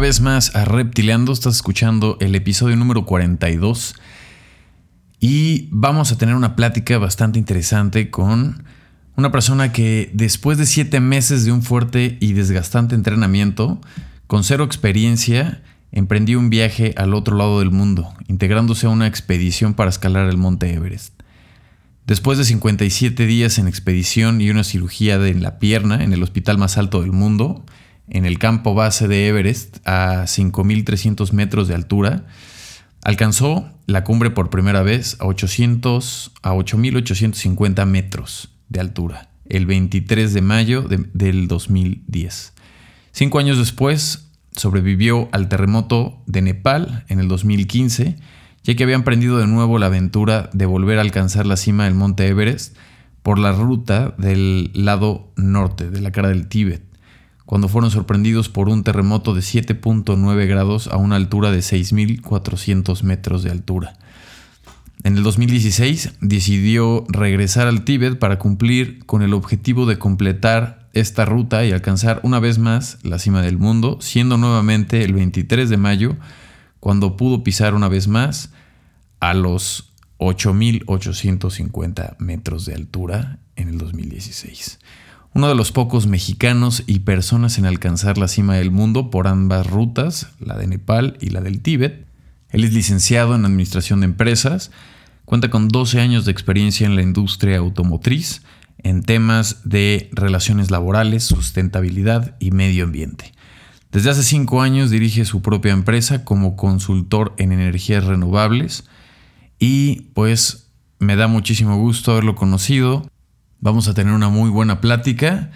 una vez más a Reptileando. Estás escuchando el episodio número 42 y vamos a tener una plática bastante interesante con una persona que después de siete meses de un fuerte y desgastante entrenamiento, con cero experiencia, emprendió un viaje al otro lado del mundo, integrándose a una expedición para escalar el monte Everest. Después de 57 días en expedición y una cirugía de la pierna en el hospital más alto del mundo, en el campo base de Everest a 5.300 metros de altura, alcanzó la cumbre por primera vez a 800 a 8.850 metros de altura, el 23 de mayo del 2010. Cinco años después, sobrevivió al terremoto de Nepal en el 2015, ya que había emprendido de nuevo la aventura de volver a alcanzar la cima del monte Everest por la ruta del lado norte, de la cara del Tíbet cuando fueron sorprendidos por un terremoto de 7.9 grados a una altura de 6.400 metros de altura. En el 2016 decidió regresar al Tíbet para cumplir con el objetivo de completar esta ruta y alcanzar una vez más la cima del mundo, siendo nuevamente el 23 de mayo cuando pudo pisar una vez más a los 8.850 metros de altura en el 2016 uno de los pocos mexicanos y personas en alcanzar la cima del mundo por ambas rutas, la de Nepal y la del Tíbet. Él es licenciado en Administración de Empresas, cuenta con 12 años de experiencia en la industria automotriz en temas de relaciones laborales, sustentabilidad y medio ambiente. Desde hace cinco años dirige su propia empresa como consultor en energías renovables y pues me da muchísimo gusto haberlo conocido Vamos a tener una muy buena plática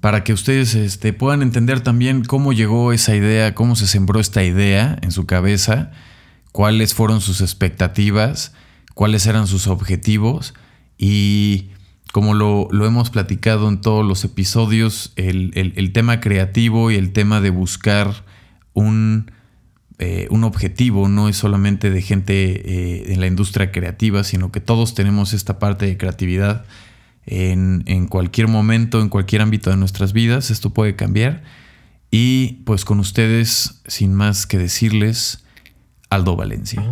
para que ustedes este, puedan entender también cómo llegó esa idea, cómo se sembró esta idea en su cabeza, cuáles fueron sus expectativas, cuáles eran sus objetivos. Y como lo, hemos platicado en todos los episodios, el, tema creativo y el tema de buscar un, eh, un objetivo no es solamente de gente eh, en la industria creativa, sino que todos tenemos esta parte de creatividad en, cualquier momento, en cualquier ámbito de nuestras vidas. Esto puede cambiar. Y pues con ustedes, sin más que decirles, Aldo Valencia.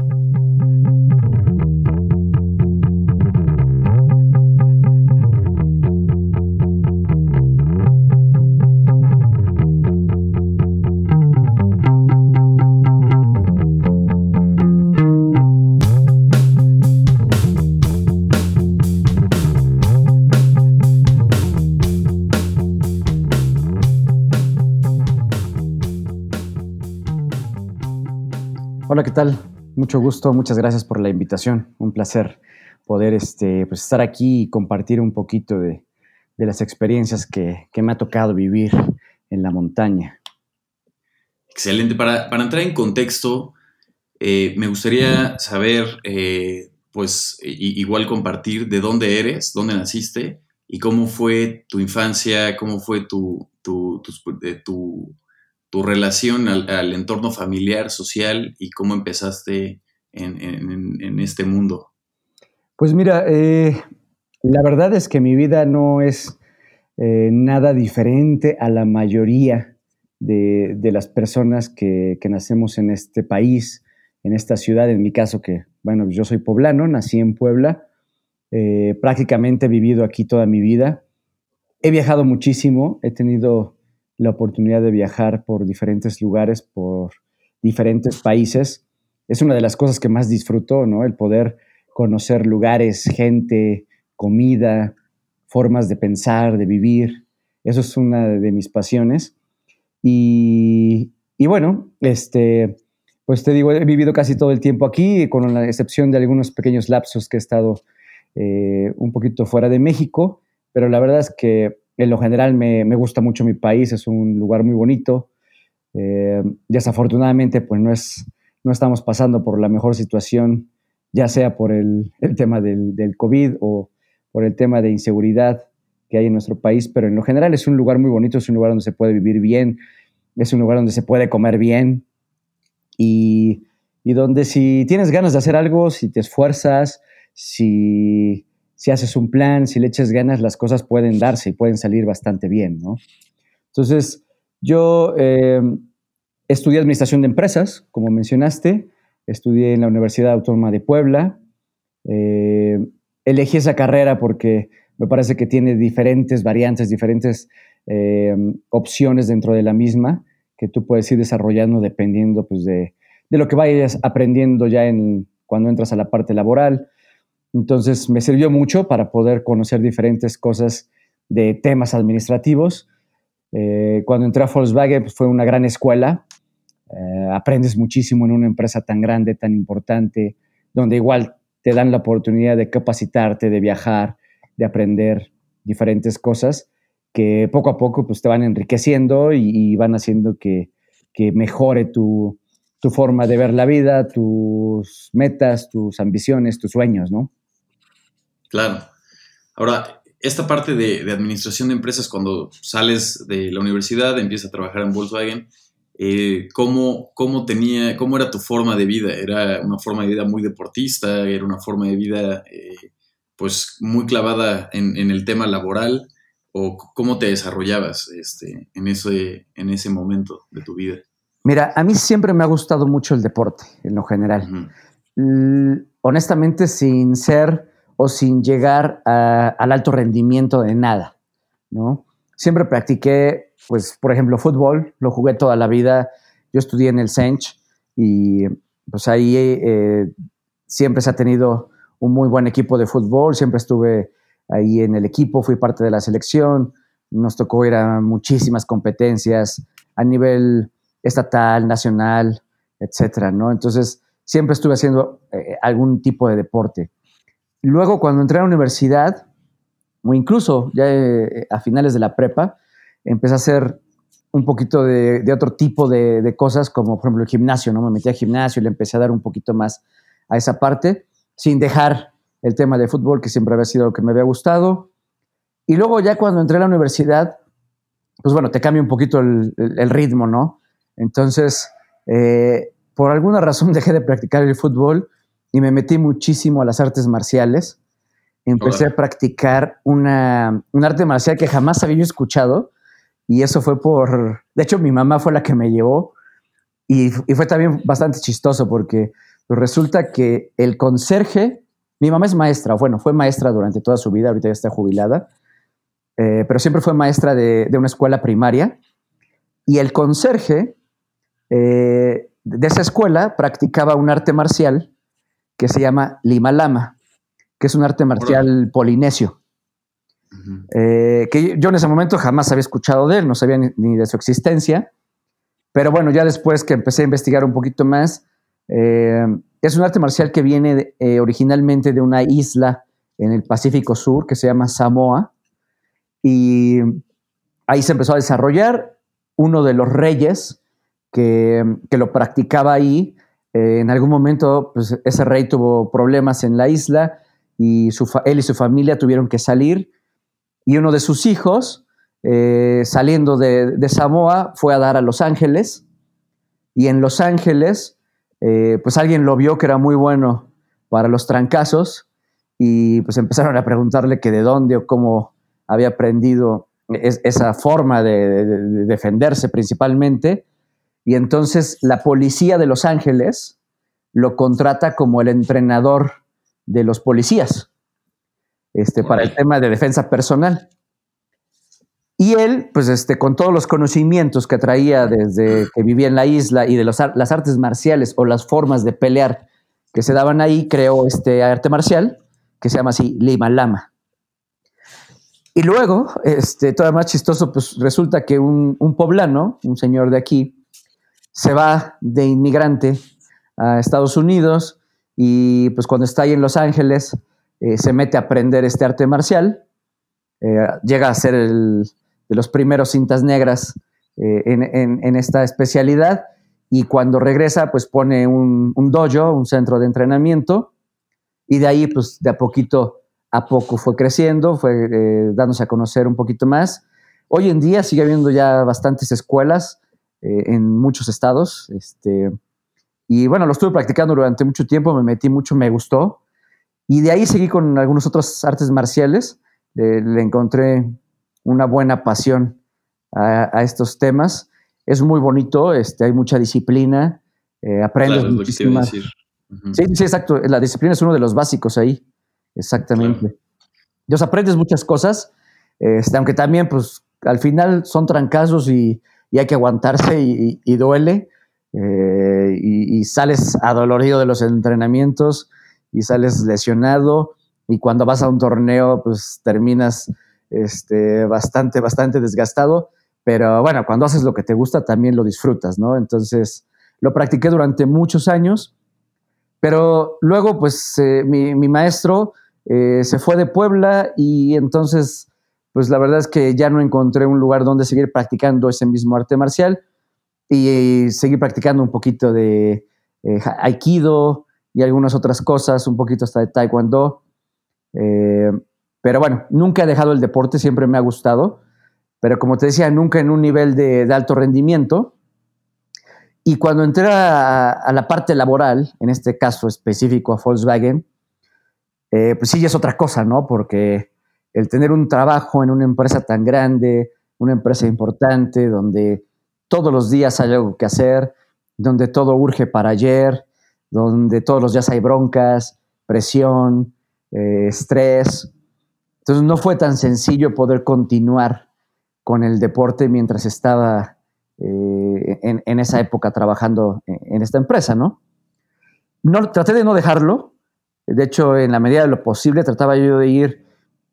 Hola, ¿qué tal? Mucho gusto, muchas gracias por la invitación. Un placer poder este, pues, estar aquí y compartir un poquito de, las experiencias que, me ha tocado vivir en la montaña. Excelente. Para, entrar en contexto, eh, me gustaría saber, eh, pues igual compartir de dónde eres, dónde naciste y cómo fue tu infancia, cómo fue tu, tu, relación al, entorno familiar, social y cómo empezaste en, este mundo. Pues mira, eh, la verdad es que mi vida no es eh, nada diferente a la mayoría de, las personas que, nacemos en este país, en esta ciudad, en mi caso que, bueno, yo soy poblano, nací en Puebla, eh, prácticamente he vivido aquí toda mi vida. He viajado muchísimo, he tenido la oportunidad de viajar por diferentes lugares, por diferentes países. Es una de las cosas que más disfruto, ¿no? El poder conocer lugares, gente, comida, formas de pensar, de vivir. Eso es una de mis pasiones. Y, bueno, este, pues te digo, he vivido casi todo el tiempo aquí, con la excepción de algunos pequeños lapsos que he estado eh, un poquito fuera de México, pero la verdad es que en lo general me, gusta mucho mi país, es un lugar muy bonito. Eh, desafortunadamente, pues no, es, no estamos pasando por la mejor situación, ya sea por el, tema del, del, COVID o por el tema de inseguridad que hay en nuestro país, pero en lo general es un lugar muy bonito, es un lugar donde se puede vivir bien, es un lugar donde se puede comer bien y, y donde si tienes ganas de hacer algo, si te esfuerzas, si si haces un plan, si le echas ganas, las cosas pueden darse y pueden salir bastante bien, ¿no? Entonces, yo, eh, estudié administración de empresas, como mencionaste, estudié en la Universidad Autónoma de Puebla. Eh, elegí esa carrera porque me parece que tiene diferentes variantes, diferentes eh, opciones dentro de la misma que tú puedes ir desarrollando dependiendo pues, de, de, lo que vayas aprendiendo ya en, cuando entras a la parte laboral. Entonces me sirvió mucho para poder conocer diferentes cosas de temas administrativos. Eh, cuando entré a Volkswagen pues, fue una gran escuela. Eh, aprendes muchísimo en una empresa tan grande, tan importante, donde igual te dan la oportunidad de capacitarte, de viajar, de aprender diferentes cosas que poco a poco pues, te van enriqueciendo y, van haciendo que, mejore tu, forma de ver la vida, tus metas, tus ambiciones, tus sueños, ¿no? Claro. Ahora, esta parte de, de, administración de empresas, cuando sales de la universidad, empiezas a trabajar en Volkswagen, eh, ¿cómo, cómo, tenía, ¿cómo era tu forma de vida? ¿Era una forma de vida muy deportista? ¿Era una forma de vida eh, pues muy clavada en, el tema laboral? ¿O cómo te desarrollabas este, en, ese, en ese momento de tu vida? Mira, a mí siempre me ha gustado mucho el deporte, en lo general. honestamente, sin ser o sin llegar al alto rendimiento de nada, ¿no? Siempre practiqué pues, por ejemplo, fútbol, lo jugué toda la vida. Yo estudié en el Sench y pues ahí eh, siempre se ha tenido un muy buen equipo de fútbol, siempre estuve ahí en el equipo, fui parte de la selección, nos tocó ir a muchísimas competencias a nivel estatal, nacional, etcétera, ¿no? Entonces, siempre estuve haciendo eh, algún tipo de deporte. Luego, cuando entré a la universidad, o incluso ya eh, a finales de la prepa, empecé a hacer un poquito de, otro tipo de, cosas, como por ejemplo el gimnasio, ¿no? Me metí al gimnasio y le empecé a dar un poquito más a esa parte, sin dejar el tema de fútbol, que siempre había sido lo que me había gustado. Y luego ya cuando entré a la universidad, pues bueno, te cambia un poquito el, ritmo, ¿no? Entonces, eh, por alguna razón dejé de practicar el fútbol y me metí muchísimo a las artes marciales. Empecé a practicar una, un arte marcial que jamás había escuchado, y eso fue por, de hecho mi mamá fue la que me llevó y, fue también bastante chistoso porque resulta que el conserje, mi mamá es maestra, bueno, fue maestra durante toda su vida, ahorita ya está jubilada, eh, pero siempre fue maestra de, una escuela primaria y el conserje eh, de esa escuela practicaba un arte marcial que se llama Lima Lama, que es un arte marcial polinesio. Eh, que yo en ese momento jamás había escuchado de él, no sabía ni, de su existencia, pero bueno, ya después que empecé a investigar un poquito más, eh, es un arte marcial que viene eh, originalmente de una isla en el Pacífico Sur que se llama Samoa, y ahí se empezó a desarrollar. Uno de los reyes que, lo practicaba ahí, en algún momento pues, ese rey tuvo problemas en la isla y él y su familia tuvieron que salir y uno de sus hijos, eh, saliendo de, Samoa, fue a dar a Los Ángeles. Y en Los Ángeles, eh, pues alguien lo vio que era muy bueno para los trancazos y pues empezaron a preguntarle que de dónde o cómo había aprendido esa forma de, defenderse principalmente. Y entonces la policía de Los Ángeles lo contrata como el entrenador de los policías este, para el tema de defensa personal. Y él, pues este, con todos los conocimientos que traía desde que vivía en la isla y de las artes marciales o las formas de pelear que se daban ahí, creó este arte marcial que se llama así Lima Lama. Y luego, este, todavía más chistoso, pues resulta que un, poblano, un señor de aquí, se va de inmigrante a Estados Unidos y pues cuando está ahí en Los Ángeles, eh, se mete a aprender este arte marcial, eh, llega a ser de los primeros cintas negras eh, en, esta especialidad y cuando regresa pues pone un, dojo, un centro de entrenamiento y de ahí pues de a poquito a poco fue creciendo, fue dándose a conocer un poquito más. Hoy en día sigue habiendo ya bastantes escuelas en muchos estados. Este, y bueno, lo estuve practicando durante mucho tiempo, me metí mucho, me gustó. Y de ahí seguí con algunos otros artes marciales. le encontré una buena pasión a, estos temas. es muy bonito, este, hay mucha disciplina, eh, aprendes muchísimas. Sí, sí, exacto. La disciplina es uno de los básicos ahí. Exactamente. Claro. aprendes muchas cosas, este, aunque también, pues, al final son trancazos y, hay que aguantarse y, duele. Eh, y, sales adolorido de los entrenamientos y sales lesionado. Y cuando vas a un torneo, pues terminas este, bastante, bastante desgastado. Pero bueno, cuando haces lo que te gusta, también lo disfrutas, ¿no? Entonces, lo practiqué durante muchos años, pero luego, pues, eh, mi, maestro eh, se fue de Puebla y entonces, pues, la verdad es que ya no encontré un lugar donde seguir practicando ese mismo arte marcial y seguir practicando un poquito de eh, aikido y algunas otras cosas, un poquito hasta de taekwondo. pero bueno, nunca he dejado el deporte, siempre me ha gustado pero como te decía, nunca en un nivel de, alto rendimiento. Y cuando entré a, la parte laboral, en este caso específico a Volkswagen, eh, pues sí, es otra cosa, ¿no? Porque el tener un trabajo en una empresa tan grande, una empresa importante, donde todos los días hay algo que hacer, donde todo urge para ayer, donde todos los días hay broncas, presión, eh, estrés. Entonces no fue tan sencillo poder continuar con el deporte mientras estaba eh, en, esa época trabajando en, esta empresa, ¿no? ¿no? Traté de no dejarlo. De hecho, en la medida de lo posible, trataba yo de ir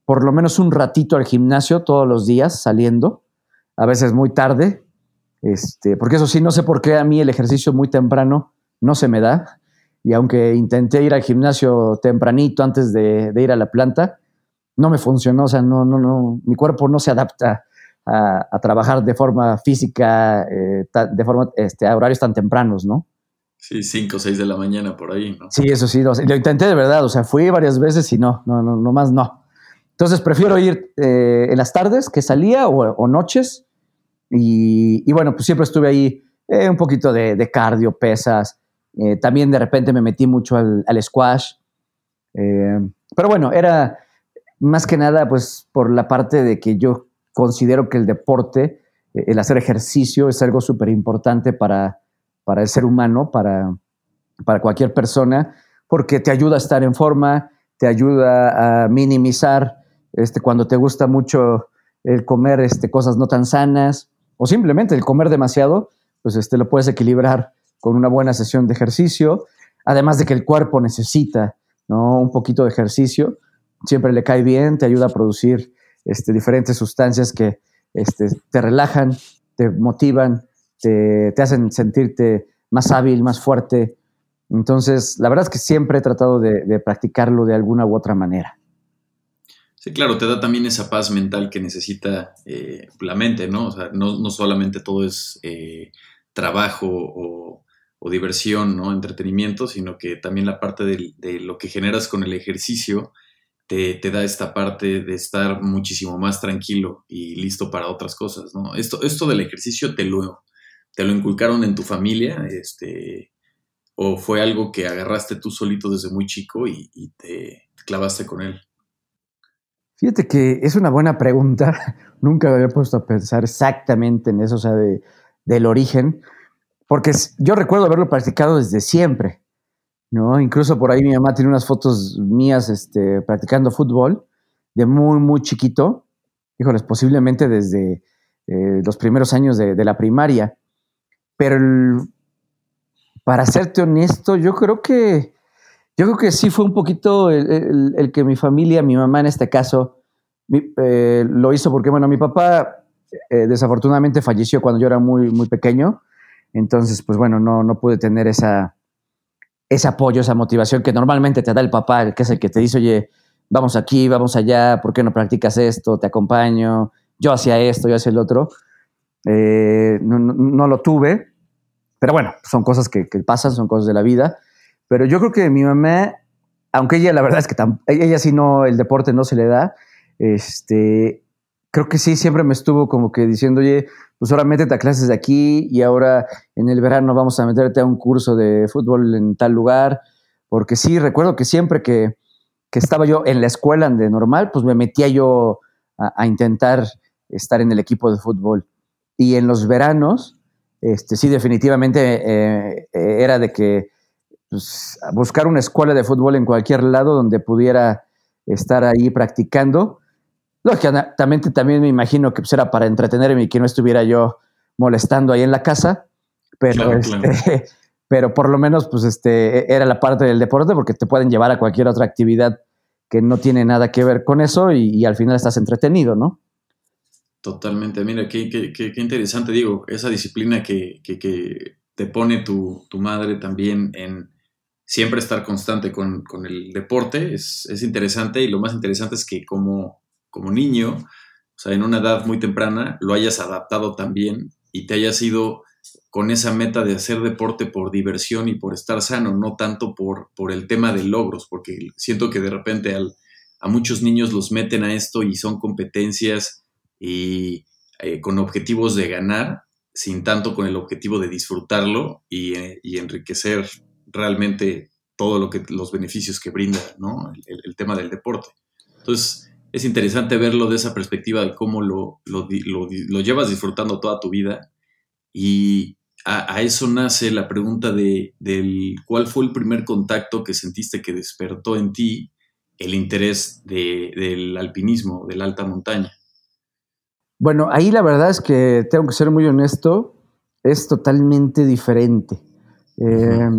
por lo menos un ratito al gimnasio todos los días, saliendo, a veces muy tarde, este, porque eso sí, no sé por qué a mí el ejercicio muy temprano no se me da. Y aunque intenté ir al gimnasio tempranito antes de, de ir a la planta, no me funcionó. O sea, no, no, no, mi cuerpo no se adapta a, trabajar de forma física, eh, de forma, este, a horarios tan tempranos, ¿no? Sí, 5 o 6 de la mañana por ahí, ¿no? Sí, eso sí, lo, intenté de verdad, o sea, fui varias veces y no, no, no, no más no. Entonces prefiero ir eh, en las tardes que salía o, noches. Y, bueno, pues siempre estuve ahí eh, un poquito de, cardio, pesas, también de repente me metí mucho al, squash, pero bueno, era más que nada pues por la parte de que yo considero que el deporte, eh, el hacer ejercicio es algo súper importante para, para el ser humano, para, para cualquier persona, porque te ayuda a estar en forma, te ayuda a minimizar este, cuando te gusta mucho el comer este, cosas no tan sanas o simplemente el comer demasiado, pues este, lo puedes equilibrar con una buena sesión de ejercicio, además de que el cuerpo necesita un poquito de ejercicio, siempre le cae bien, te ayuda a producir este, diferentes sustancias que te relajan, te motivan, te, hacen sentirte más hábil, más fuerte. Entonces, la verdad es que siempre he tratado de, practicarlo de alguna u otra manera. Sí, claro, te da también esa paz mental que necesita eh, la mente, ¿no? O sea, no, solamente todo es eh, trabajo o, diversión, ¿no? Entretenimiento, sino que también la parte de, lo que generas con el ejercicio te, da esta parte de estar muchísimo más tranquilo y listo para otras cosas, ¿no? Esto, esto del ejercicio te lo, te lo inculcaron en tu familia, este, o fue algo que agarraste tú solito desde muy chico y, te clavaste con él. Fíjate que es una buena pregunta. Nunca me había puesto a pensar exactamente en eso, o sea, de, del origen, porque yo recuerdo haberlo practicado desde siempre. ¿no? Incluso por ahí mi mamá tiene unas fotos mías este, practicando fútbol de muy, muy chiquito. Híjoles, posiblemente desde eh, los primeros años de, la primaria. Pero para serte honesto, yo creo que yo creo que sí fue un poquito el, que mi familia, mi mamá en este caso, eh, lo hizo porque, bueno, mi papá eh, desafortunadamente falleció cuando yo era muy, muy pequeño. Entonces, pues bueno, no, no pude tener esa, ese apoyo, esa motivación que normalmente te da el papá, que es el que te dice, oye, vamos aquí, vamos allá, ¿por qué no practicas esto? Te acompaño, yo hacía esto, yo hacía el otro. Eh, no, lo tuve, pero bueno, son cosas que, pasan, son cosas de la vida. Pero yo creo que mi mamá, aunque ella la verdad es que ella sí no, el deporte no se le da, este, creo que sí, siempre me estuvo como que diciendo, oye, pues ahora métete a clases de aquí y ahora en el verano vamos a meterte a un curso de fútbol en tal lugar. Porque sí, recuerdo que siempre que, estaba yo en la escuela de normal, pues me metía yo a, intentar estar en el equipo de fútbol. Y en los veranos, este, sí, definitivamente eh, eh, era de que pues, buscar una escuela de fútbol en cualquier lado donde pudiera estar ahí practicando. Lógicamente también me imagino que pues, era para entretenerme y que no estuviera yo molestando ahí en la casa, pero, este, pero por lo menos pues este, era la parte del deporte porque te pueden llevar a cualquier otra actividad que no tiene nada que ver con eso y al final estás entretenido, ¿no? Totalmente. Mira, qué, qué, interesante, digo, esa disciplina que, te pone tu, madre también en siempre estar constante con, el deporte es, interesante y lo más interesante es que como, como niño, o sea, en una edad muy temprana, lo hayas adaptado también y te hayas ido con esa meta de hacer deporte por diversión y por estar sano, no tanto por, por el tema de logros, porque siento que de repente a muchos niños los meten a esto y son competencias y eh, con objetivos de ganar, sin tanto con el objetivo de disfrutarlo y, eh, enriquecer realmente todo lo que los beneficios que brinda ¿no? el, tema del deporte. Entonces, es interesante verlo de esa perspectiva de cómo lo, lo, llevas disfrutando toda tu vida y a, eso nace la pregunta de del, cuál fue el primer contacto que sentiste que despertó en ti el interés del alpinismo, de la alta montaña. Bueno, ahí la verdad es que tengo que ser muy honesto, es totalmente diferente. Eh,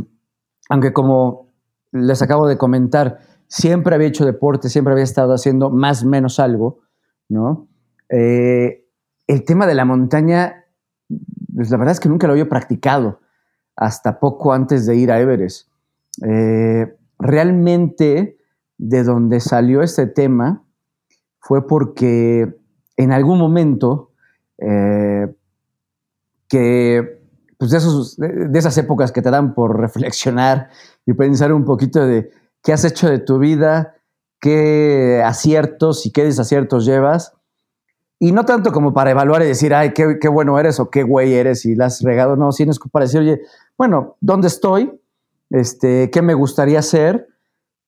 aunque como les acabo de comentar, siempre había hecho deporte, siempre había estado haciendo más o menos algo, ¿no? Eh, el tema de la montaña, pues la verdad es que nunca lo había practicado hasta poco antes de ir a Everest. Eh, realmente de donde salió este tema fue porque en algún momento eh, que, pues de, esos, esas épocas que te dan por reflexionar y pensar un poquito de qué has hecho de tu vida, qué aciertos y qué desaciertos llevas. Y no tanto como para evaluar y decir, ay, qué, qué bueno eres o qué güey eres y la has regado, no, sino es para decir, oye, bueno, ¿dónde estoy? Este, ¿Qué me gustaría hacer?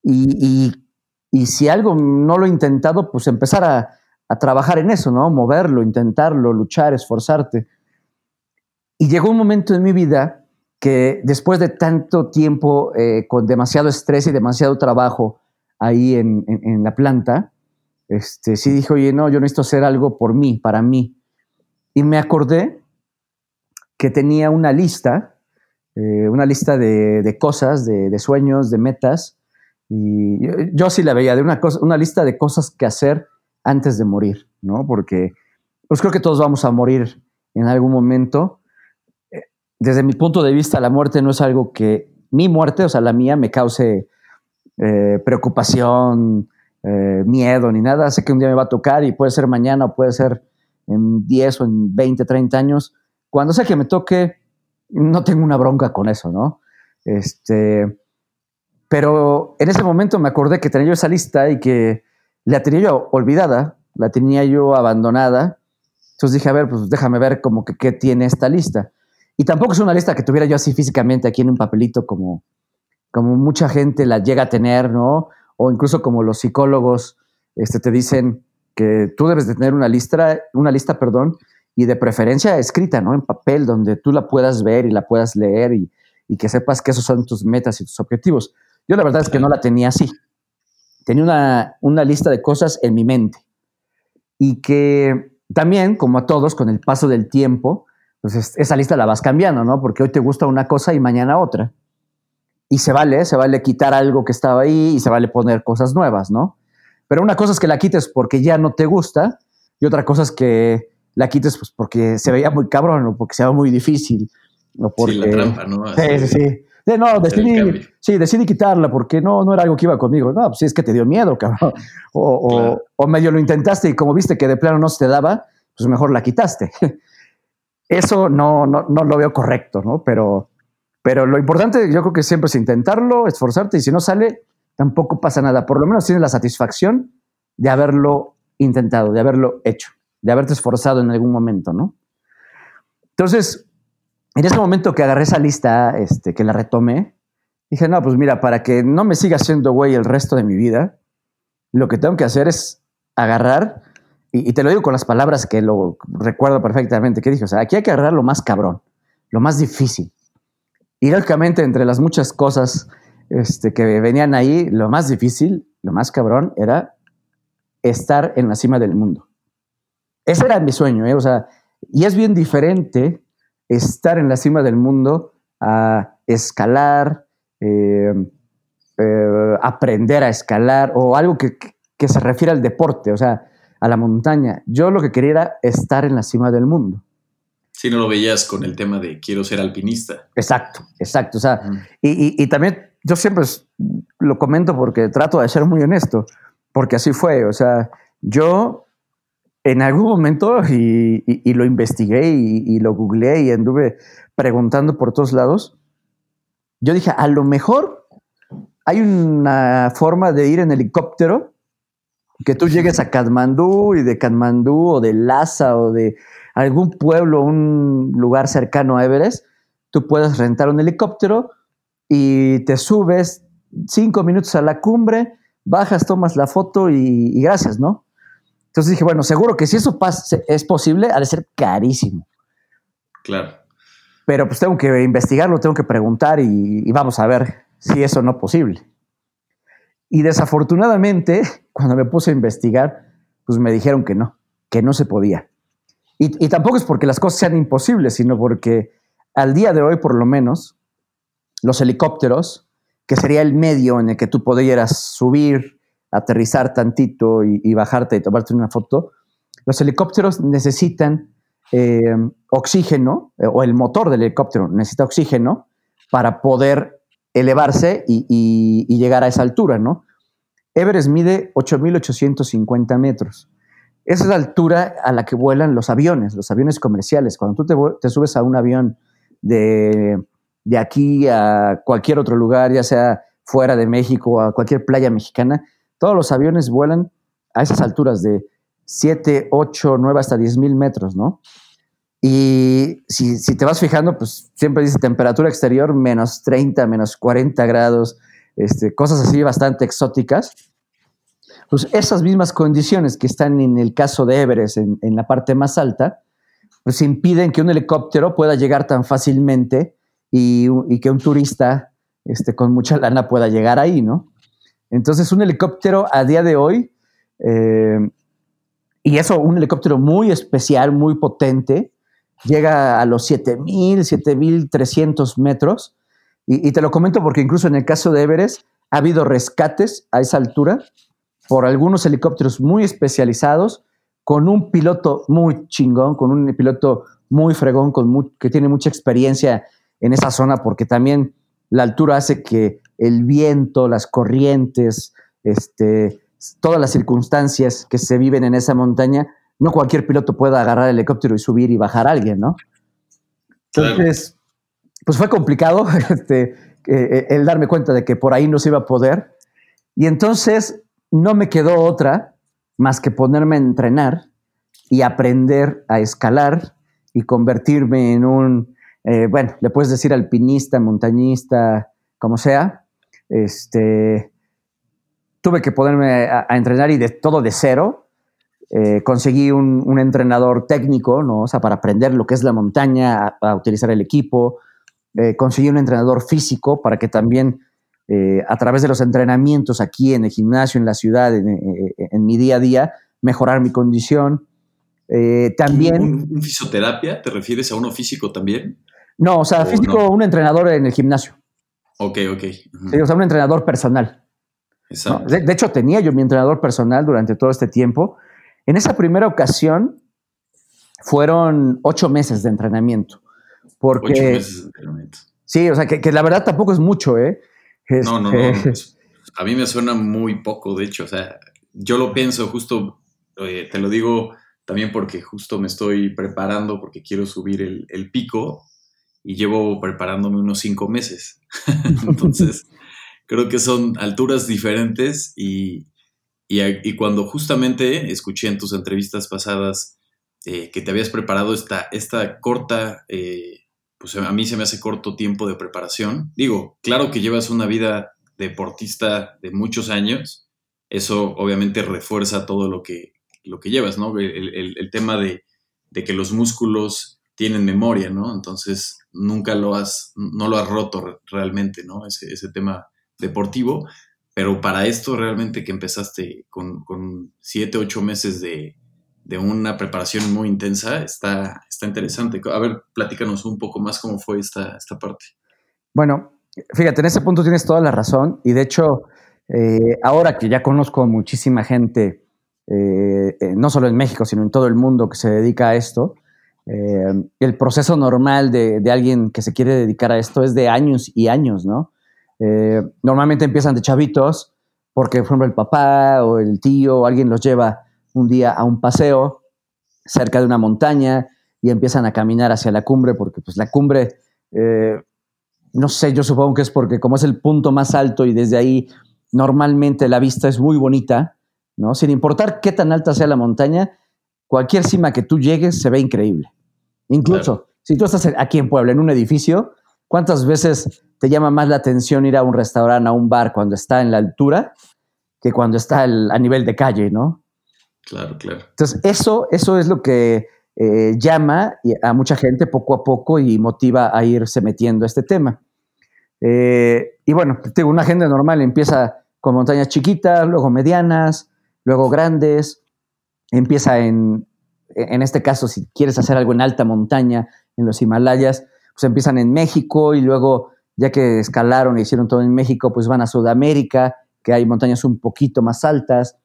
Y, y, y si algo no lo he intentado, pues empezar a, a trabajar en eso, ¿no? Moverlo, intentarlo, luchar, esforzarte. Y llegó un momento en mi vida que después de tanto tiempo eh, con demasiado estrés y demasiado trabajo ahí en, la planta, este, sí dije, oye, no, yo necesito hacer algo por mí, para mí. Y me acordé que tenía una lista, eh, una lista de, cosas, de, sueños, de metas, y yo, sí la veía, de una, una lista de cosas que hacer antes de morir, ¿no? Porque pues creo que todos vamos a morir en algún momento. Desde mi punto de vista, la muerte no es algo que mi muerte, o sea, la mía, me cause eh, preocupación, eh, miedo ni nada. Sé que un día me va a tocar y puede ser mañana o puede ser en 10 o en 20, 30 años. Cuando sé que me toque, no tengo una bronca con eso, ¿no? Este, pero en ese momento me acordé que tenía yo esa lista y que la tenía yo olvidada, la tenía yo abandonada. Entonces dije, a ver, pues déjame ver como que qué tiene esta lista. Y tampoco es una lista que tuviera yo así físicamente aquí en un papelito como, como mucha gente la llega a tener, ¿no? O incluso como los psicólogos este, te dicen que tú debes de tener una lista, una lista, perdón, y de preferencia escrita, ¿no? En papel, donde tú la puedas ver y la puedas leer y, que sepas que esos son tus metas y tus objetivos. Yo la verdad es que no la tenía así tenía una, lista de cosas en mi mente y que también, como a todos, con el paso del tiempo, pues esa lista la vas cambiando, ¿no? Porque hoy te gusta una cosa y mañana otra. Y se vale, se vale quitar algo que estaba ahí y se vale poner cosas nuevas, ¿no? Pero una cosa es que la quites porque ya no te gusta y otra cosa es que la quites pues porque se veía muy cabrón o porque se veía muy difícil. O porque... Sí, la trampa, ¿no? Sí, sí, sí no, decidí, sí, decidí quitarla porque no, no era algo que iba conmigo. No, pues es que te dio miedo, cabrón. O, o, medio lo intentaste y como viste que de plano no se te daba, pues mejor la quitaste. Eso no, no, no lo veo correcto, ¿no? Pero, pero lo importante yo creo que siempre es intentarlo, esforzarte y si no sale, tampoco pasa nada. Por lo menos tienes la satisfacción de haberlo intentado, de haberlo hecho, de haberte esforzado en algún momento, ¿no? Entonces, en ese momento que agarré esa lista, este, que la retomé, dije, no, pues mira, para que no me siga siendo güey el resto de mi vida, lo que tengo que hacer es agarrar, y, te lo digo con las palabras que lo recuerdo perfectamente, que dije, o sea, aquí hay que agarrar lo más cabrón, lo más difícil. Irónicamente, entre las muchas cosas este, que venían ahí, lo más difícil, lo más cabrón, era estar en la cima del mundo. Ese era mi sueño, ¿eh? O sea, y es bien diferente estar en la cima del mundo a escalar, eh, eh, aprender a escalar o algo que, que se refiere al deporte, o sea, a la montaña. Yo lo que quería era estar en la cima del mundo. Si no lo veías con el tema de quiero ser alpinista. Exacto, exacto. O sea, y, también yo siempre lo comento porque trato de ser muy honesto, porque así fue. O sea, yo en algún momento, y, lo investigué y, lo googleé y anduve preguntando por todos lados, yo dije, a lo mejor hay una forma de ir en helicóptero que tú llegues a Katmandú y de Katmandú o de Lhasa o de algún pueblo, un lugar cercano a Everest, tú puedes rentar un helicóptero y te subes cinco minutos a la cumbre, bajas, tomas la foto y, gracias, ¿no? Entonces dije, bueno, seguro que si eso es posible, ha de ser carísimo. Claro. Pero pues tengo que investigarlo, tengo que preguntar y, y vamos a ver si eso no es posible. Y desafortunadamente, cuando me puse a investigar, pues me dijeron que no, que no se podía. Y, tampoco es porque las cosas sean imposibles, sino porque al día de hoy, por lo menos, los helicópteros, que sería el medio en el que tú pudieras subir, aterrizar tantito y, bajarte y tomarte una foto, los helicópteros necesitan eh, oxígeno, eh, o el motor del helicóptero necesita oxígeno para poder elevarse y, llegar a esa altura, ¿no? Everest mide 8.850 metros. Esa es la altura a la que vuelan los aviones, los aviones comerciales. Cuando tú te, subes a un avión de, de, aquí a cualquier otro lugar, ya sea fuera de México a cualquier playa mexicana, todos los aviones vuelan a esas alturas de 7, 8, 9 hasta 10 mil metros, ¿no? Y si, te vas fijando, pues siempre dice temperatura exterior menos 30, menos 40 grados, este, cosas así bastante exóticas. Pues esas mismas condiciones que están en el caso de Everest, en, la parte más alta, pues impiden que un helicóptero pueda llegar tan fácilmente y, que un turista este, con mucha lana pueda llegar ahí, ¿no? Entonces un helicóptero a día de hoy, eh, y eso un helicóptero muy especial, muy potente, llega a los 7.000, 7.300 metros. Y, te lo comento porque incluso en el caso de Everest ha habido rescates a esa altura por algunos helicópteros muy especializados, con un piloto muy chingón, con un piloto muy fregón, con que tiene mucha experiencia en esa zona, porque también la altura hace que el viento, las corrientes, este, todas las circunstancias que se viven en esa montaña no cualquier piloto pueda agarrar el helicóptero y subir y bajar a alguien, ¿no? Entonces, pues fue complicado este, eh, el darme cuenta de que por ahí no se iba a poder. Y entonces no me quedó otra más que ponerme a entrenar y aprender a escalar y convertirme en un, eh, bueno, le puedes decir alpinista, montañista, como sea. Este, tuve que ponerme a, a entrenar y de todo de cero eh, conseguí un, entrenador técnico, ¿no? O sea, para aprender lo que es la montaña, a, utilizar el equipo. Eh, conseguí un entrenador físico para que también eh, a través de los entrenamientos aquí en el gimnasio, en la ciudad, en, mi día a día, mejorar mi condición. también... ¿Un, fisioterapia? ¿Te refieres a uno físico también? No, o sea, físico, un entrenador en el gimnasio. Ok, ok. o sea, un entrenador personal. Exacto. de, hecho, tenía yo mi entrenador personal durante todo este tiempo en esa primera ocasión fueron ocho meses de entrenamiento. Porque, ocho meses de entrenamiento. Sí, o sea, que, la verdad tampoco es mucho, ¿eh? no, no, no. Este, pues, a mí me suena muy poco, de hecho. O sea, yo lo pienso justo, eh, te lo digo también porque justo me estoy preparando porque quiero subir el, el pico y llevo preparándome unos cinco meses. Entonces, creo que son alturas diferentes y, y, cuando justamente escuché en tus entrevistas pasadas eh, que te habías preparado esta, esta corta, eh, pues a mí se me hace corto tiempo de preparación. Digo, claro que llevas una vida deportista de muchos años, eso obviamente refuerza todo lo que, lo que llevas, ¿no? El, tema de, que los músculos tienen memoria, ¿no? Entonces nunca lo has, no lo has roto realmente, ¿no? Ese, ese tema deportivo, pero para esto realmente que empezaste con, con siete, ocho meses de, una preparación muy intensa, está, está interesante. A ver, platícanos un poco más cómo fue esta, esta parte. Bueno, fíjate, en ese punto tienes toda la razón y de hecho, eh, ahora que ya conozco muchísima gente, eh, eh, no solo en México, sino en todo el mundo que se dedica a esto, el proceso normal de, de, alguien que se quiere dedicar a esto es de años y años, ¿no? Normalmente empiezan de chavitos, porque, por ejemplo, el papá o el tío o alguien los lleva un día a un paseo cerca de una montaña y empiezan a caminar hacia la cumbre, porque pues la cumbre no sé, yo supongo que es porque como es el punto más alto y desde ahí normalmente la vista es muy bonita, ¿no? Sin importar qué tan alta sea la montaña, cualquier cima que tú llegues se ve increíble. Incluso si tú estás aquí en Puebla, en un edificio, ¿cuántas veces te llama más la atención ir a un restaurante, a un bar cuando está en la altura que cuando está a nivel de calle, ¿no? Claro, claro. Entonces, eso, eso es lo que eh, llama a mucha gente poco a poco y motiva a irse metiendo a este tema. Eh, y bueno, tengo una agenda normal empieza con montañas chiquitas, luego medianas, luego grandes. Empieza en, en este caso, si quieres hacer algo en alta montaña, en los Himalayas, pues empiezan en México y luego, ya que escalaron e hicieron todo en México, pues van a Sudamérica, que hay montañas un poquito más altas,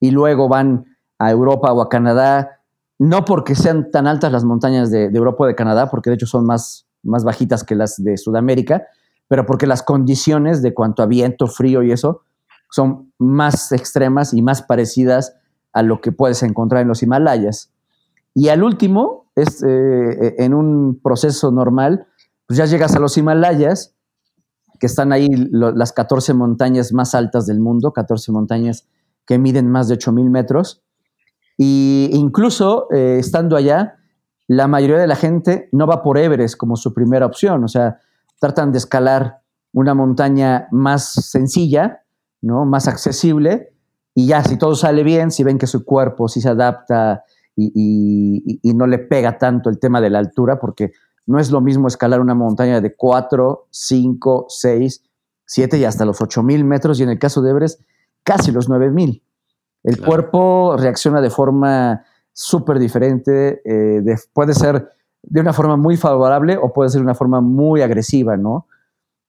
y luego van a Europa o a Canadá, no porque sean tan altas las montañas de, Europa o de Canadá, porque de hecho son más, más bajitas que las de Sudamérica, pero porque las condiciones de cuanto a viento, frío y eso son más extremas y más parecidas a lo que puedes encontrar en los Himalayas. Y al último, es, eh, en un proceso normal, pues ya llegas a los Himalayas, que están ahí las 14 montañas más altas del mundo, 14 montañas que miden más de 8.000 metros, y incluso eh, estando allá, la mayoría de la gente no va por Everest como su primera opción, o sea, tratan de escalar una montaña más sencilla, ¿no? más accesible, y ya si todo sale bien, si ven que su cuerpo sí se adapta y, no le pega tanto el tema de la altura, porque no es lo mismo escalar una montaña de 4, 5, 6, 7 y hasta los 8 mil metros, y en el caso de Everest, casi los 9 mil. El cuerpo reacciona de forma súper diferente, eh, puede ser de una forma muy favorable o puede ser de una forma muy agresiva, ¿no?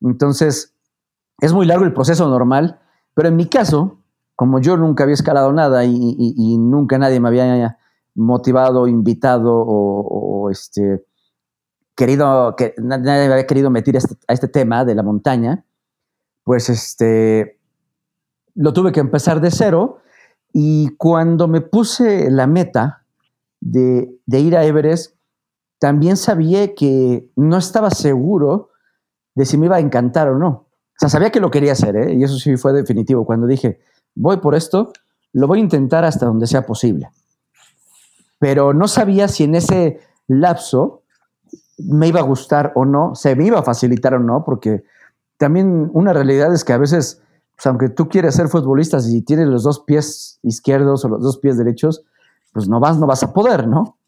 Entonces, es muy largo el proceso normal, pero en mi caso, como yo nunca había escalado nada y, nunca nadie me había motivado, invitado o, este, querido, que nadie había querido meter este, a este tema de la montaña, pues este, lo tuve que empezar de cero y cuando me puse la meta de, ir a Everest, también sabía que no estaba seguro de si me iba a encantar o no. O sea, sabía que lo quería hacer, ¿eh? y eso sí fue definitivo. Cuando dije, voy por esto, lo voy a intentar hasta donde sea posible. Pero no sabía si en ese lapso me iba a gustar o no, se me iba a facilitar o no, porque también una realidad es que a veces pues aunque tú quieres ser futbolista, si tienes los dos pies izquierdos o los dos pies derechos, pues no vas, no vas a poder, ¿no?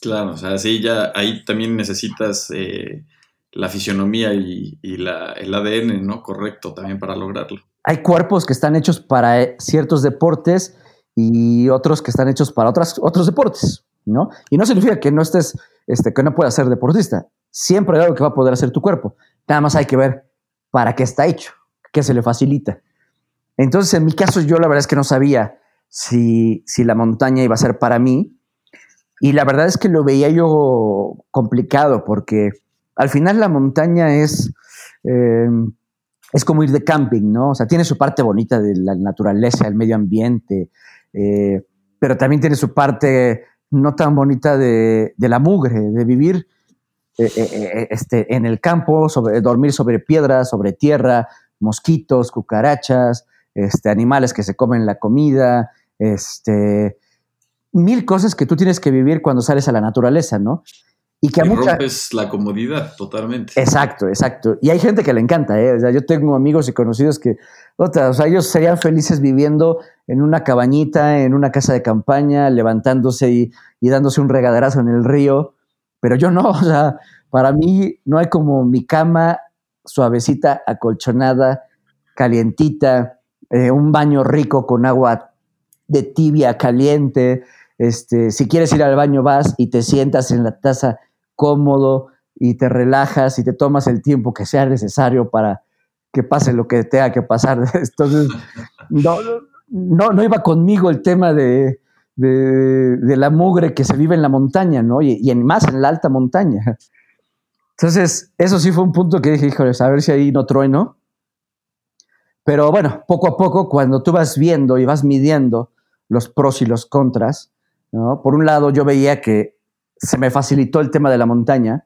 Claro, o sea, sí, ya ahí también necesitas eh, la fisionomía y, el ADN, ¿no? Correcto también para lograrlo. Hay cuerpos que están hechos para eh, ciertos deportes y otros que están hechos para otras, otros deportes, ¿no? Y no significa que no estés, este, que no puedas ser deportista. Siempre hay algo que va a poder hacer tu cuerpo. Nada más hay que ver para qué está hecho que se le facilita. Entonces, en mi caso, yo la verdad es que no sabía si, si la montaña iba a ser para mí. Y la verdad es que lo veía yo complicado porque al final la montaña es, eh, es como ir de camping, ¿no? O sea, tiene su parte bonita de la naturaleza, el medio ambiente, eh, pero también tiene su parte no tan bonita de, de la mugre, de vivir eh, este, en el campo, sobre, dormir sobre piedras, sobre tierra, mosquitos, cucarachas, este, animales que se comen la comida, este, mil cosas que tú tienes que vivir cuando sales a la naturaleza, ¿no? Y que a mucha... rompes la comodidad totalmente. Exacto, exacto. Y hay gente que le encanta, ¿eh? O sea, yo tengo amigos y conocidos que, o sea, ellos serían felices viviendo en una cabañita, en una casa de campaña, levantándose y, dándose un regaderazo en el río, pero yo no, o sea, para mí no hay como mi cama suavecita, acolchonada, calientita, eh, un baño rico con agua de tibia, caliente. Este, si quieres ir al baño, vas y te sientas en la taza cómodo y te relajas y te tomas el tiempo que sea necesario para que pase lo que tenga que pasar. Entonces, no, no, no iba conmigo el tema de, de, la mugre que se vive en la montaña, ¿no? Y, en, más en la alta montaña. Entonces, eso sí fue un punto que dije, híjole, a ver si ahí no trueno. Pero bueno, poco a poco, cuando tú vas viendo y vas midiendo los pros y los contras, por un lado yo veía que se me facilitó el tema de la montaña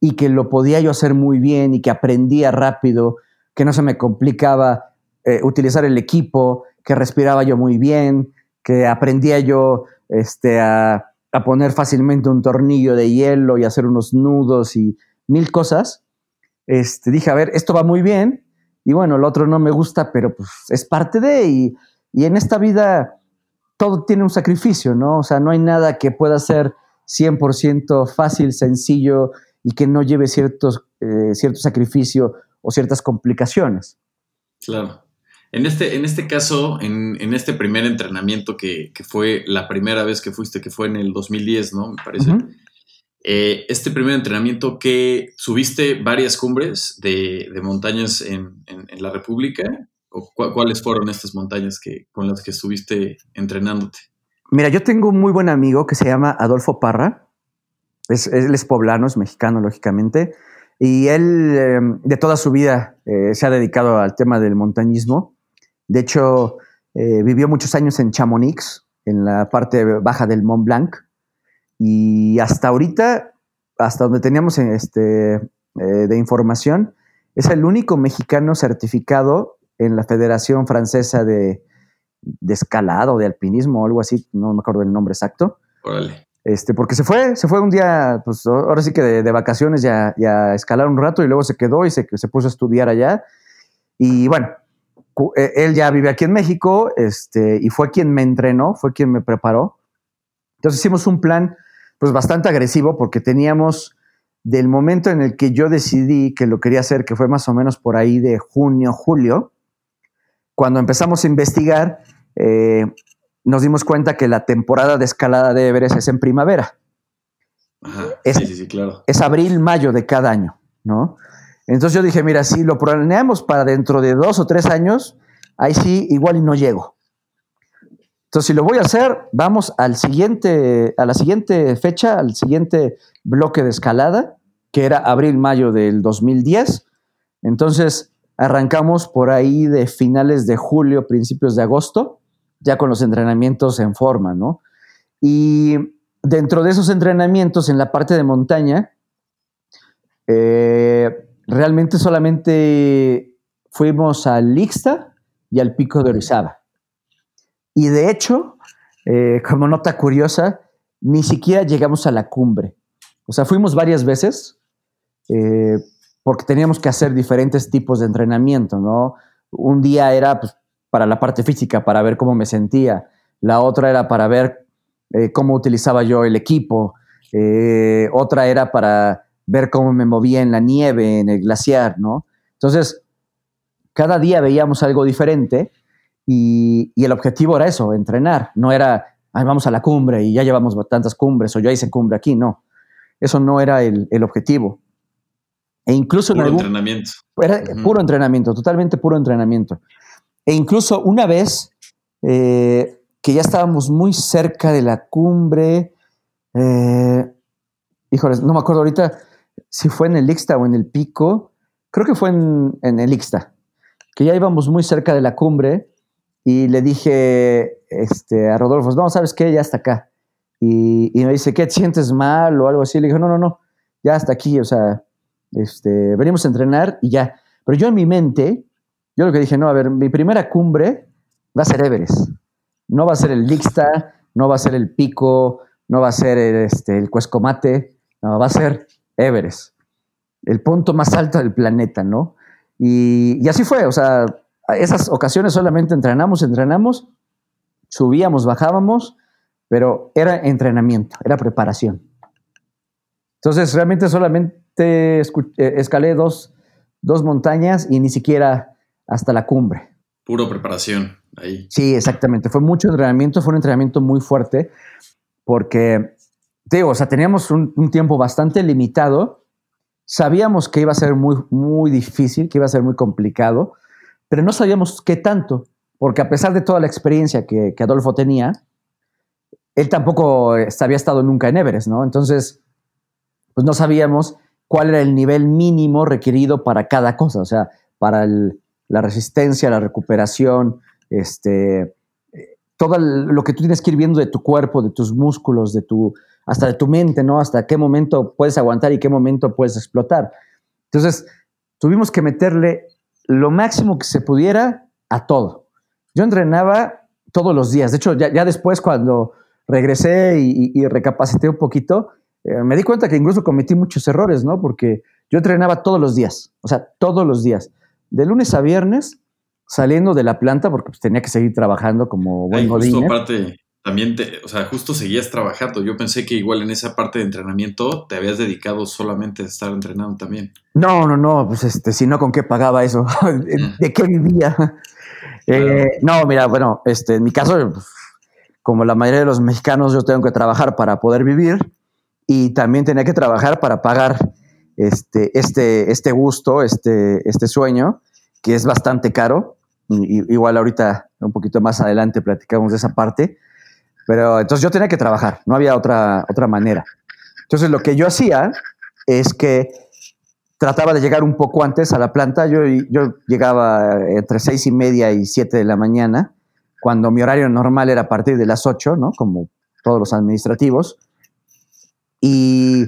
y que lo podía yo hacer muy bien y que aprendía rápido, que no se me complicaba eh, utilizar el equipo, que respiraba yo muy bien, que aprendía yo este, a, poner fácilmente un tornillo de hielo y hacer unos nudos y mil cosas, este, dije, a ver, esto va muy bien, y bueno, el otro no me gusta, pero pues es parte de, y, y en esta vida todo tiene un sacrificio, ¿no? O sea, no hay nada que pueda ser 100% fácil, sencillo y que no lleve ciertos, eh, cierto sacrificio o ciertas complicaciones. Claro. En este, en este caso, en, en este primer entrenamiento que, que, fue la primera vez que fuiste, que fue en el 2010, ¿no? Me parece. Eh, este primer entrenamiento que subiste varias cumbres de, montañas en, la República, o cuáles fueron estas montañas que, con las que estuviste entrenándote? Mira, yo tengo un muy buen amigo que se llama Adolfo Parra. Es, él es poblano, es mexicano, lógicamente. Y él em, de toda su vida eh, se ha dedicado al tema del montañismo. De hecho, eh, vivió muchos años en Chamonix, en la parte baja del Mont Blanc. Y hasta ahorita, hasta donde teníamos este, eh, de información, es el único mexicano certificado en la Federación Francesa de, de Escalado, de Alpinismo o algo así, no me acuerdo el nombre exacto. Órale. Este, porque se fue, se fue un día, pues ahora sí que de, vacaciones ya, ya a escalar un rato y luego se quedó y se, se puso a estudiar allá. Y bueno, él ya vive aquí en México este, y fue quien me entrenó, fue quien me preparó. Entonces hicimos un plan pues bastante agresivo porque teníamos del momento en el que yo decidí que lo quería hacer, que fue más o menos por ahí de junio, julio, cuando empezamos a investigar, eh, nos dimos cuenta que la temporada de escalada de Everest es en primavera. Ajá, es, sí, sí, claro. Es abril, mayo de cada año, ¿no? Entonces yo dije, mira, si lo planeamos para dentro de dos o tres años, ahí sí, igual y no llego. Entonces, si lo voy a hacer, vamos al siguiente, a la siguiente fecha, al siguiente bloque de escalada, que era abril-mayo del 2010. Entonces, arrancamos por ahí de finales de julio, principios de agosto, ya con los entrenamientos en forma, ¿no? Y dentro de esos entrenamientos, en la parte de montaña, eh, realmente solamente fuimos al Ixta y al Pico de Orizaba. Y de hecho, eh, como nota curiosa, ni siquiera llegamos a la cumbre. O sea, fuimos varias veces eh, porque teníamos que hacer diferentes tipos de entrenamiento, ¿no? Un día era pues, para la parte física, para ver cómo me sentía. La otra era para ver eh, cómo utilizaba yo el equipo. otra era para ver cómo me movía en la nieve, en el glaciar, ¿no? Entonces, cada día veíamos algo diferente y, el objetivo era eso, entrenar. No era, vamos a la cumbre y ya llevamos tantas cumbres o yo hice cumbre aquí. No, eso no era el, objetivo. E incluso puro entrenamiento. Era puro entrenamiento, totalmente puro entrenamiento. E incluso una vez eh, que ya estábamos muy cerca de la cumbre, eh, híjoles, no me acuerdo ahorita si fue en el Ixta o en el Pico, creo que fue en, el Ixta, que ya íbamos muy cerca de la cumbre y le dije este, a Rodolfo, no, ¿sabes qué? Ya está acá. Y, me dice, ¿qué? ¿Te sientes mal o algo así? Le dije, no, no, no, ya está aquí, o sea, este, venimos a entrenar y ya. Pero yo en mi mente, yo lo que dije, no, a ver, mi primera cumbre va a ser Everest. No va a ser el Lixta, no va a ser el Pico, no va a ser el, este, el Cuescomate, no, va a ser Everest. El punto más alto del planeta, ¿no? Y, y así fue, o sea, esas ocasiones solamente entrenamos, entrenamos, subíamos, bajábamos, pero era entrenamiento, era preparación. Entonces, realmente solamente eh, escalé dos, dos montañas y ni siquiera hasta la cumbre. Puro preparación ahí. Sí, exactamente. Fue mucho entrenamiento, fue un entrenamiento muy fuerte porque, o sea, teníamos un, tiempo bastante limitado. Sabíamos que iba a ser muy, muy difícil, que iba a ser muy complicado, pero no sabíamos qué tanto, porque a pesar de toda la experiencia que, que Adolfo tenía, él tampoco había estado nunca en Everest, ¿no? Entonces, pues no sabíamos cuál era el nivel mínimo requerido para cada cosa, o sea, para la resistencia, la recuperación, este, todo lo que tú tienes que ir viendo de tu cuerpo, de tus músculos, de tu, hasta de tu mente, ¿no? Hasta qué momento puedes aguantar y qué momento puedes explotar. Entonces, tuvimos que meterle lo máximo que se pudiera a todo. Yo entrenaba todos los días. De hecho, ya después cuando regresé y, recapacité un poquito, eh, me di cuenta que incluso cometí muchos errores, ¿no? Porque yo entrenaba todos los días, o sea, todos los días, de lunes a viernes, saliendo de la planta, porque pues, tenía que seguir trabajando como buen justo aparte, también, te, o sea, justo seguías trabajando. Yo pensé que igual en esa parte de entrenamiento te habías dedicado solamente a estar entrenando también. No, no, no, pues este, si no, ¿con qué pagaba eso? ¿De qué vivía? Eh, no, mira, bueno, este, en mi caso, pues, como la mayoría de los mexicanos, yo tengo que trabajar para poder vivir y también tenía que trabajar para pagar este, este, este gusto, este, este sueño, que es bastante caro. Y, igual ahorita, un poquito más adelante, platicamos de esa parte. Pero entonces yo tenía que trabajar, no había otra, otra manera. Entonces lo que yo hacía es que trataba de llegar un poco antes a la planta. Yo, yo llegaba entre seis y media y siete de la mañana cuando mi horario normal era a partir de las 8, ¿no? Como todos los administrativos. Y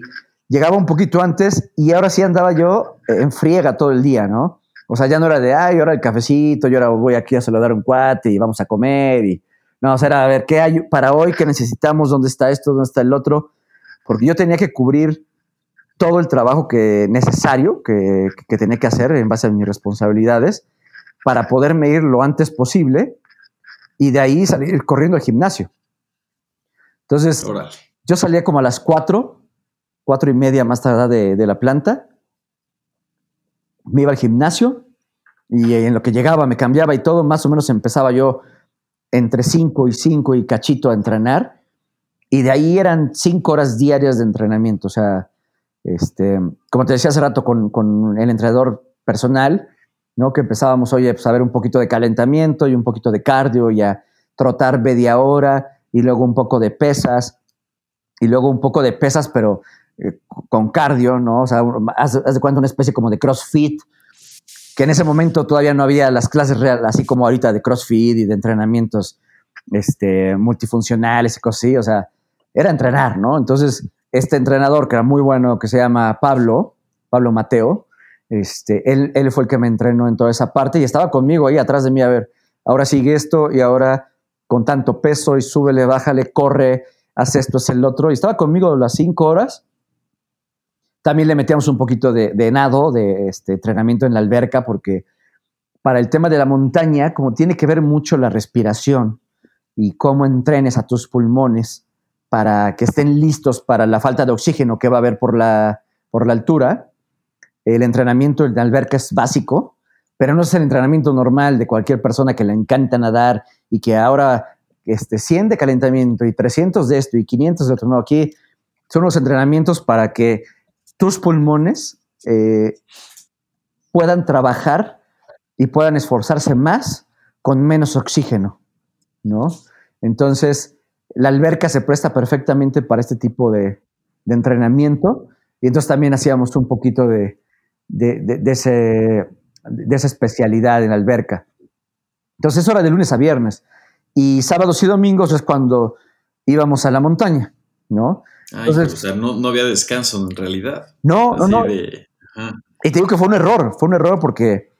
llegaba un poquito antes y ahora sí andaba yo en friega todo el día, ¿no? O sea, ya no era de, ay, ahora el cafecito, yo ahora voy aquí a saludar a un cuate y vamos a comer. Y, no, o sea, era a ver qué hay para hoy, qué necesitamos, dónde está esto, dónde está el otro. Porque yo tenía que cubrir todo el trabajo que necesario que, que tenía que hacer en base a mis responsabilidades para poderme ir lo antes posible y de ahí salir corriendo al gimnasio. Entonces, yo salía como a las cuatro, cuatro y media más tarde de, la planta, me iba al gimnasio y en lo que llegaba me cambiaba y todo, más o menos empezaba yo entre cinco y cinco y cachito a entrenar y de ahí eran cinco horas diarias de entrenamiento, o sea, este, como te decía hace rato con, con el entrenador personal, ¿no? Que empezábamos, oye, pues a ver un poquito de calentamiento y un poquito de cardio y a trotar media hora y luego un poco de pesas y luego un poco de pesas, pero eh, con cardio, ¿no? O sea, haz, de cuenta una especie como de CrossFit, que en ese momento todavía no había las clases reales, así como ahorita de CrossFit y de entrenamientos este, multifuncionales y cosas así, o sea, era entrenar, ¿no? Entonces, este entrenador que era muy bueno, que se llama Pablo, Pablo Mateo, este, él, él fue el que me entrenó en toda esa parte y estaba conmigo ahí atrás de mí, a ver, ahora sigue esto y ahora con tanto peso y súbele, bájale, corre, haz esto, haz el otro. Y estaba conmigo las cinco horas. También le metíamos un poquito de, nado, de este, entrenamiento en la alberca, porque para el tema de la montaña, como tiene que ver mucho la respiración y cómo entrenes a tus pulmones para que estén listos para la falta de oxígeno que va a haber por la, por la altura, el entrenamiento en la alberca es básico, pero no es el entrenamiento normal de cualquier persona que le encanta nadar y que ahora este, 100 de calentamiento y 300 de esto y 500 de otro. No, aquí son los entrenamientos para que tus pulmones eh, puedan trabajar y puedan esforzarse más con menos oxígeno, ¿no? Entonces, la alberca se presta perfectamente para este tipo de, de entrenamiento y entonces también hacíamos un poquito de, de, ese, de esa especialidad en la alberca. Entonces eso era de lunes a viernes. Y sábados y domingos es cuando íbamos a la montaña, ¿no? Entonces, o sea, no, había descanso en realidad. No, no, no. y te digo que fue un error, fue un error porque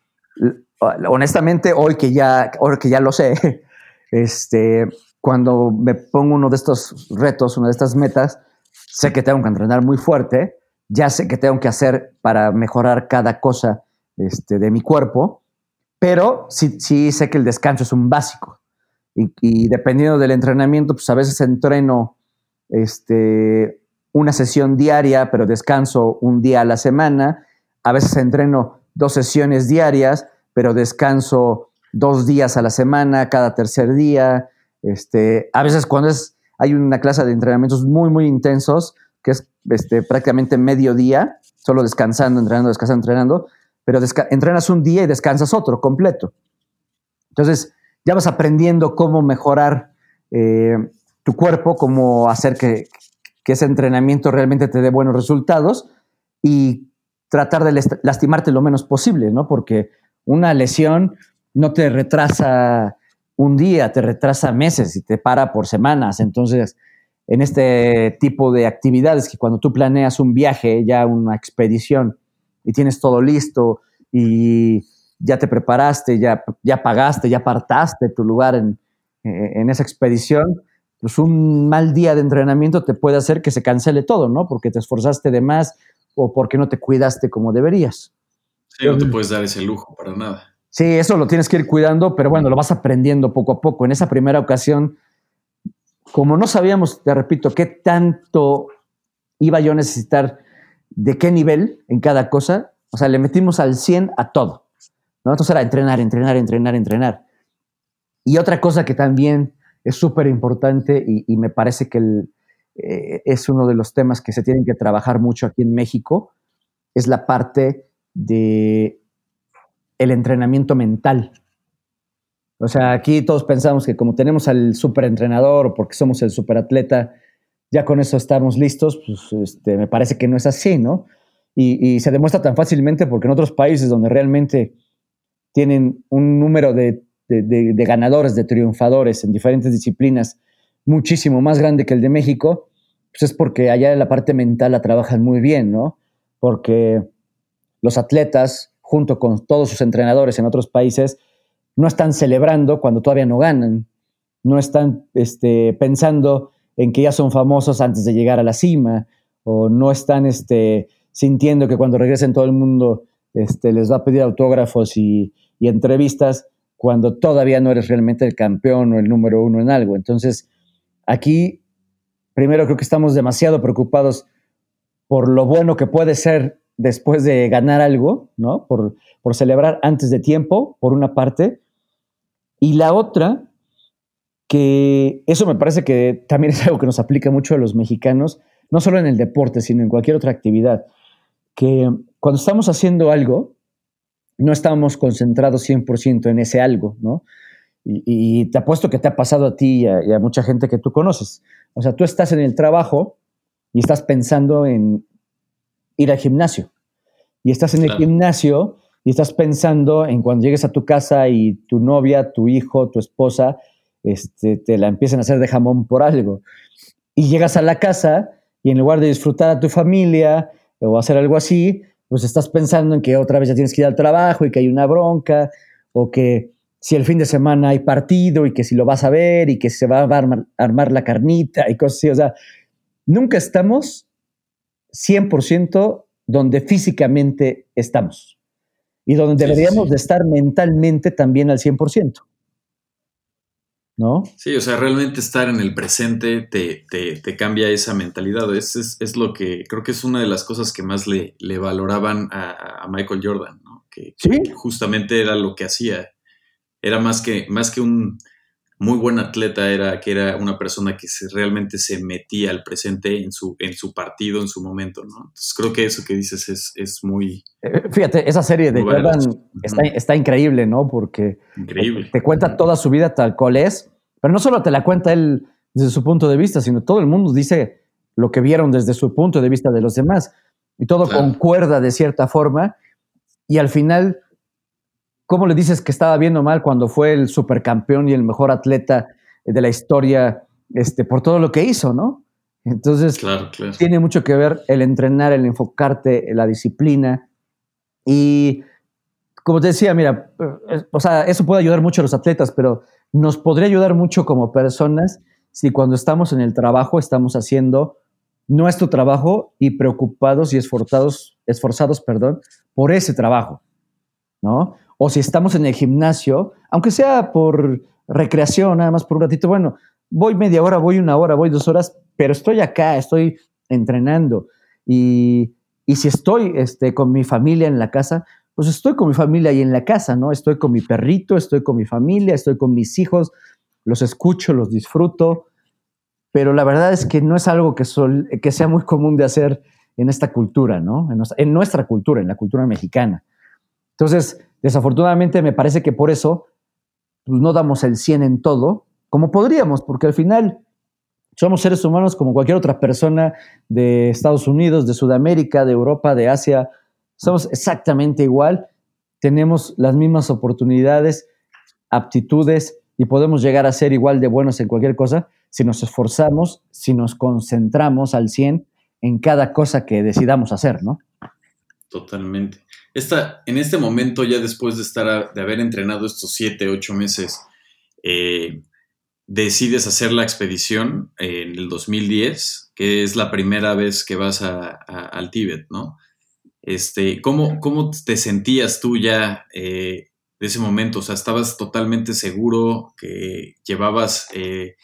honestamente hoy que ya, hoy que ya lo sé, este, cuando me pongo uno de estos retos, una de estas metas, sé que tengo que entrenar muy fuerte, ya sé que tengo que hacer para mejorar cada cosa este, de mi cuerpo, pero sí, sí sé que el descanso es un básico. Y, dependiendo del entrenamiento, pues a veces entreno este, una sesión diaria, pero descanso un día a la semana. A veces entreno dos sesiones diarias, pero descanso dos días a la semana, cada tercer día. Este, a veces cuando es, hay una clase de entrenamientos muy, muy intensos, que es este, prácticamente medio día, solo descansando, entrenando, descansando, entrenando, pero entrenas un día y descansas otro completo. Entonces, ya vas aprendiendo cómo mejorar eh, tu cuerpo, cómo hacer que, ese entrenamiento realmente te dé buenos resultados y tratar de lastimarte lo menos posible, ¿no? Porque una lesión no te retrasa un día, te retrasa meses y te para por semanas. Entonces, en este tipo de actividades que cuando tú planeas un viaje, ya una expedición, y tienes todo listo y ya te preparaste, ya, ya pagaste, ya apartaste tu lugar en, en esa expedición, pues un mal día de entrenamiento te puede hacer que se cancele todo, ¿no? Porque te esforzaste de más o porque no te cuidaste como deberías. Sí, no te puedes dar ese lujo para nada. Sí, eso lo tienes que ir cuidando, pero bueno, lo vas aprendiendo poco a poco. En esa primera ocasión, como no sabíamos, te repito, qué tanto iba yo a necesitar, de qué nivel en cada cosa, o sea, le metimos al 100 a todo. ¿no? Entonces era entrenar, entrenar, entrenar, entrenar. Y otra cosa que también es súper importante y, me parece que eh, es uno de los temas que se tienen que trabajar mucho aquí en México, es la parte de el entrenamiento mental. O sea, aquí todos pensamos que como tenemos al superentrenador o porque somos el superatleta, ya con eso estamos listos, pues este, me parece que no es así, ¿no? Y, y, se demuestra tan fácilmente porque en otros países donde realmente tienen un número de de, ganadores, de triunfadores en diferentes disciplinas muchísimo más grande que el de México, pues es porque allá en la parte mental la trabajan muy bien, ¿no? Porque los atletas, junto con todos sus entrenadores en otros países, no están celebrando cuando todavía no ganan, no están este, pensando en que ya son famosos antes de llegar a la cima, o no están este, sintiendo que cuando regresen todo el mundo este, les va a pedir autógrafos y, y entrevistas, cuando todavía no eres realmente el campeón o el número uno en algo. Entonces, aquí, primero creo que estamos demasiado preocupados por lo bueno que puede ser después de ganar algo, ¿no? Por, por celebrar antes de tiempo, por una parte. Y la otra, que eso me parece que también es algo que nos aplica mucho a los mexicanos, no solo en el deporte, sino en cualquier otra actividad, que cuando estamos haciendo algo, no estamos concentrados 100% en ese algo, ¿no? Y, te apuesto que te ha pasado a ti y a, mucha gente que tú conoces. O sea, tú estás en el trabajo y estás pensando en ir al gimnasio. Y estás en el gimnasio y estás pensando en cuando llegues a tu casa y tu novia, tu hijo, tu esposa, este, te la empiezan a hacer de jamón por algo. Y llegas a la casa y en lugar de disfrutar a tu familia o hacer algo así, pues estás pensando en que otra vez ya tienes que ir al trabajo y que hay una bronca, o que si el fin de semana hay partido y que si lo vas a ver y que se va a armar, la carnita y cosas así. O sea, nunca estamos 100% donde físicamente estamos y donde deberíamos de estar mentalmente también al 100%. ¿No? Sí, o sea, realmente estar en el presente te, te, cambia esa mentalidad. Es, es, lo que creo que es una de las cosas que más le, le valoraban a, Michael Jordan, ¿no? Que, justamente era lo que hacía. Era más que, más que un muy buen atleta, era que era una persona que se, realmente se metía al presente en su, en su partido, en su momento, ¿no? Entonces creo que eso que dices es, es muy... Eh, fíjate, esa serie de Jordan está, está, increíble, ¿no? Porque increíble. te cuenta toda su vida tal cual es pero no solo te la cuenta él desde su punto de vista, sino todo el mundo dice lo que vieron desde su punto de vista de los demás. Y todo concuerda de cierta forma. Y al final, ¿cómo le dices que estaba viendo mal cuando fue el supercampeón y el mejor atleta de la historia este, por todo lo que hizo, no? Entonces, tiene mucho que ver el entrenar, el enfocarte, la disciplina. Y como te decía, mira, eh, o sea, eso puede ayudar mucho a los atletas, pero nos podría ayudar mucho como personas si cuando estamos en el trabajo estamos haciendo nuestro trabajo y preocupados y esforzados, esforzados perdón, por ese trabajo, ¿no? O si estamos en el gimnasio, aunque sea por recreación, nada más por un ratito, bueno, voy media hora, voy una hora, voy dos horas, pero estoy acá, estoy entrenando. Y, si estoy este, con mi familia en la casa, pues estoy con mi familia ahí en la casa, ¿no? Estoy con mi perrito, estoy con mi familia, estoy con mis hijos, los escucho, los disfruto, pero la verdad es que no es algo que sea muy común de hacer en esta cultura, ¿no? En nuestra, cultura, en la cultura mexicana. Entonces, desafortunadamente me parece que por eso pues, no damos el 100 en todo, como podríamos, porque al final somos seres humanos como cualquier otra persona de Estados Unidos, de Sudamérica, de Europa, de Asia. Somos exactamente igual, tenemos las mismas oportunidades, aptitudes y podemos llegar a ser igual de buenos en cualquier cosa si nos esforzamos, si nos concentramos al 100 en cada cosa que decidamos hacer, ¿no? Totalmente. Esta, en este momento, ya después de estar de haber entrenado estos siete, ocho meses, eh, decides hacer la expedición en el 2010, que es la primera vez que vas al Tíbet, ¿no? Este, ¿cómo, ¿Cómo te sentías tú ya eh, de ese momento? O sea, ¿estabas totalmente seguro que llevabas eh,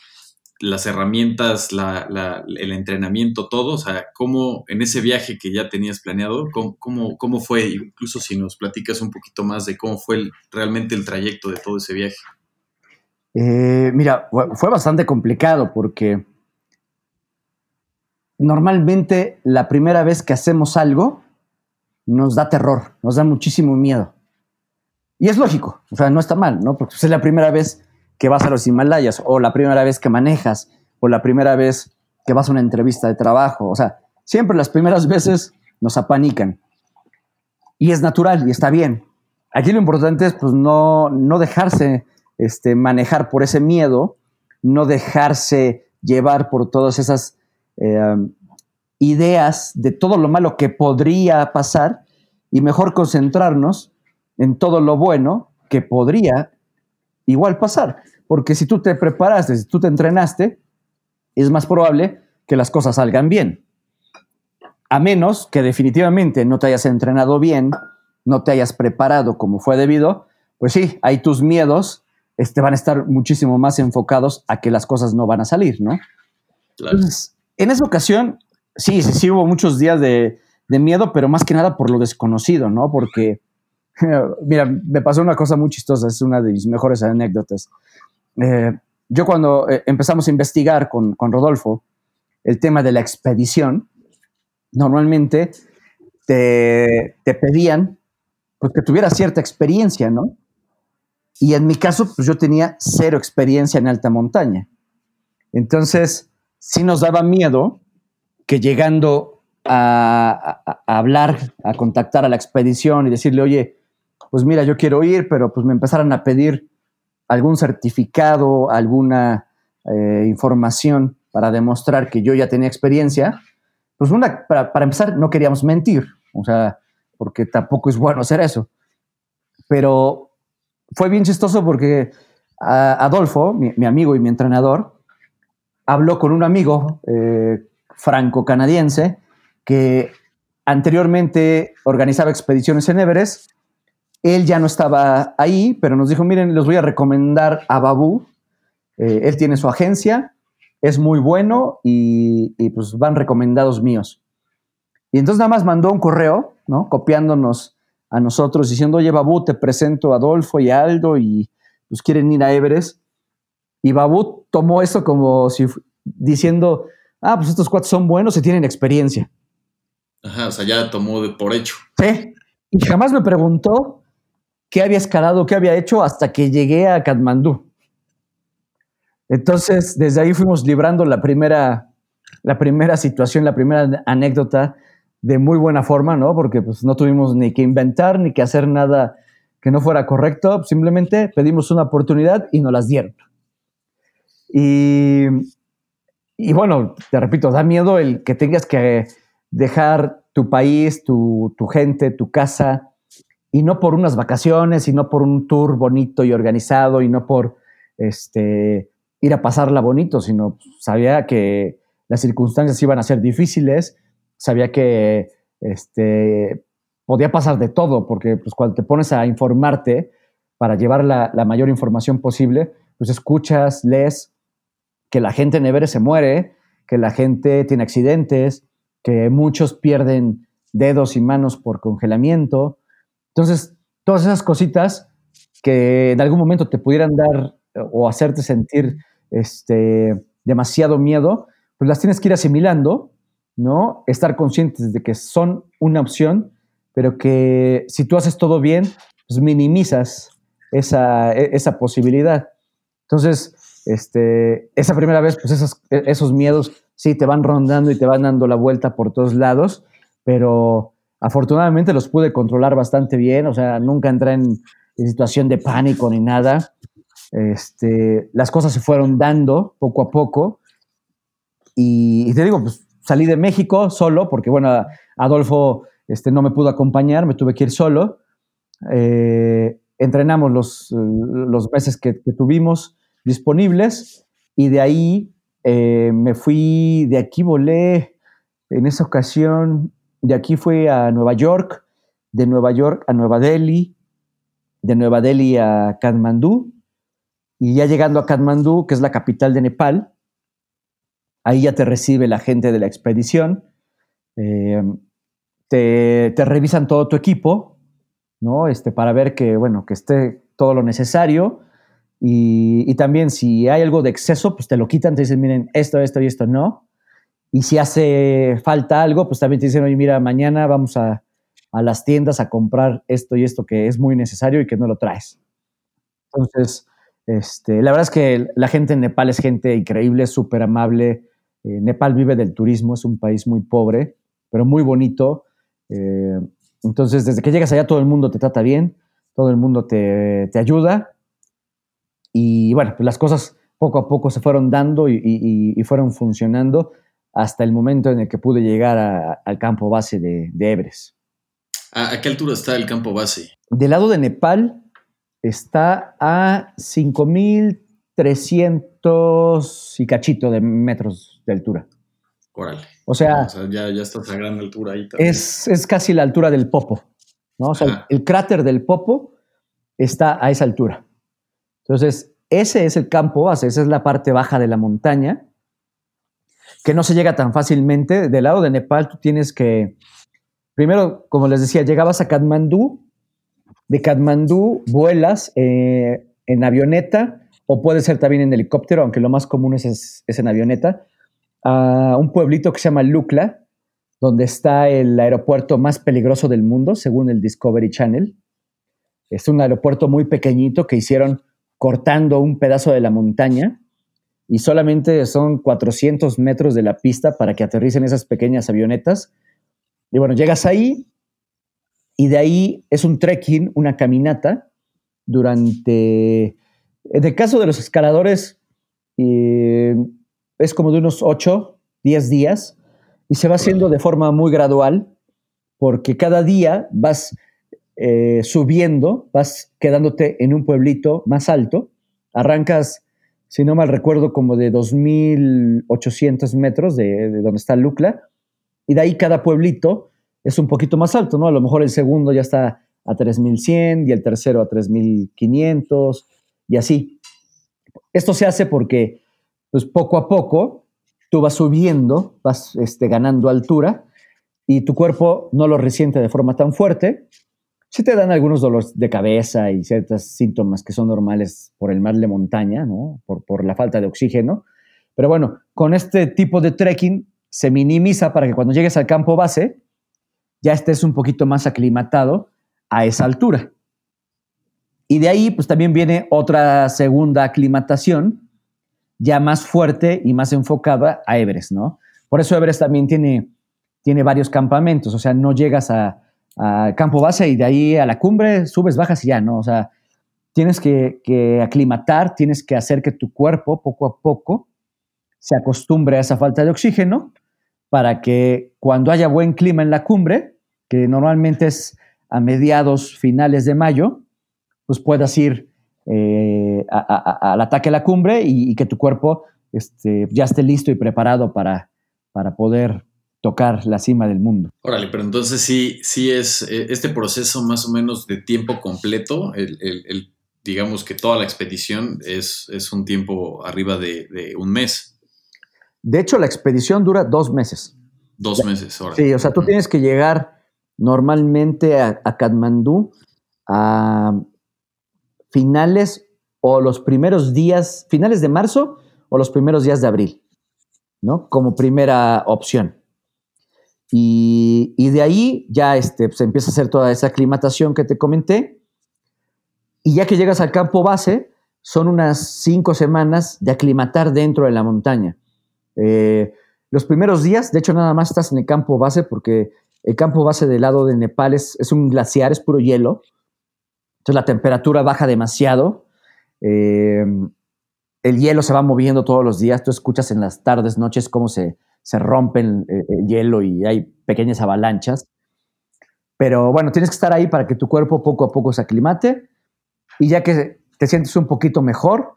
las herramientas, el entrenamiento, todo? O sea, ¿cómo en ese viaje que ya tenías planeado, cómo, cómo, fue? Incluso si nos platicas un poquito más de cómo fue realmente el trayecto de todo ese viaje. Eh, mira, fue bastante complicado porque normalmente la primera vez que hacemos algo nos da terror, nos da muchísimo miedo. Y es lógico, o sea, no está mal, ¿no? Porque es la primera vez que vas a los Himalayas, o la primera vez que manejas, o la primera vez que vas a una entrevista de trabajo. O sea, siempre las primeras veces nos apanican. Y es natural y está bien. Aquí lo importante es pues no, no dejarse este, manejar por ese miedo, no dejarse llevar por todas esas eh, ideas de todo lo malo que podría pasar y mejor concentrarnos en todo lo bueno que podría igual pasar. Porque si tú te preparaste, si tú te entrenaste, es más probable que las cosas salgan bien. A menos que definitivamente no te hayas entrenado bien, no te hayas preparado como fue debido, pues sí, hay tus miedos este, van a estar muchísimo más enfocados a que las cosas no van a salir, ¿no? Entonces, en esa ocasión, sí, sí, sí hubo muchos días de, miedo, pero más que nada por lo desconocido, ¿no? Porque, mira, me pasó una cosa muy chistosa, es una de mis mejores anécdotas. Eh, yo cuando eh, empezamos a investigar con, Rodolfo el tema de la expedición, normalmente te, te pedían pues, que tuvieras cierta experiencia, ¿no? Y en mi caso, pues yo tenía cero experiencia en alta montaña. Entonces, sí nos daba miedo que llegando a, hablar, a contactar a la expedición y decirle, oye, pues mira, yo quiero ir, pero pues me empezaran a pedir algún certificado, alguna eh, información para demostrar que yo ya tenía experiencia, pues para, para, empezar, no queríamos mentir, o sea, porque tampoco es bueno hacer eso. Pero fue bien chistoso porque Adolfo, mi, amigo y mi entrenador, habló con un amigo eh, franco-canadiense que anteriormente organizaba expediciones en Everest. Él ya no estaba ahí, pero nos dijo, miren, les voy a recomendar a Babu. Eh, él tiene su agencia, es muy bueno y, y, pues van recomendados míos. Y entonces nada más mandó un correo, ¿no? Copiándonos a nosotros diciendo, oye, Babu, te presento a Adolfo y Aldo y pues quieren ir a Everest. Y Babu tomó eso como si diciendo, ah, pues estos cuatro son buenos y tienen experiencia. Ajá, o sea, ya tomó de por hecho. Sí. Y jamás me preguntó qué había escalado, qué había hecho hasta que llegué a Katmandú. Entonces, desde ahí fuimos librando la primera, la primera situación, la primera anécdota de muy buena forma, ¿no? Porque pues no tuvimos ni que inventar ni que hacer nada que no fuera correcto, simplemente pedimos una oportunidad y nos las dieron. Y, y bueno, te repito, da miedo el que tengas que dejar tu país, tu, tu gente, tu casa, y no por unas vacaciones, y no por un tour bonito y organizado, y no por este, ir a pasarla bonito, sino sabía que las circunstancias iban a ser difíciles, sabía que este, podía pasar de todo, porque pues, cuando te pones a informarte para llevar la, mayor información posible, pues escuchas, lees que la gente en Everest se muere, que la gente tiene accidentes, que muchos pierden dedos y manos por congelamiento. Entonces, todas esas cositas que en algún momento te pudieran dar o hacerte sentir este, demasiado miedo, pues las tienes que ir asimilando, ¿no? Estar conscientes de que son una opción, pero que si tú haces todo bien, pues minimizas esa, e, esa posibilidad. Entonces, este, esa primera vez, pues esos, e, esos miedos sí te van rondando y te van dando la vuelta por todos lados, pero afortunadamente los pude controlar bastante bien, o sea, nunca entré en, situación de pánico ni nada. Este, las cosas se fueron dando poco a poco y, te digo, pues salí de México solo, porque bueno, Adolfo este, no me pudo acompañar, me tuve que ir solo. Eh, entrenamos los, los meses que, tuvimos disponibles y de ahí eh, me fui, de aquí volé, en esa ocasión, de aquí fui a Nueva York, de Nueva York a Nueva Delhi, de Nueva Delhi a Kathmandú, y ya llegando a Kathmandú, que es la capital de Nepal, ahí ya te recibe la gente de la expedición, eh, te, te, revisan todo tu equipo, ¿no? Este, para ver que, bueno, que esté todo lo necesario, y, y, también si hay algo de exceso, pues te lo quitan, te dicen, miren, esto, esto y esto no, y si hace falta algo, pues también te dicen, oye, mira, mañana vamos a, a las tiendas a comprar esto y esto que es muy necesario y que no lo traes. Entonces, este, la verdad es que la gente en Nepal es gente increíble, súper amable. Eh, Nepal vive del turismo, es un país muy pobre, pero muy bonito. Eh, entonces, desde que llegas allá, todo el mundo te trata bien, todo el mundo te, te ayuda. Y bueno, pues las cosas poco a poco se fueron dando y, y, fueron funcionando hasta el momento en el que pude llegar al campo base de, de Everest. ¿A, qué altura está el campo base? Del lado de Nepal está a 5.300 y cachito de metros de altura. Órale. O sea, ya, ya estás a gran altura ahí también. Es, es casi la altura del Popo. ¿no? O sea, el, cráter del Popo está a esa altura. Entonces, ese es el campo base, esa es la parte baja de la montaña, que no se llega tan fácilmente. Del lado de Nepal tú tienes que primero, como les decía, llegabas a Katmandú, de Katmandú vuelas eh, en avioneta o puede ser también en helicóptero, aunque lo más común es, en avioneta, a un pueblito que se llama Lukla, donde está el aeropuerto más peligroso del mundo, según el Discovery Channel. Es un aeropuerto muy pequeñito que hicieron cortando un pedazo de la montaña y solamente son 400 metros de la pista para que aterricen esas pequeñas avionetas. Y bueno, llegas ahí y de ahí es un trekking, una caminata durante, en el caso de los escaladores, eh, es como de unos 8, 10 días y se va haciendo de forma muy gradual porque cada día vas eh, subiendo, vas quedándote en un pueblito más alto, arrancas, si no mal recuerdo, como de 2.800 metros de, de donde está Lucla, y de ahí cada pueblito es un poquito más alto, ¿no? A lo mejor el segundo ya está a 3100 y el tercero a 3500 y así. Esto se hace porque, pues poco a poco, tú vas subiendo, vas este, ganando altura y tu cuerpo no lo resiente de forma tan fuerte. Sí te dan algunos dolores de cabeza y ciertos síntomas que son normales por el mar de montaña, ¿no? Por, por la falta de oxígeno. Pero bueno, con este tipo de trekking se minimiza para que cuando llegues al campo base ya estés un poquito más aclimatado a esa altura. Y de ahí pues también viene otra segunda aclimatación ya más fuerte y más enfocada a Everest, ¿no? Por eso Everest también tiene, tiene varios campamentos, o sea, no llegas a, campo base y de ahí a la cumbre subes, bajas y ya, ¿no? O sea, tienes que, aclimatar, tienes que hacer que tu cuerpo poco a poco se acostumbre a esa falta de oxígeno para que cuando haya buen clima en la cumbre, que normalmente es a mediados, finales de mayo, pues puedas ir eh, al ataque a la cumbre y, que tu cuerpo este, ya esté listo y preparado para, para poder tocar la cima del mundo. Órale, pero entonces sí, sí es eh, este proceso más o menos de tiempo completo, el, digamos que toda la expedición es, es un tiempo arriba de un mes. De hecho, la expedición dura dos meses. Dos meses, ahora. Sí, o sea, tú tienes que llegar normalmente a, a Katmandú a finales o los primeros días, finales de marzo o los primeros días de abril, ¿no? Como primera opción. Y, de ahí ya este, se pues, empieza a hacer toda esa aclimatación que te comenté. Y ya que llegas al campo base, son unas cinco semanas de aclimatar dentro de la montaña. Eh, los primeros días, de hecho, nada más estás en el campo base porque el campo base del lado de Nepal es, es un glaciar, es puro hielo. Entonces la temperatura baja demasiado. Eh, el hielo se va moviendo todos los días. Tú escuchas en las tardes, noches cómo se, se rompen el, el hielo y hay pequeñas avalanchas. Pero bueno, tienes que estar ahí para que tu cuerpo poco a poco se aclimate. Y ya que te sientes un poquito mejor,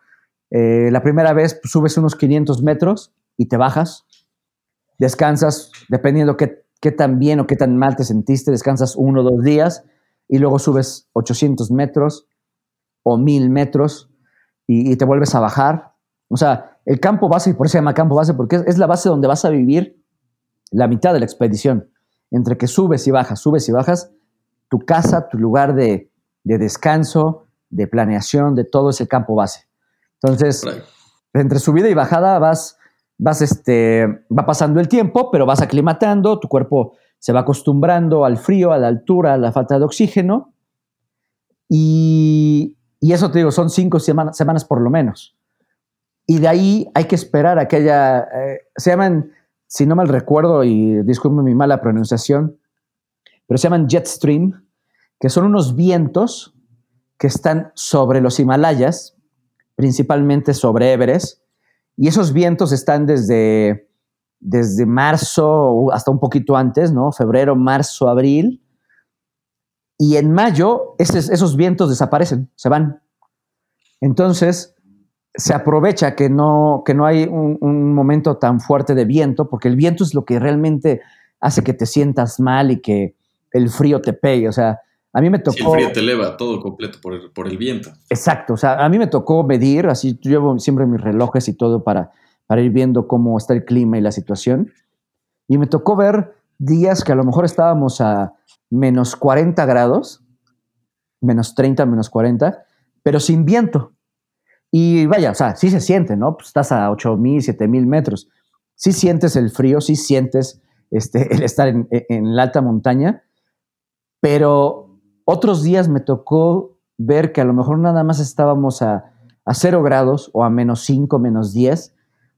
eh, la primera vez pues, subes unos 500 metros y te bajas. Descansas, dependiendo qué, qué tan bien o qué tan mal te sentiste, descansas uno o dos días y luego subes 800 metros o 1000 metros y, te vuelves a bajar. O sea, el campo base, y por eso se llama campo base, porque es, la base donde vas a vivir la mitad de la expedición. Entre que subes y bajas, subes y bajas, tu casa, tu lugar de, descanso, de planeación, de todo es el campo base. Entonces, entre subida y bajada vas, vas este, va pasando el tiempo, pero vas aclimatando, tu cuerpo se va acostumbrando al frío, a la altura, a la falta de oxígeno. Y, y eso te digo, son cinco semanas, semanas por lo menos. Y de ahí hay que esperar a que haya, eh, se llaman, si no mal recuerdo, y disculpe mi mala pronunciación, pero se llaman jet stream, que son unos vientos que están sobre los Himalayas, principalmente sobre Everest, y esos vientos están desde, desde marzo hasta un poquito antes, ¿no? Febrero, marzo, abril, y en mayo esos, vientos desaparecen, se van. Entonces, se aprovecha que no, que no hay un, momento tan fuerte de viento, porque el viento es lo que realmente hace que te sientas mal y que el frío te pegue. O sea, a mí me tocó... el frío te eleva todo completo por el, por el, viento. Exacto. O sea, a mí me tocó medir, así llevo siempre mis relojes y todo para, para ir viendo cómo está el clima y la situación. Y me tocó ver días que a lo mejor estábamos a menos 40 grados, menos 30, menos 40, pero sin viento. Y vaya, o sea, sí se siente, ¿no? Pues estás a 8000, 7000 metros. Sí sientes el frío, sí sientes este, el estar en, en la alta montaña, pero otros días me tocó ver que a lo mejor nada más estábamos a, a 0 grados o a menos 5, menos 10,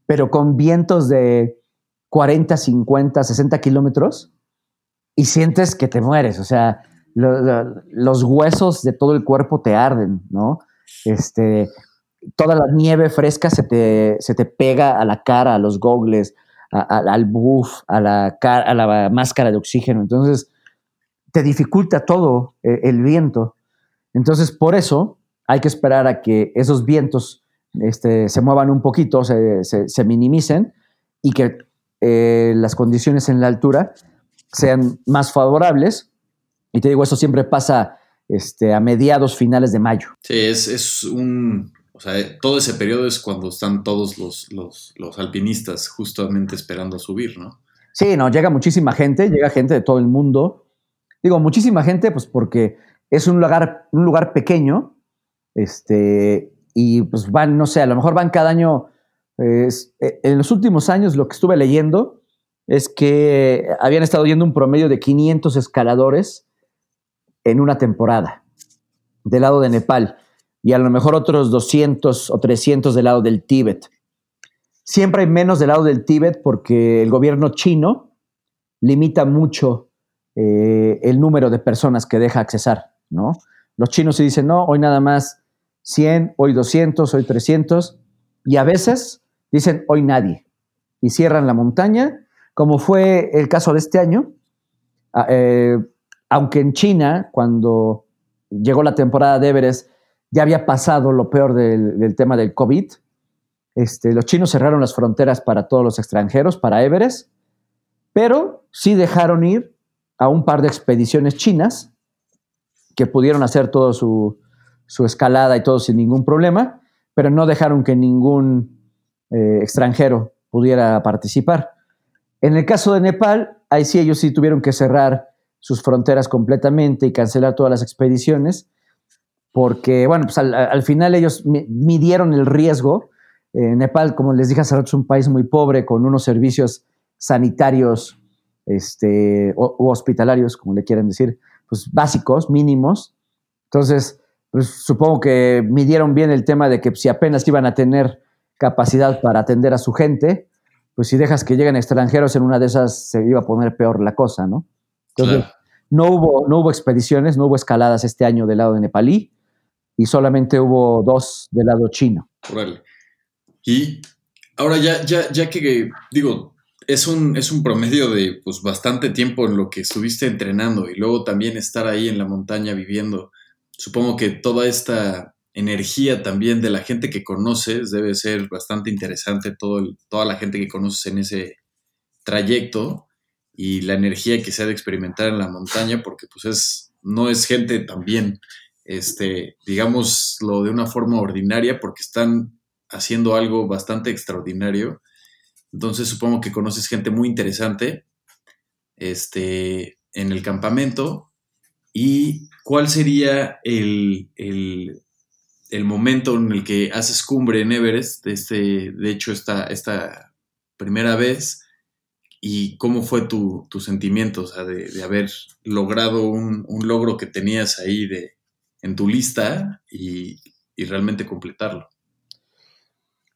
pero con vientos de 40, 50, 60 kilómetros y sientes que te mueres, o sea, los huesos de todo el cuerpo te arden, ¿no? Este, toda la nieve fresca se te, se te pega a la cara, a los gogles, al buff, a la, a la máscara de oxígeno. Entonces, te dificulta todo eh, el, viento. Entonces, por eso hay que esperar a que esos vientos este, se muevan un poquito, se, se, minimicen y que eh, las condiciones en la altura sean más favorables. Y te digo, eso siempre pasa este, a mediados, finales de mayo. Sí, es, un... O sea, todo ese periodo es cuando están todos los, los, alpinistas justamente esperando subir, ¿no? Sí, no, llega muchísima gente, llega gente de todo el mundo. Digo, muchísima gente, pues porque es un lugar, un lugar pequeño, este, y pues van, no sé, a lo mejor van cada año, eh, en los últimos años lo que estuve leyendo es que habían estado yendo un promedio de 500 escaladores en una temporada del lado de Nepal y a lo mejor otros 200 o 300 del lado del Tíbet. Siempre hay menos del lado del Tíbet porque el gobierno chino limita mucho eh, el número de personas que deja accesar, ¿no? Los chinos se dicen, no, hoy nada más 100, hoy 200, hoy 300, y a veces dicen, hoy nadie, y cierran la montaña como fue el caso de este año, eh, aunque en China, cuando llegó la temporada de Everest, ya había pasado lo peor del, tema del COVID, este, los chinos cerraron las fronteras para todos los extranjeros, para Everest, pero sí dejaron ir a un par de expediciones chinas que pudieron hacer toda su, escalada y todo sin ningún problema, pero no dejaron que ningún eh, extranjero pudiera participar. En el caso de Nepal, ahí sí ellos sí tuvieron que cerrar sus fronteras completamente y cancelar todas las expediciones, porque, bueno, pues al, final ellos midieron el riesgo. Eh, Nepal, como les dije hace rato, es un país muy pobre, con unos servicios sanitarios este, o, hospitalarios, como le quieren decir, pues básicos, mínimos. Entonces, pues supongo que midieron bien el tema de que si apenas iban a tener capacidad para atender a su gente, pues si dejas que lleguen extranjeros en una de esas se iba a poner peor la cosa, ¿no? Entonces, no, hubo, no hubo expediciones, no hubo escaladas este año del lado de Nepalí y solamente hubo dos del lado chino. Y ahora ya, ya, ya que digo, es un, es un promedio de pues, bastante tiempo en lo que estuviste entrenando y luego también estar ahí en la montaña viviendo. Supongo que toda esta energía también de la gente que conoces debe ser bastante interesante, todo toda la gente que conoces en ese trayecto y la energía que se ha de experimentar en la montaña, porque pues es, no es gente también, este, digámoslo de una forma ordinaria, porque están haciendo algo bastante extraordinario entonces supongo que conoces gente muy interesante este, en el campamento. ¿Y cuál sería el, momento en el que haces cumbre en Everest? Este, de hecho, esta, esta primera vez. ¿Y cómo fue tu, sentimiento de, haber logrado un, logro que tenías ahí de, en tu lista y realmente completarlo?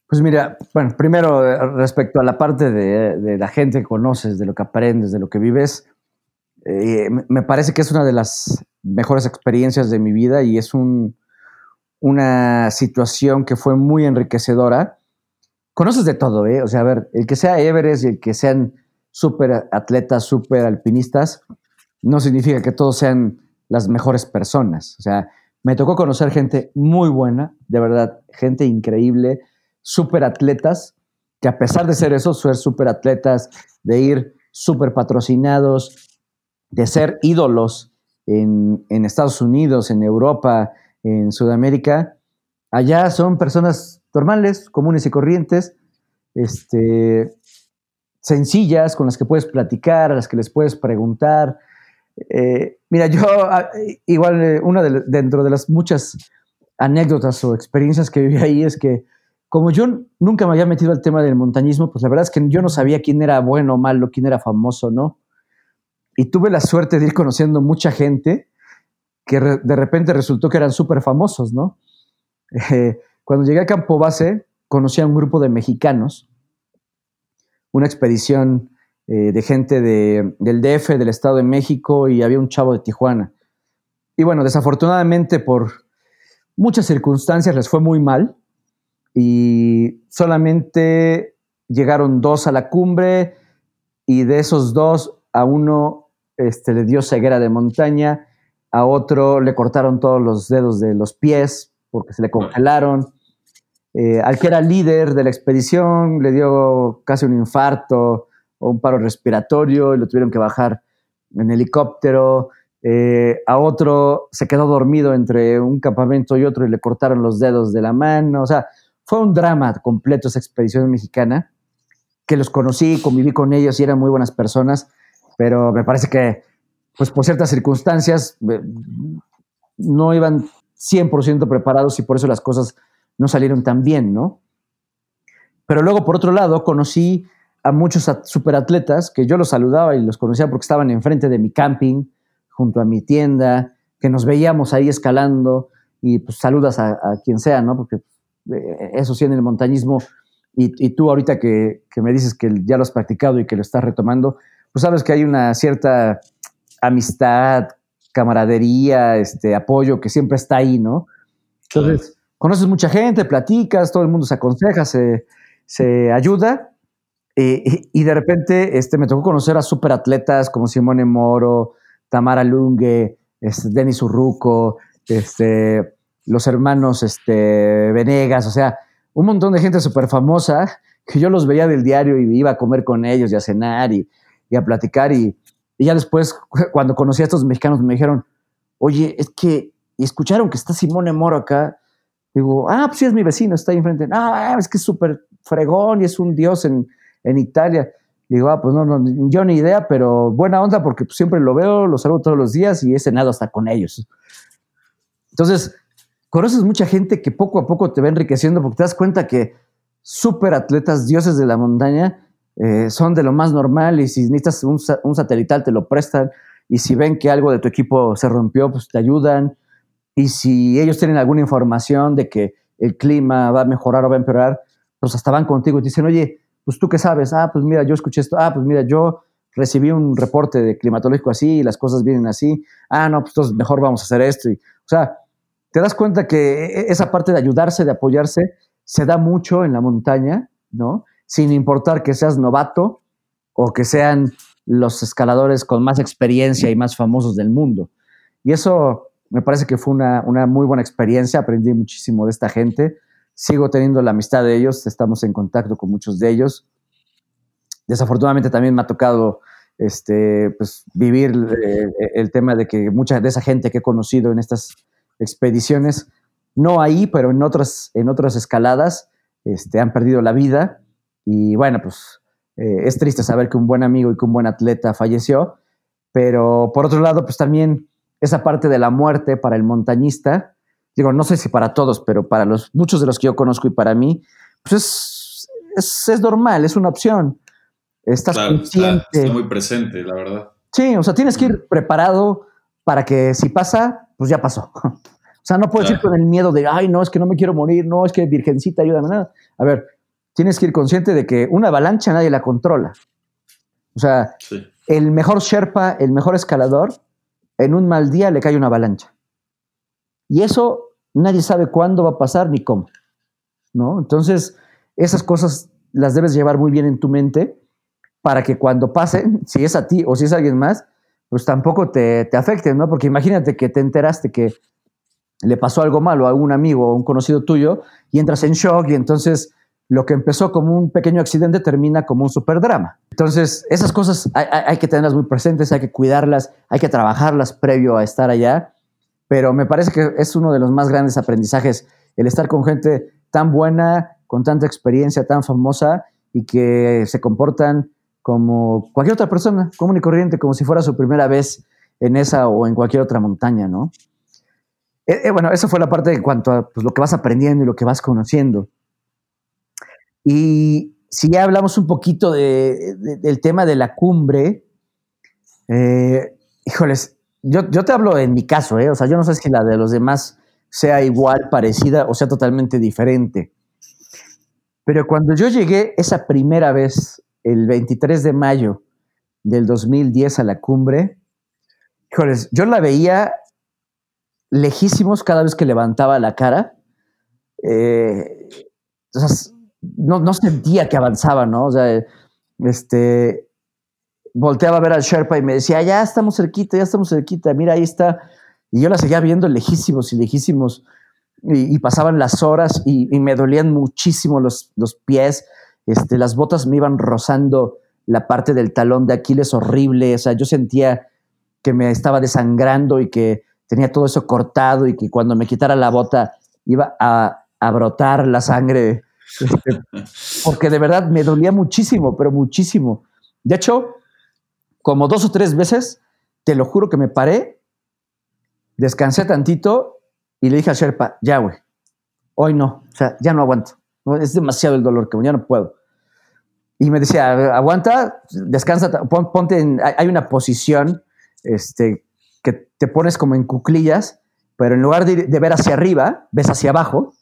Pues mira, bueno, primero eh, respecto a la parte de, la gente que conoces, de lo que aprendes, de lo que vives, eh, me parece que es una de las mejores experiencias de mi vida y es una situación que fue muy enriquecedora. Conoces de todo, ¿eh? O sea, a ver, el que sea Everest y el que sean súper atletas, súper alpinistas, no significa que todos sean las mejores personas. O sea, me tocó conocer gente muy buena, de verdad, gente increíble super atletas, que a pesar de ser esos, ser super atletas, de ir súper patrocinados, de ser ídolos en, Estados Unidos, en Europa, en Sudamérica, allá son personas normales, comunes y corrientes, este, sencillas, con las que puedes platicar, a las que les puedes preguntar. Eh, mira, yo ah, igual eh, una de, dentro de las muchas anécdotas o experiencias que viví ahí es que como yo nunca me había metido al tema del montañismo, pues la verdad es que yo no sabía quién era bueno o malo, quién era famoso, ¿no? Y tuve la suerte de ir conociendo mucha gente que de repente resultó que eran súper famosos, ¿no? Eh, cuando llegué a Campo Base, conocí a un grupo de mexicanos, una expedición eh, de gente del DF, del Estado de México, y había un chavo de Tijuana. Y bueno, desafortunadamente por muchas circunstancias les fue muy mal y solamente llegaron dos a la cumbre y de esos dos a uno este, le dio ceguera de montaña, a otro le cortaron todos los dedos de los pies porque se le congelaron. Eh, al que era líder de la expedición le dio casi un infarto un paro respiratorio y lo tuvieron que bajar en helicóptero. Eh, a otro se quedó dormido entre un campamento y otro y le cortaron los dedos de la mano. O sea, fue un drama completo esa expedición mexicana, que los conocí, conviví con ellos y eran muy buenas personas, pero me parece que, pues por ciertas circunstancias, eh, no iban 100% preparados y por eso las cosas no salieron tan bien, ¿no? Pero luego, por otro lado, conocí a muchos superatletas que yo los saludaba y los conocía porque estaban enfrente de mi camping, junto a mi tienda, que nos veíamos ahí escalando y pues saludas a, a quien sea, ¿no? Porque eso sí en el montañismo, y, tú ahorita que, me dices que ya lo has practicado y que lo estás retomando, pues sabes que hay una cierta amistad, camaradería, este, apoyo que siempre está ahí, ¿no? Entonces, conoces mucha gente, platicas, todo el mundo se aconseja, se, ayuda, y, de repente este, me tocó conocer a superatletas como Simone Moro, Tamara Lunge, este, Denis Urruco, este, los hermanos este, Venegas, o sea, un montón de gente súper famosa que yo los veía del diario y iba a comer con ellos y a cenar y, a platicar. Y, ya después, cuando conocí a estos mexicanos, me dijeron, oye, es que y escucharon que está Simone Moro acá. Digo, ah, pues sí, es mi vecino, está ahí enfrente. Ah, es que es súper fregón y es un dios en, en Italia. Digo, ah, pues no, no, yo ni idea, pero buena onda porque pues, siempre lo veo, lo salgo todos los días y he cenado hasta con ellos. Entonces, conoces mucha gente que poco a poco te va enriqueciendo porque te das cuenta que súper atletas, dioses de la montaña, eh, son de lo más normal y si necesitas un, un, satelital te lo prestan y si ven que algo de tu equipo se rompió, pues te ayudan y si ellos tienen alguna información de que el clima va a mejorar o va a empeorar, pues hasta van contigo y te dicen, oye, pues tú qué sabes, ah, pues mira, yo escuché esto, ah, pues mira, yo recibí un reporte de climatológico así y las cosas vienen así, ah, no, pues entonces mejor vamos a hacer esto. O sea, te das cuenta que e, e, esa parte de ayudarse, de apoyarse, se da mucho en la montaña, ¿no? Sin importar que seas novato o que sean los escaladores con más experiencia y más famosos del mundo. Y eso me parece que fue una muy buena experiencia, aprendí muchísimo de esta gente, sigo teniendo la amistad de ellos, estamos en contacto con muchos de ellos. Desafortunadamente también me ha tocado este, pues, vivir eh, el tema de que mucha de esa gente que he conocido en estas expediciones, no ahí, pero en otras, en otras escaladas, este, han perdido la vida. Y bueno, pues eh, es triste saber que un buen amigo y que un buen atleta falleció, pero por otro lado, pues también esa parte de la muerte para el montañista, digo, no sé si para todos, pero para los, muchos de los que yo conozco y para mí, pues es, es, normal, es una opción. Estás consciente. Está, muy presente, la verdad. Sí, o sea, tienes que ir preparado para que si pasa, pues ya pasó. O sea, no puedes ir con el miedo de, ay, no, es que no me quiero morir, no, es que virgencita, ayúdame, nada. A ver, tienes que ir consciente de que una avalancha nadie la controla. O sea, el mejor Sherpa, el mejor escalador, en un mal día le cae una avalancha. Y eso nadie sabe cuándo va a pasar ni cómo. ¿no? Entonces, esas cosas las debes llevar muy bien en tu mente para que cuando pasen, si es a ti o si es a alguien más, pues tampoco te, te afecten, ¿no? Porque imagínate que te enteraste que le pasó algo malo a un amigo o un conocido tuyo y entras en shock y entonces lo que empezó como un pequeño accidente termina como un superdrama. Entonces, esas cosas hay, que tenerlas muy presentes, hay que cuidarlas, hay que trabajarlas previo a estar allá, pero me parece que es uno de los más grandes aprendizajes el estar con gente tan buena, con tanta experiencia, tan famosa y que se comportan como cualquier otra persona, común y corriente, como si fuera su primera vez en esa o en cualquier otra montaña, ¿no? Eh, eh, bueno, eso fue la parte en cuanto a pues, lo que vas aprendiendo y lo que vas conociendo. Y si ya hablamos un poquito de, del tema de la cumbre, eh, híjoles, yo, yo, te hablo en mi caso, o sea, yo no sé si la de los demás sea igual, parecida o sea totalmente diferente. Pero cuando yo llegué esa primera vez el 23 de mayo del 2010 a la cumbre, yo la veía lejísimos cada vez que levantaba la cara. Eh, no, no, sentía que avanzaba, ¿no? O sea, este, volteaba a ver al Sherpa y me decía, ya estamos cerquita, ya estamos cerquita, mira, ahí está. Y yo la seguía viendo lejísimos y lejísimos. Y, pasaban las horas y, y, me dolían muchísimo los, los pies este, las botas me iban rozando la parte del talón de Aquiles horrible, o sea, yo sentía que me estaba desangrando y que tenía todo eso cortado y que cuando me quitara la bota iba a, brotar la sangre, este, porque de verdad me dolía muchísimo, pero muchísimo. De hecho, como dos o tres veces, te lo juro que me paré, descansé tantito y le dije a Sherpa, ya, güey, hoy no, o sea, ya no aguanto, es demasiado el dolor que ya no puedo. Y me decía, aguanta, descansa, ponte en, hay una posición este, que te pones como en cuclillas, pero en lugar de, ver hacia arriba, ves hacia abajo,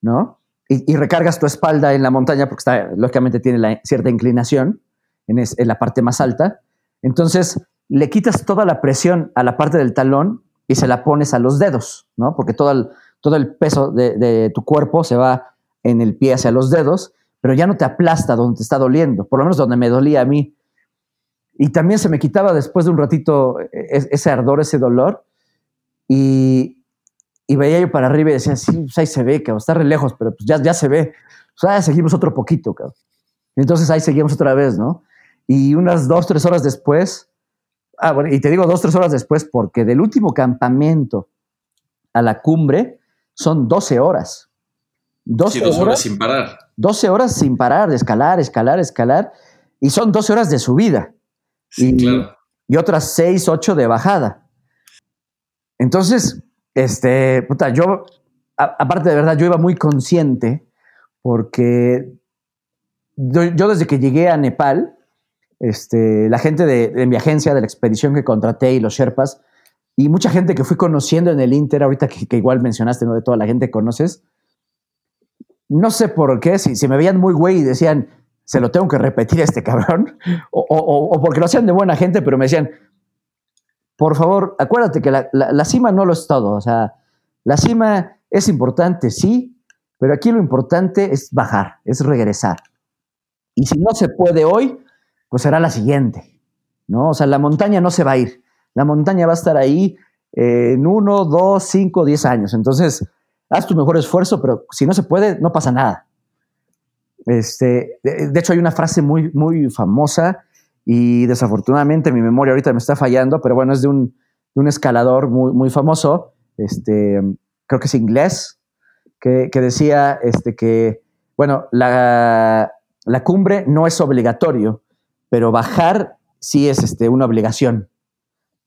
¿no? Y, recargas tu espalda en la montaña, porque está, lógicamente tiene la, cierta inclinación en, en, la parte más alta. Entonces, le quitas toda la presión a la parte del talón y se la pones a los dedos, ¿no? Porque todo el, todo el peso de, tu cuerpo se va en el pie hacia los dedos pero ya no te aplasta donde te está doliendo, por lo menos donde me dolía a mí. Y también se me quitaba después de un ratito e, e, ese ardor, ese dolor. Y, veía yo para arriba y decía, sí, pues ahí se ve, cabrón, está re lejos, pero pues ya, ya se ve. O sea, seguimos otro poquito, cabrón. Entonces ahí seguimos otra vez, ¿no? Y unas dos, tres horas después, ah, bueno, y te digo dos, tres horas después porque del último campamento a la cumbre son 12 horas. 12 horas sin parar. 12 horas sin parar de escalar, escalar, escalar. Y son 12 horas de subida. Sí, claro. Y otras 6, 8 de bajada. Entonces, este, puta, yo, aparte de verdad, yo iba muy consciente porque yo, desde que llegué a Nepal, este, la gente de, mi agencia, de la expedición que contraté y los Sherpas, y mucha gente que fui conociendo en el Inter, ahorita que, igual mencionaste, ¿no? De toda la gente que conoces, no sé por qué, si, si me veían muy güey y decían, se lo tengo que repetir a este cabrón, o, porque lo hacían de buena gente, pero me decían, por favor, acuérdate que la, la, cima no lo es todo, o sea, la cima es importante, sí, pero aquí lo importante es bajar, es regresar. Y si no se puede hoy, pues será la siguiente, ¿no? O sea, la montaña no se va a ir, la montaña va a estar ahí eh, en uno, dos, cinco, diez años. Entonces, haz tu mejor esfuerzo, pero si no se puede, no pasa nada. Este, de, hecho, hay una frase muy, muy famosa y desafortunadamente mi memoria ahorita me está fallando, pero bueno, es de un, escalador muy, muy famoso, este, creo que es inglés, que, decía este, que, bueno, la, cumbre no es obligatorio, pero bajar sí es este, una obligación,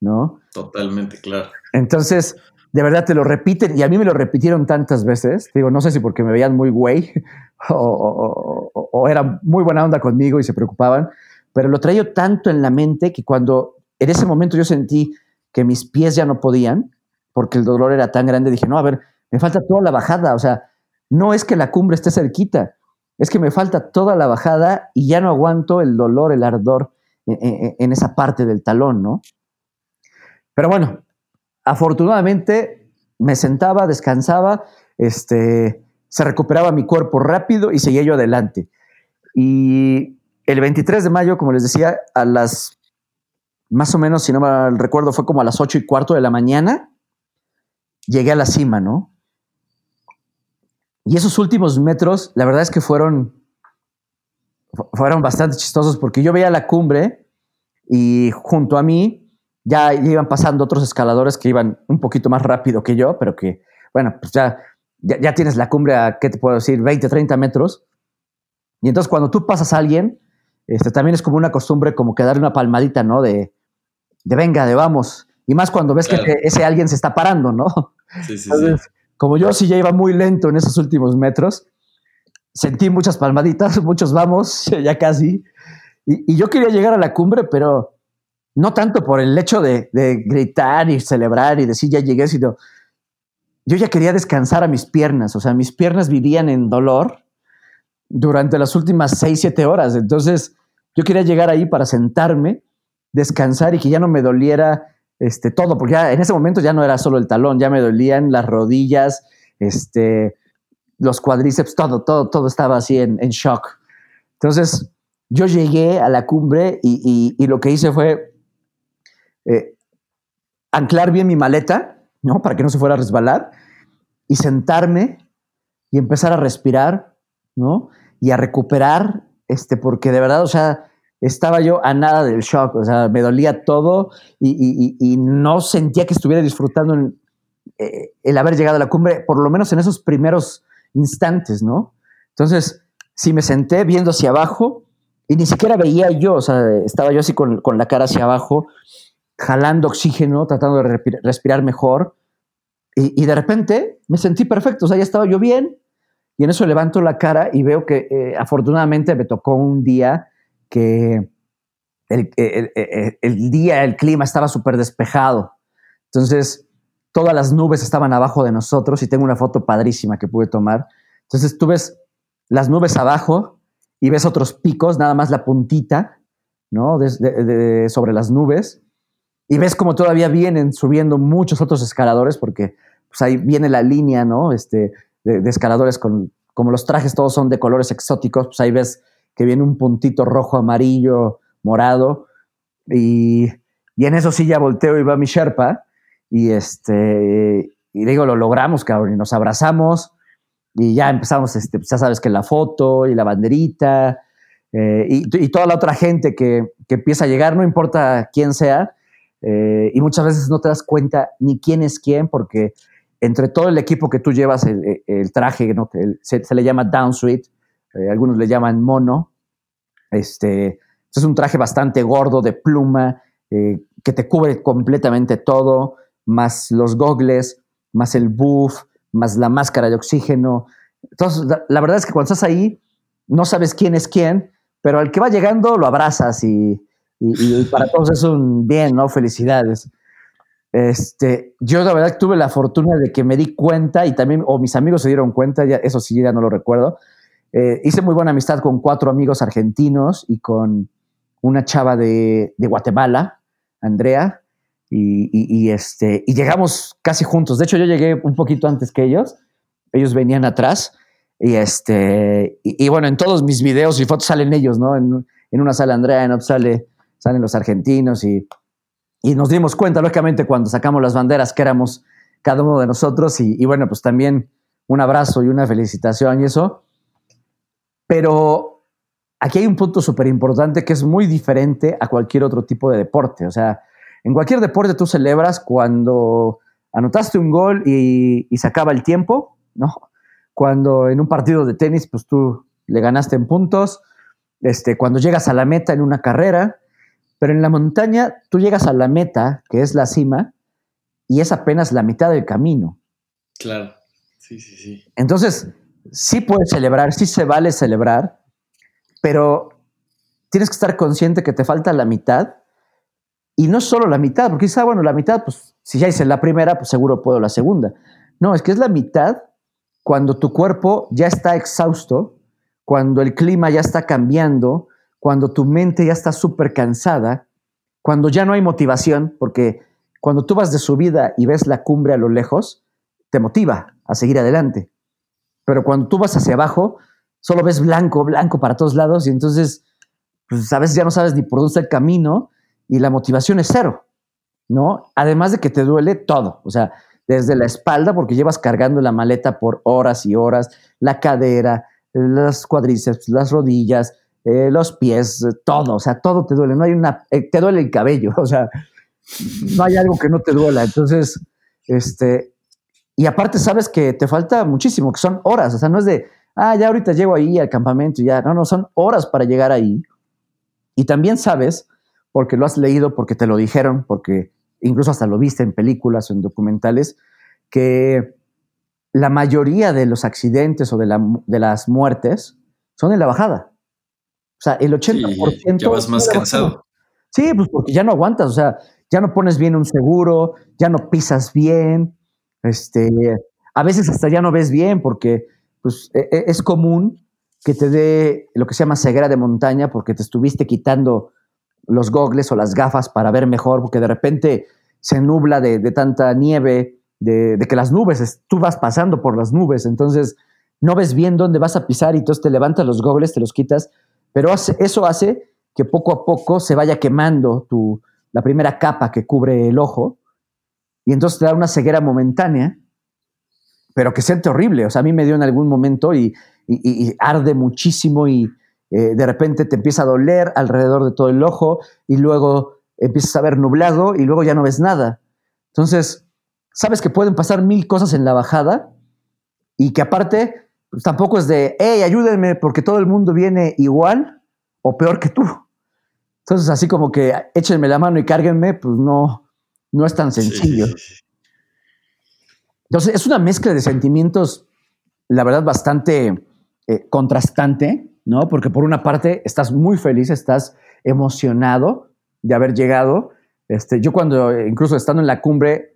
¿no? Totalmente, claro. Entonces, de verdad te lo repiten y a mí me lo repitieron tantas veces. Digo, no sé si porque me veían muy güey o, o, era muy buena onda conmigo y se preocupaban, pero lo traía tanto en la mente que cuando en ese momento yo sentí que mis pies ya no podían, porque el dolor era tan grande, dije, no, a ver, me falta toda la bajada, o sea, no es que la cumbre esté cerquita, es que me falta toda la bajada y ya no aguanto el dolor, el ardor en, en esa parte del talón, ¿no? Pero bueno, afortunadamente me sentaba, descansaba, este, se recuperaba mi cuerpo rápido y seguía yo adelante. Y el 23 de mayo, como les decía, a las, más o menos, si no mal recuerdo, fue como a las 8 y cuarto de la mañana, llegué a la cima, ¿no? Y esos últimos metros, la verdad es que fueron, fueron bastante chistosos porque yo veía la cumbre y junto a mí ya iban pasando otros escaladores que iban un poquito más rápido que yo, pero que, bueno, pues ya, ya, tienes la cumbre a, ¿qué te puedo decir? 20, 30 metros. Y entonces cuando tú pasas a alguien, este, también es como una costumbre como que darle una palmadita, ¿no? De, de venga, de vamos. Y más cuando ves que ese alguien se está parando, ¿no? Sí, sí, entonces, Como yo sí ya iba muy lento en esos últimos metros, sentí muchas palmaditas, muchos vamos, ya casi. Y, yo quería llegar a la cumbre, pero no tanto por el hecho de, gritar y celebrar y decir ya llegué, sino yo ya quería descansar a mis piernas, o sea, mis piernas vivían en dolor durante las últimas seis, siete horas, entonces yo quería llegar ahí para sentarme, descansar y que ya no me doliera este, todo, porque ya en ese momento ya no era solo el talón, ya me dolían las rodillas, este, los cuádriceps, todo, todo, todo estaba así en, shock. Entonces, yo llegué a la cumbre y, lo que hice fue eh, anclar bien mi maleta, ¿no? Para que no se fuera a resbalar, y sentarme y empezar a respirar, ¿no? Y a recuperar, este, porque de verdad, o sea, estaba yo a nada del shock, o sea, me dolía todo y, no sentía que estuviera disfrutando eh, el haber llegado a la cumbre, por lo menos en esos primeros instantes, ¿no? Entonces, si me senté viendo hacia abajo y ni siquiera veía yo, o sea, estaba yo así con, la cara hacia abajo jalando oxígeno, tratando de respirar mejor. Y, de repente me sentí perfecto, o sea, ya estaba yo bien. Y en eso levanto la cara y veo que eh, afortunadamente me tocó un día que el, día, el clima estaba súper despejado. Entonces, todas las nubes estaban abajo de nosotros y tengo una foto padrísima que pude tomar. Entonces, tú ves las nubes abajo y ves otros picos, nada más la puntita, ¿no? sobre las nubes y ves como todavía vienen subiendo muchos otros escaladores, porque pues ahí viene la línea, ¿no? Este, de, escaladores con, como los trajes todos son de colores exóticos, pues ahí ves que viene un puntito rojo, amarillo, morado, y, y en eso sí ya volteo y va mi Sherpa, y este, y digo, lo logramos, cabrón, y nos abrazamos, y ya empezamos, este, pues ya sabes que la foto y la banderita, eh, y, y, toda la otra gente que, que empieza a llegar, no importa quién sea, eh, y muchas veces no te das cuenta ni quién es quién, porque entre todo el equipo que tú llevas, el, traje, ¿no? se, le llama downsuite, eh, algunos le llaman mono, este, es un traje bastante gordo de pluma eh, que te cubre completamente todo, más los gogles, más el buff, más la máscara de oxígeno. Entonces, la, verdad es que cuando estás ahí, no sabes quién es quién, pero al que va llegando lo abrazas y, para todos es un bien, ¿no? Felicidades. Este, yo la verdad tuve la fortuna de que me di cuenta y también, o mis amigos se dieron cuenta, ya, eso sí, ya no lo recuerdo. Eh, hice muy buena amistad con cuatro amigos argentinos y con una chava de, Guatemala, Andrea, y, este, y llegamos casi juntos. De hecho, yo llegué un poquito antes que ellos. Ellos venían atrás. Y, este, y, bueno, en todos mis videos y fotos salen ellos, ¿no? En, una sale Andrea, en otra sale, salen los argentinos. Y, y, nos dimos cuenta, lógicamente, cuando sacamos las banderas, que éramos cada uno de nosotros. Y, bueno, pues también un abrazo y una felicitación y eso. Pero aquí hay un punto súper importante que es muy diferente a cualquier otro tipo de deporte. O sea, en cualquier deporte tú celebras cuando anotaste un gol y, se acaba el tiempo, ¿no? Cuando en un partido de tenis, pues tú le ganaste en puntos, este, cuando llegas a la meta en una carrera, pero en la montaña tú llegas a la meta, que es la cima, y es apenas la mitad del camino. Claro, sí, sí, sí. Entonces, sí puedes celebrar, sí se vale celebrar, pero tienes que estar consciente que te falta la mitad y no solo la mitad, porque quizá, bueno, la mitad, pues si ya hice la primera, pues seguro puedo la segunda. No, es que es la mitad cuando tu cuerpo ya está exhausto, cuando el clima ya está cambiando, cuando tu mente ya está súper cansada, cuando ya no hay motivación, porque cuando tú vas de subida y ves la cumbre a lo lejos, te motiva a seguir adelante. Pero cuando tú vas hacia abajo, solo ves blanco, blanco para todos lados y entonces, pues a veces ya no sabes ni por dónde está el camino y la motivación es cero, ¿no? Además de que te duele todo, o sea, desde la espalda, porque llevas cargando la maleta por horas y horas, la cadera, las cuadríceps, las rodillas, eh, los pies, todo, o sea, todo te duele, no hay una, eh, te duele el cabello, o sea, no hay algo que no te duela, entonces, este, y aparte sabes que te falta muchísimo, que son horas, o sea, no es de, ah, ya ahorita llego ahí al campamento, ya, no, no, son horas para llegar ahí. Y también sabes, porque lo has leído, porque te lo dijeron, porque incluso hasta lo viste en películas o en documentales, que la mayoría de los accidentes o de, las muertes son en la bajada. O sea, el 80%. Sí, ya vas más cansado. Sí, pues porque ya no aguantas, o sea, ya no pones bien un seguro, ya no pisas bien, este, a veces hasta ya no ves bien porque pues e, e, es común que te dé lo que se llama ceguera de montaña porque te estuviste quitando los gogles o las gafas para ver mejor, porque de repente se nubla de, tanta nieve, de, que las nubes, tú vas pasando por las nubes, entonces no ves bien dónde vas a pisar y entonces te levantas los gogles, te los quitas, pero eso hace que poco a poco se vaya quemando tu, la primera capa que cubre el ojo y entonces te da una ceguera momentánea pero que siente horrible. O sea, a mí me dio en algún momento y, arde muchísimo y eh, de repente te empieza a doler alrededor de todo el ojo y luego empiezas a ver nublado y luego ya no ves nada. Entonces, sabes que pueden pasar mil cosas en la bajada y que aparte pues, tampoco es de, hey, ayúdenme porque todo el mundo viene igual o peor que tú. Entonces, así como que échenme la mano y cárguenme, pues no, no es tan sencillo. Entonces, es una mezcla de sentimientos, la verdad, bastante eh, contrastante, ¿no? Porque por una parte estás muy feliz, estás emocionado de haber llegado. Este, yo cuando, incluso estando en la cumbre,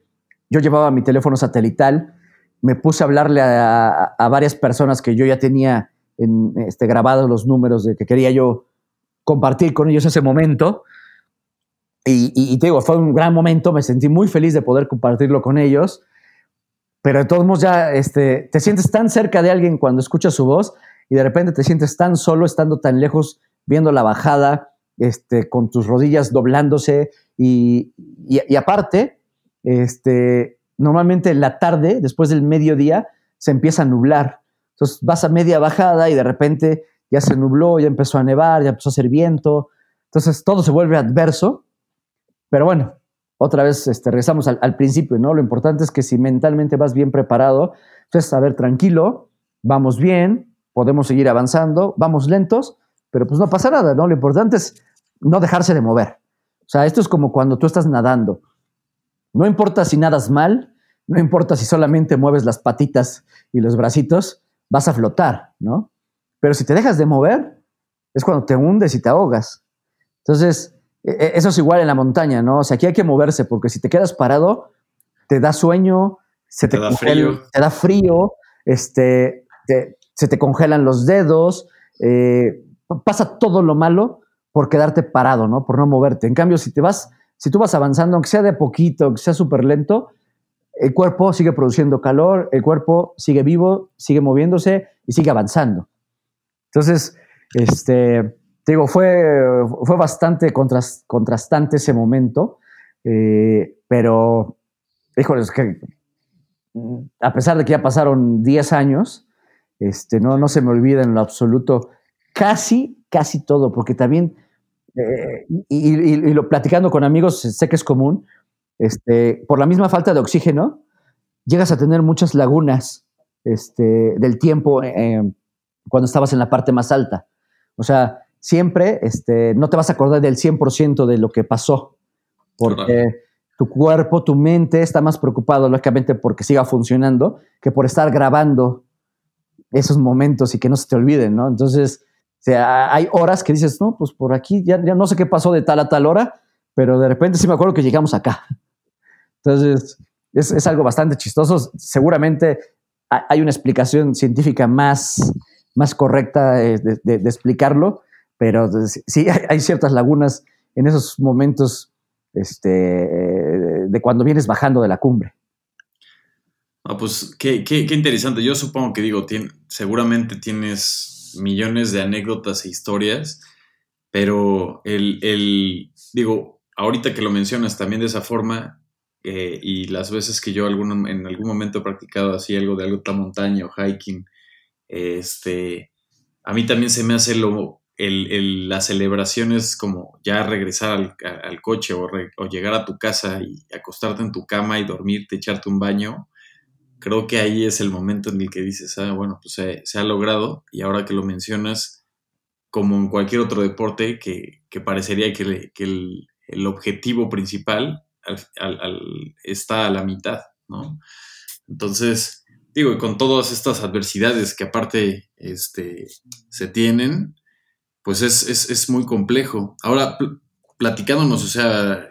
yo llevaba mi teléfono satelital, me puse a hablarle a, varias personas que yo ya tenía en, este, grabados los números de que quería yo compartir con ellos ese momento. Y, te digo, fue un gran momento, me sentí muy feliz de poder compartirlo con ellos pero de todos modos ya este, te sientes tan cerca de alguien cuando escuchas su voz y de repente te sientes tan solo estando tan lejos viendo la bajada, este, con tus rodillas doblándose y, y, aparte, este, normalmente en la tarde, después del mediodía, se empieza a nublar. Entonces vas a media bajada y de repente ya se nubló, ya empezó a nevar, ya empezó a hacer viento. Entonces todo se vuelve adverso. Pero bueno, otra vez este, regresamos al, principio, ¿no? Lo importante es que si mentalmente vas bien preparado, pues a ver, tranquilo, vamos bien, podemos seguir avanzando, vamos lentos, pero pues no pasa nada, ¿no? Lo importante es no dejarse de mover. O sea, esto es como cuando tú estás nadando. No importa si nadas mal, no importa si solamente mueves las patitas y los bracitos, vas a flotar, ¿no? Pero si te dejas de mover, es cuando te hundes y te ahogas. Entonces, eso es igual en la montaña, ¿no? O sea, aquí hay que moverse porque si te quedas parado, te da sueño, se te, da frío, te da frío, este, se te congelan los dedos, eh, pasa todo lo malo por quedarte parado, ¿no? Por no moverte. En cambio, si te vas, si tú vas avanzando, aunque sea de poquito, aunque sea súper lento, el cuerpo sigue produciendo calor, el cuerpo sigue vivo, sigue moviéndose y sigue avanzando. Entonces, este, digo, fue, fue bastante contrastante ese momento, eh, pero, híjole, es que mm, a pesar de que ya pasaron 10 años, este, no, no se me olvida en lo absoluto casi, casi todo, porque también, eh, y, lo platicando con amigos, sé que es común, este, por la misma falta de oxígeno, llegas a tener muchas lagunas este, del tiempo eh, cuando estabas en la parte más alta. O sea, siempre este, no te vas a acordar del 100% de lo que pasó, porque tu cuerpo, tu mente está más preocupado, lógicamente, porque siga funcionando, que por estar grabando esos momentos y que no se te olviden, ¿no? Entonces, o sea, hay horas que dices, no, pues por aquí ya, no sé qué pasó de tal a tal hora, pero de repente sí me acuerdo que llegamos acá. Entonces, es, algo bastante chistoso. Seguramente hay una explicación científica más, más correcta de, explicarlo, pero sí hay, ciertas lagunas en esos momentos este, de cuando vienes bajando de la cumbre. Ah, pues qué, interesante. Yo supongo que digo, seguramente tienes millones de anécdotas e historias, pero el, el, digo, ahorita que lo mencionas también de esa forma, eh, y las veces que yo algún, en algún momento he practicado así algo de alta montaña o hiking, este, a mí también se me hace lo, el, el, las celebraciones como ya regresar al, coche o, o, llegar a tu casa y acostarte en tu cama y dormirte, echarte un baño, creo que ahí es el momento en el que dices, ah, bueno, pues se, ha logrado y ahora que lo mencionas, como en cualquier otro deporte, que, parecería que, el, objetivo principal está a la mitad, ¿no? Entonces, digo, y con todas estas adversidades que aparte este, se tienen, pues es, es muy complejo. Ahora, platicándonos, o sea,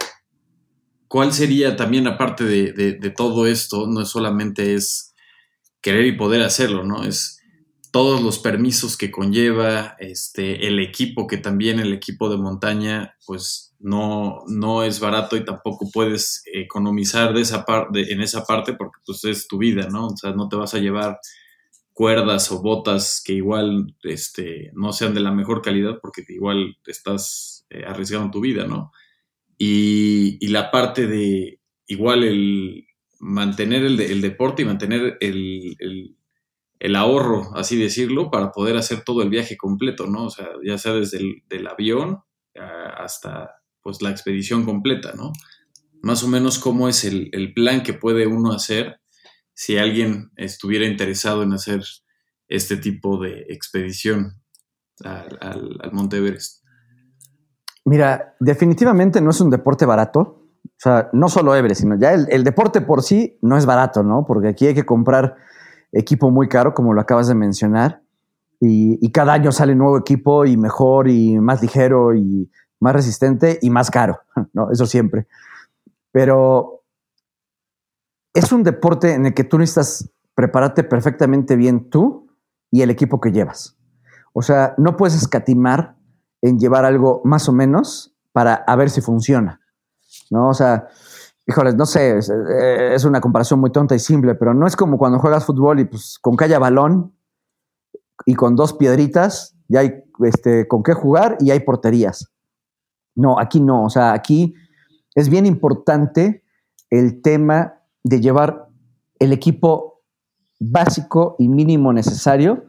¿cuál sería también, aparte de, todo esto, no solamente es querer y poder hacerlo, ¿no? Es todos los permisos que conlleva, este, el equipo, que también el equipo de montaña, pues no, no es barato y tampoco puedes economizar de esa parte, en esa parte porque pues es tu vida, ¿no? O sea, no te vas a llevar cuerdas o botas que igual este, no sean de la mejor calidad porque igual estás eh, arriesgando tu vida, ¿no? y, la parte de igual el mantener el, deporte y mantener el, ahorro, así decirlo, para poder hacer todo el viaje completo, ¿no? O sea, ya sea desde el avión hasta pues la expedición completa, ¿no? Más o menos cómo es el, plan que puede uno hacer si alguien estuviera interesado en hacer este tipo de expedición al, Monte Everest. Mira, definitivamente no es un deporte barato. O sea, no solo Everest, sino ya el, deporte por sí no es barato, ¿no? Porque aquí hay que comprar equipo muy caro, como lo acabas de mencionar. Y, cada año sale nuevo equipo y mejor y más ligero y más resistente y más caro, ¿no? Eso siempre. Pero es un deporte en el que tú necesitas prepararte perfectamente bien tú y el equipo que llevas. O sea, no puedes escatimar en llevar algo más o menos para ver si funciona. ¿No? O sea, híjoles, no sé, eh, es, una comparación muy tonta y simple, pero no es como cuando juegas fútbol y pues con que balón y con dos piedritas, ya hay este, con qué jugar y hay porterías. No, aquí no, o sea, aquí es bien importante el tema de llevar el equipo básico y mínimo necesario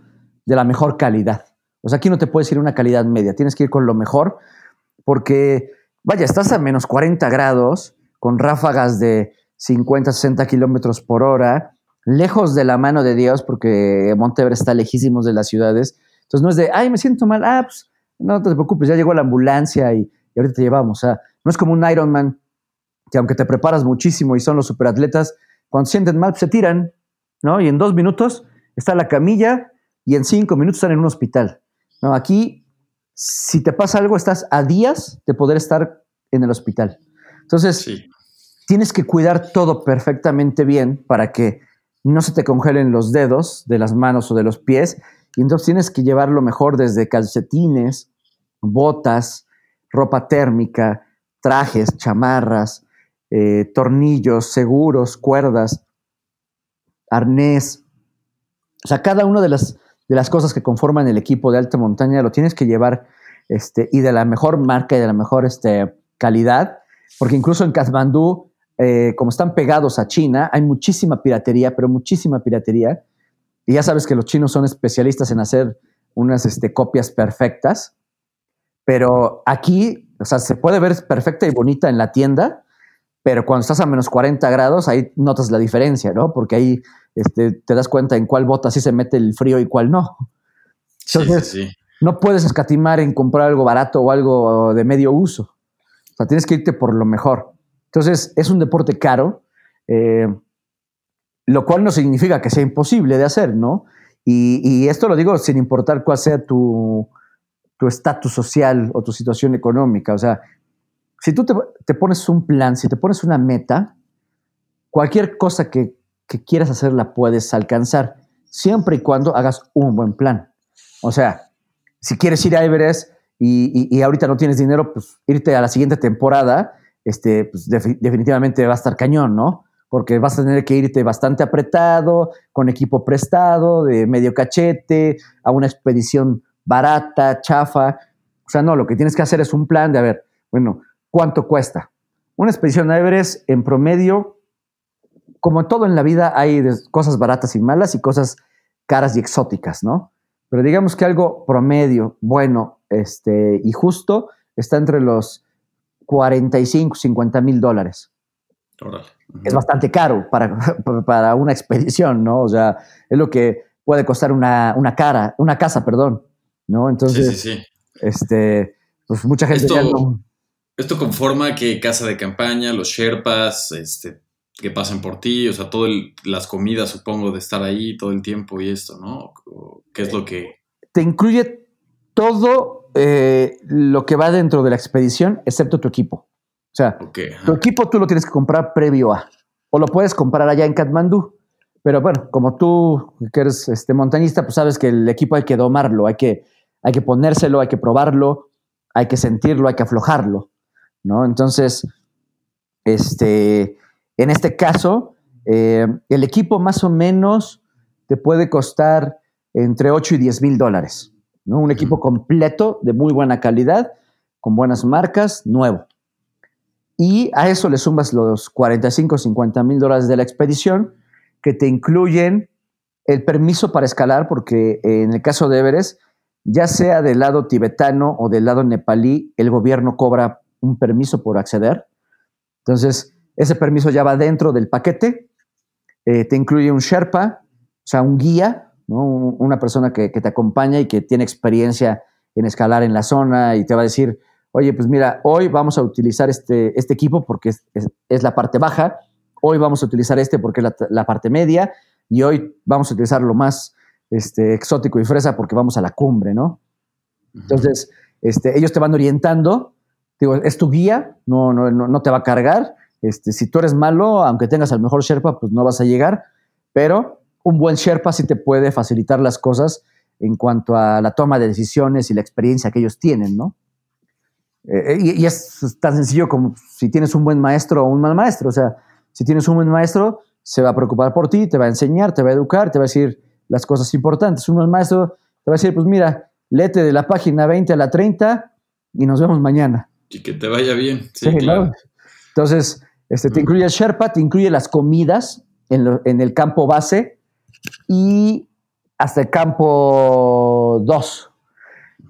de la mejor calidad. O sea, aquí no te puedes ir a una calidad media, tienes que ir con lo mejor, porque, vaya, estás a menos 40 grados, con ráfagas de 50, 60 kilómetros por hora, lejos de la mano de Dios, porque Montever está lejísimos de las ciudades. Entonces no es de, ay, me siento mal, ah, pues, no te preocupes, ya llegó la ambulancia y, y ahorita te llevamos. O sea, no es como un Ironman que aunque te preparas muchísimo y son los superatletas, cuando sienten mal, se tiran, ¿no? Y en dos minutos está la camilla y en cinco minutos están en un hospital. ¿no? Aquí, si te pasa algo, estás a días de poder estar en el hospital. Entonces, tienes que cuidar todo perfectamente bien para que no se te congelen los dedos de las manos o de los pies. Y entonces tienes que llevar lo mejor desde calcetines, botas, ropa térmica, trajes, chamarras, eh, tornillos, seguros, cuerdas, arnés. O sea, cada una de las, de las cosas que conforman el equipo de alta montaña lo tienes que llevar este, y de la mejor marca y de la mejor este, calidad, porque incluso en Kathmandú, eh, como están pegados a China, hay muchísima piratería, pero muchísima piratería. Y ya sabes que los chinos son especialistas en hacer unas este, copias perfectas. Pero aquí, o sea, se puede ver perfecta y bonita en la tienda, pero cuando estás a menos 40 grados, ahí notas la diferencia, ¿no? Porque ahí este, te das cuenta en cuál bota sí se mete el frío y cuál no. Entonces, sí, sí, no puedes escatimar en comprar algo barato o algo de medio uso. O sea, tienes que irte por lo mejor. Entonces, es un deporte caro, eh, lo cual no significa que sea imposible de hacer, ¿no? Y, y esto lo digo sin importar cuál sea tu, tu estatus social o tu situación económica. O sea, si tú te, pones un plan, si te pones una meta, cualquier cosa que, quieras hacer la puedes alcanzar, siempre y cuando hagas un buen plan. O sea, si quieres ir a Everest y, ahorita no tienes dinero, pues irte a la siguiente temporada, este, pues definitivamente va a estar cañón, ¿no? Porque vas a tener que irte bastante apretado, con equipo prestado, de medio cachete, a una expedición barata, chafa. O sea, no, lo que tienes que hacer es un plan de, a ver, bueno, ¿cuánto cuesta? Una expedición a Everest en promedio, como todo en la vida, hay cosas baratas y malas y cosas caras y exóticas, ¿no? Pero digamos que algo promedio, bueno este, y justo está entre los 45, 50 mil dólares. Es bastante caro para, para una expedición, ¿no? O sea, es lo que puede costar una, una cara, una casa, perdón. ¿no? Entonces, sí, sí, sí. este, pues mucha gente esto, no... Esto conforma que casa de campaña, los Sherpas, este, que pasen por ti, o sea, todas las comidas, supongo, de estar ahí todo el tiempo y esto, ¿no? ¿Qué es lo que...? Te incluye todo eh, lo que va dentro de la expedición, excepto tu equipo. O sea, tu equipo tú lo tienes que comprar previo a, o lo puedes comprar allá en Katmandú. Pero bueno, como tú que eres este, montañista, pues sabes que el equipo hay que domarlo, hay que hay que ponérselo, hay que probarlo, hay que sentirlo, hay que aflojarlo, ¿no? Entonces, este, en este caso, eh, el equipo más o menos te puede costar entre 8 y 10 mil dólares, ¿no? Un equipo completo de muy buena calidad, con buenas marcas, nuevo. Y a eso le sumas los 45 o 50 mil dólares de la expedición, que te incluyen el permiso para escalar, porque en el caso de Everest, ya sea del lado tibetano o del lado nepalí, el gobierno cobra un permiso por acceder. Entonces, ese permiso ya va dentro del paquete, eh, te incluye un Sherpa, o sea, un guía, una persona que, te acompaña y que tiene experiencia en escalar en la zona y te va a decir, oye, pues mira, hoy vamos a utilizar este, este equipo porque es, la parte baja, hoy vamos a utilizar este porque es la, la parte media y hoy vamos a utilizar lo más este, exótico y fresa porque vamos a la cumbre, ¿no? Entonces, este, ellos te van orientando, digo, es tu guía, no, no, no, te va a cargar. Este, si tú eres malo, aunque tengas al mejor Sherpa, pues no vas a llegar, pero un buen Sherpa sí te puede facilitar las cosas en cuanto a la toma de decisiones y la experiencia que ellos tienen, ¿no? Eh, y, y, es tan sencillo como si tienes un buen maestro o un mal maestro. O sea, si tienes un buen maestro, se va a preocupar por ti, te va a enseñar, te va a educar, te va a decir, las cosas importantes. Uno, maestro, te va a decir, pues mira, léete de la página 20 a la 30 y nos vemos mañana. Y que te vaya bien. Sí, claro. Entonces, este, te incluye el Sherpa, te incluye las comidas en, el campo base y hasta el campo 2.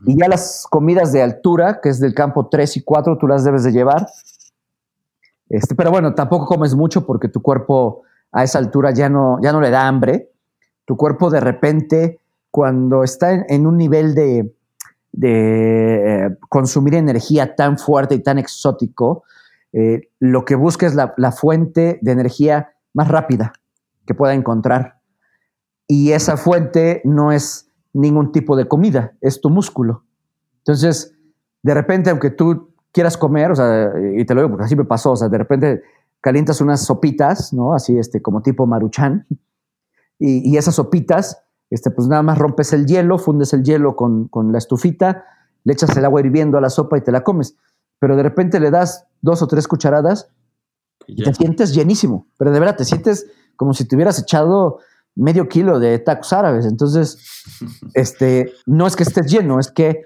Y ya las comidas de altura, que es del campo 3 y 4, tú las debes de llevar. Este, pero bueno, tampoco comes mucho porque tu cuerpo a esa altura ya no, ya no le da hambre tu cuerpo de repente, cuando está en, un nivel de, de eh, consumir energía tan fuerte y tan exótico, eh, lo que busca es la, la, fuente de energía más rápida que pueda encontrar. Y esa fuente no es ningún tipo de comida, es tu músculo. Entonces, de repente, aunque tú quieras comer, o sea, y te lo digo porque así me pasó, o sea, de repente calientas unas sopitas, ¿no? Así, este, como tipo maruchan, y, y esas sopitas este, pues nada más rompes el hielo, fundes el hielo con, la estufita, le echas el agua hirviendo a la sopa y te la comes. Pero de repente le das dos o tres cucharadas y te sientes llenísimo. Pero de verdad, te sientes como si te hubieras echado medio kilo de tacos árabes. Entonces, este, no es que estés lleno, es que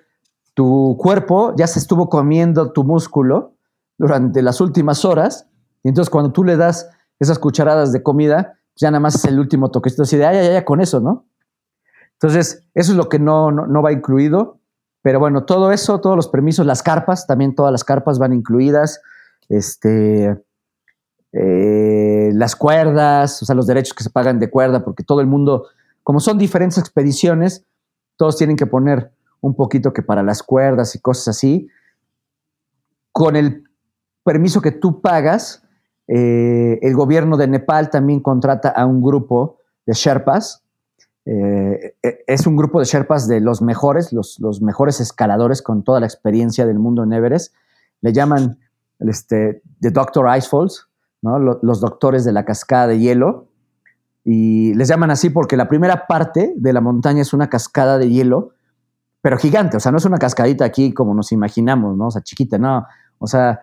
tu cuerpo ya se estuvo comiendo tu músculo durante las últimas horas. Y entonces cuando tú le das esas cucharadas de comida, pues ya nada más es el último toquecito así de, ay, ay, ay, con eso, ¿no? Entonces, eso es lo que no, no, va incluido. Pero bueno, todo eso, todos los permisos, las carpas, también todas las carpas van incluidas. Este, eh, las cuerdas, o sea, los derechos que se pagan de cuerda, porque todo el mundo, como son diferentes expediciones, todos tienen que poner un poquito que para las cuerdas y cosas así. Con el permiso que tú pagas, eh, el gobierno de Nepal también contrata a un grupo de Sherpas eh, e, es un grupo de Sherpas de los mejores, los, mejores escaladores con toda la experiencia del mundo en Everest. Le llaman este, The Doctor Icefalls, ¿no? los doctores de la cascada de hielo. Y les llaman así porque la primera parte de la montaña es una cascada de hielo, pero gigante. O sea, no es una cascadita aquí como nos imaginamos, ¿no? O sea, chiquita, no. O sea,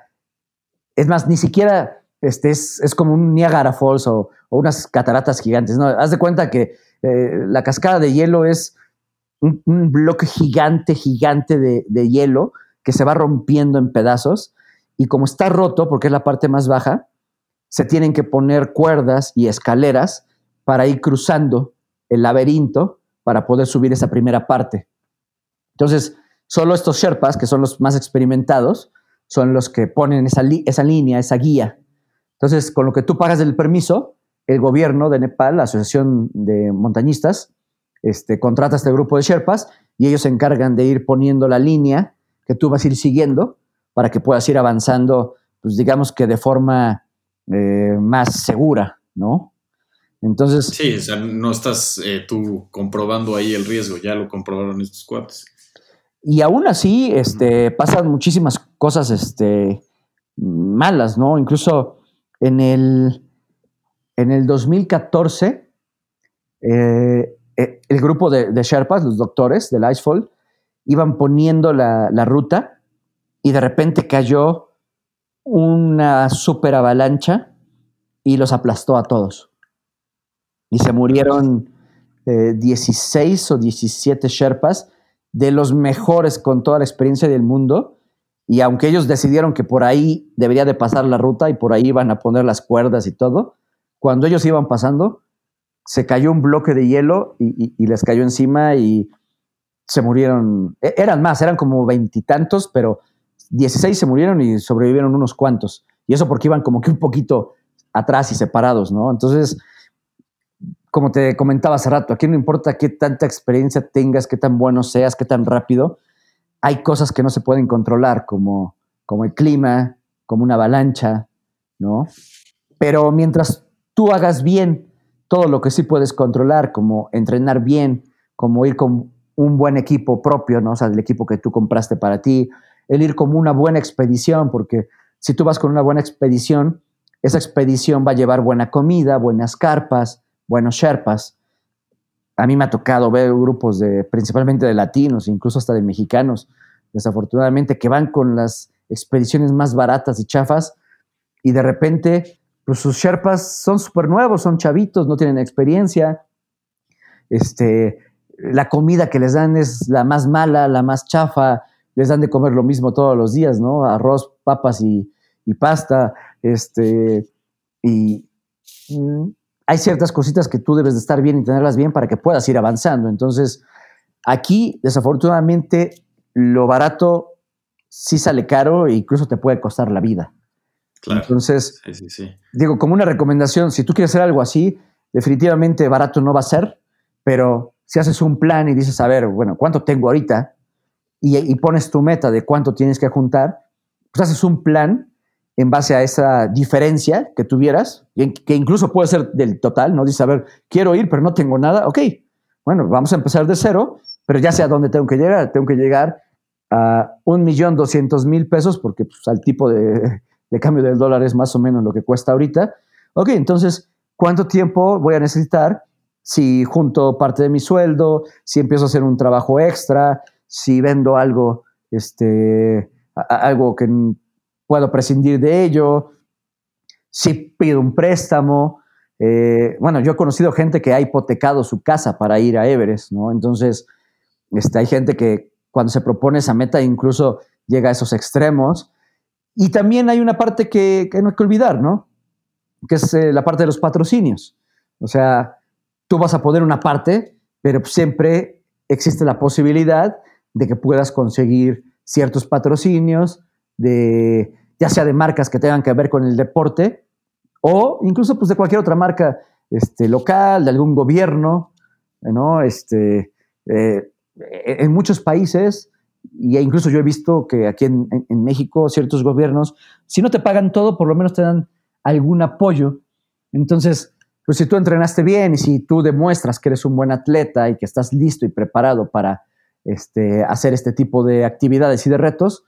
es más, ni siquiera este, es, como un Niagara Falls o, o, unas cataratas gigantes. No, haz de cuenta que eh, la cascada de hielo es un, bloque gigante, gigante de, hielo que se va rompiendo en pedazos y como está roto, porque es la parte más baja, se tienen que poner cuerdas y escaleras para ir cruzando el laberinto para poder subir esa primera parte. Entonces, solo estos Sherpas, que son los más experimentados, son los que ponen esa, esa línea, esa guía. Entonces, con lo que tú pagas del permiso, el gobierno de Nepal, la Asociación de Montañistas, este, contrata a este grupo de Sherpas y ellos se encargan de ir poniendo la línea que tú vas a ir siguiendo para que puedas ir avanzando, pues digamos que de forma eh, más segura, ¿no? Entonces... Sí, o sea, no estás eh, tú comprobando ahí el riesgo, ya lo comprobaron estos cuates. Y aún así, este, pasan muchísimas cosas este, malas, ¿no? Incluso en el, en el 2014, eh, eh, el grupo de, Sherpas, los doctores del Icefall, iban poniendo la, ruta y de repente cayó una super avalancha y los aplastó a todos. Y se murieron 16 eh, o 17 Sherpas de los mejores con toda la experiencia del mundo. Y aunque ellos decidieron que por ahí debería de pasar la ruta y por ahí iban a poner las cuerdas y todo, cuando ellos iban pasando, se cayó un bloque de hielo y, les cayó encima y se murieron. E, eran más, eran como veintitantos, pero 16 se murieron y sobrevivieron unos cuantos. Y eso porque iban como que un poquito atrás y separados, ¿no? Entonces, como te comentaba hace rato, aquí no importa qué tanta experiencia tengas, qué tan bueno seas, qué tan rápido, hay cosas que no se pueden controlar, como, como el clima, como una avalancha, ¿no? Pero mientras tú hagas bien todo lo que sí puedes controlar, como entrenar bien, como ir con un buen equipo propio, ¿no? O sea, el equipo que tú compraste para ti, el ir como una buena expedición, porque si tú vas con una buena expedición, esa expedición va a llevar buena comida, buenas carpas, buenos sherpas. A mí me ha tocado ver grupos de, principalmente de latinos, incluso hasta de mexicanos, desafortunadamente, que van con las expediciones más baratas y chafas y de repente pues sus Sherpas son súper nuevos, son chavitos, no tienen experiencia. Este, la comida que les dan es la más mala, la más chafa, les dan de comer lo mismo todos los días, ¿no? Arroz, papas y, pasta. Este, y mm, hay ciertas cositas que tú debes de estar bien y tenerlas bien para que puedas ir avanzando. Entonces, aquí, desafortunadamente, lo barato sí sale caro e incluso te puede costar la vida. Entonces, digo, como una recomendación, si tú quieres hacer algo así, definitivamente barato no va a ser, pero si haces un plan y dices, a ver, bueno, ¿cuánto tengo ahorita? y, pones tu meta de cuánto tienes que juntar, pues haces un plan en base a esa diferencia que tuvieras, que incluso puede ser del total, ¿no? Dices, a ver, quiero ir, pero no tengo nada, ok, bueno, vamos a empezar de cero, pero ya sé a dónde tengo que llegar, tengo que llegar a un millón doscientos mil pesos, porque pues, al tipo de, de cambio del dólar es más o menos lo que cuesta ahorita. Ok, entonces, ¿cuánto tiempo voy a necesitar si junto parte de mi sueldo, si empiezo a hacer un trabajo extra, si vendo algo, este, algo que puedo prescindir de ello, si pido un préstamo. Eh, bueno, yo he conocido gente que ha hipotecado su casa para ir a Everest, ¿no? Entonces, este, hay gente que cuando se propone esa meta incluso llega a esos extremos. Y también hay una parte que, no hay que olvidar, ¿no? Que es eh, la parte de los patrocinios. O sea, tú vas a poner una parte, pero siempre existe la posibilidad de que puedas conseguir ciertos patrocinios, de, ya sea de marcas que tengan que ver con el deporte, o incluso pues, de cualquier otra marca este, local, de algún gobierno, ¿no? Este, eh, en muchos países, e incluso yo he visto que aquí en, en, México ciertos gobiernos, si no te pagan todo, por lo menos te dan algún apoyo. Entonces, pues si tú entrenaste bien y si tú demuestras que eres un buen atleta y que estás listo y preparado para este, hacer este tipo de actividades y de retos,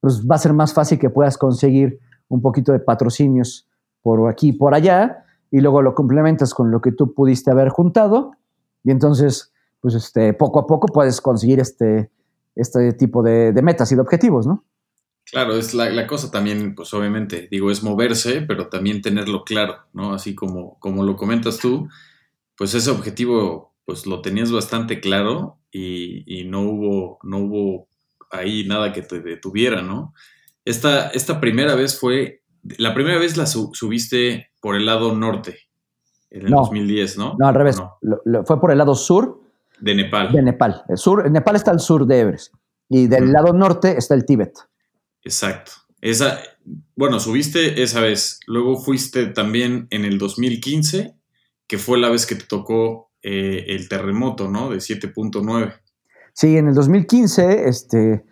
pues va a ser más fácil que puedas conseguir un poquito de patrocinios por aquí y por allá y luego lo complementas con lo que tú pudiste haber juntado y entonces pues este, poco a poco puedes conseguir este, este tipo de, de metas y de objetivos, ¿no? Claro, es la, cosa también, pues obviamente, digo, es moverse, pero también tenerlo claro, ¿no? Así como, como lo comentas tú, pues ese objetivo, pues lo tenías bastante claro y, no, hubo, no hubo ahí nada que te detuviera, ¿no? Esta, esta primera vez fue, la primera vez la subiste por el lado norte, en el 2010, ¿no? No, al revés, fue por el lado sur. De Nepal. De Nepal. El sur, Nepal está al sur de Everest y del lado norte está el Tíbet. Exacto. Esa, bueno, subiste esa vez. Luego fuiste también en el 2015, que fue la vez que te tocó eh, el terremoto, ¿no? De 7.9. Sí, en el 2015, este,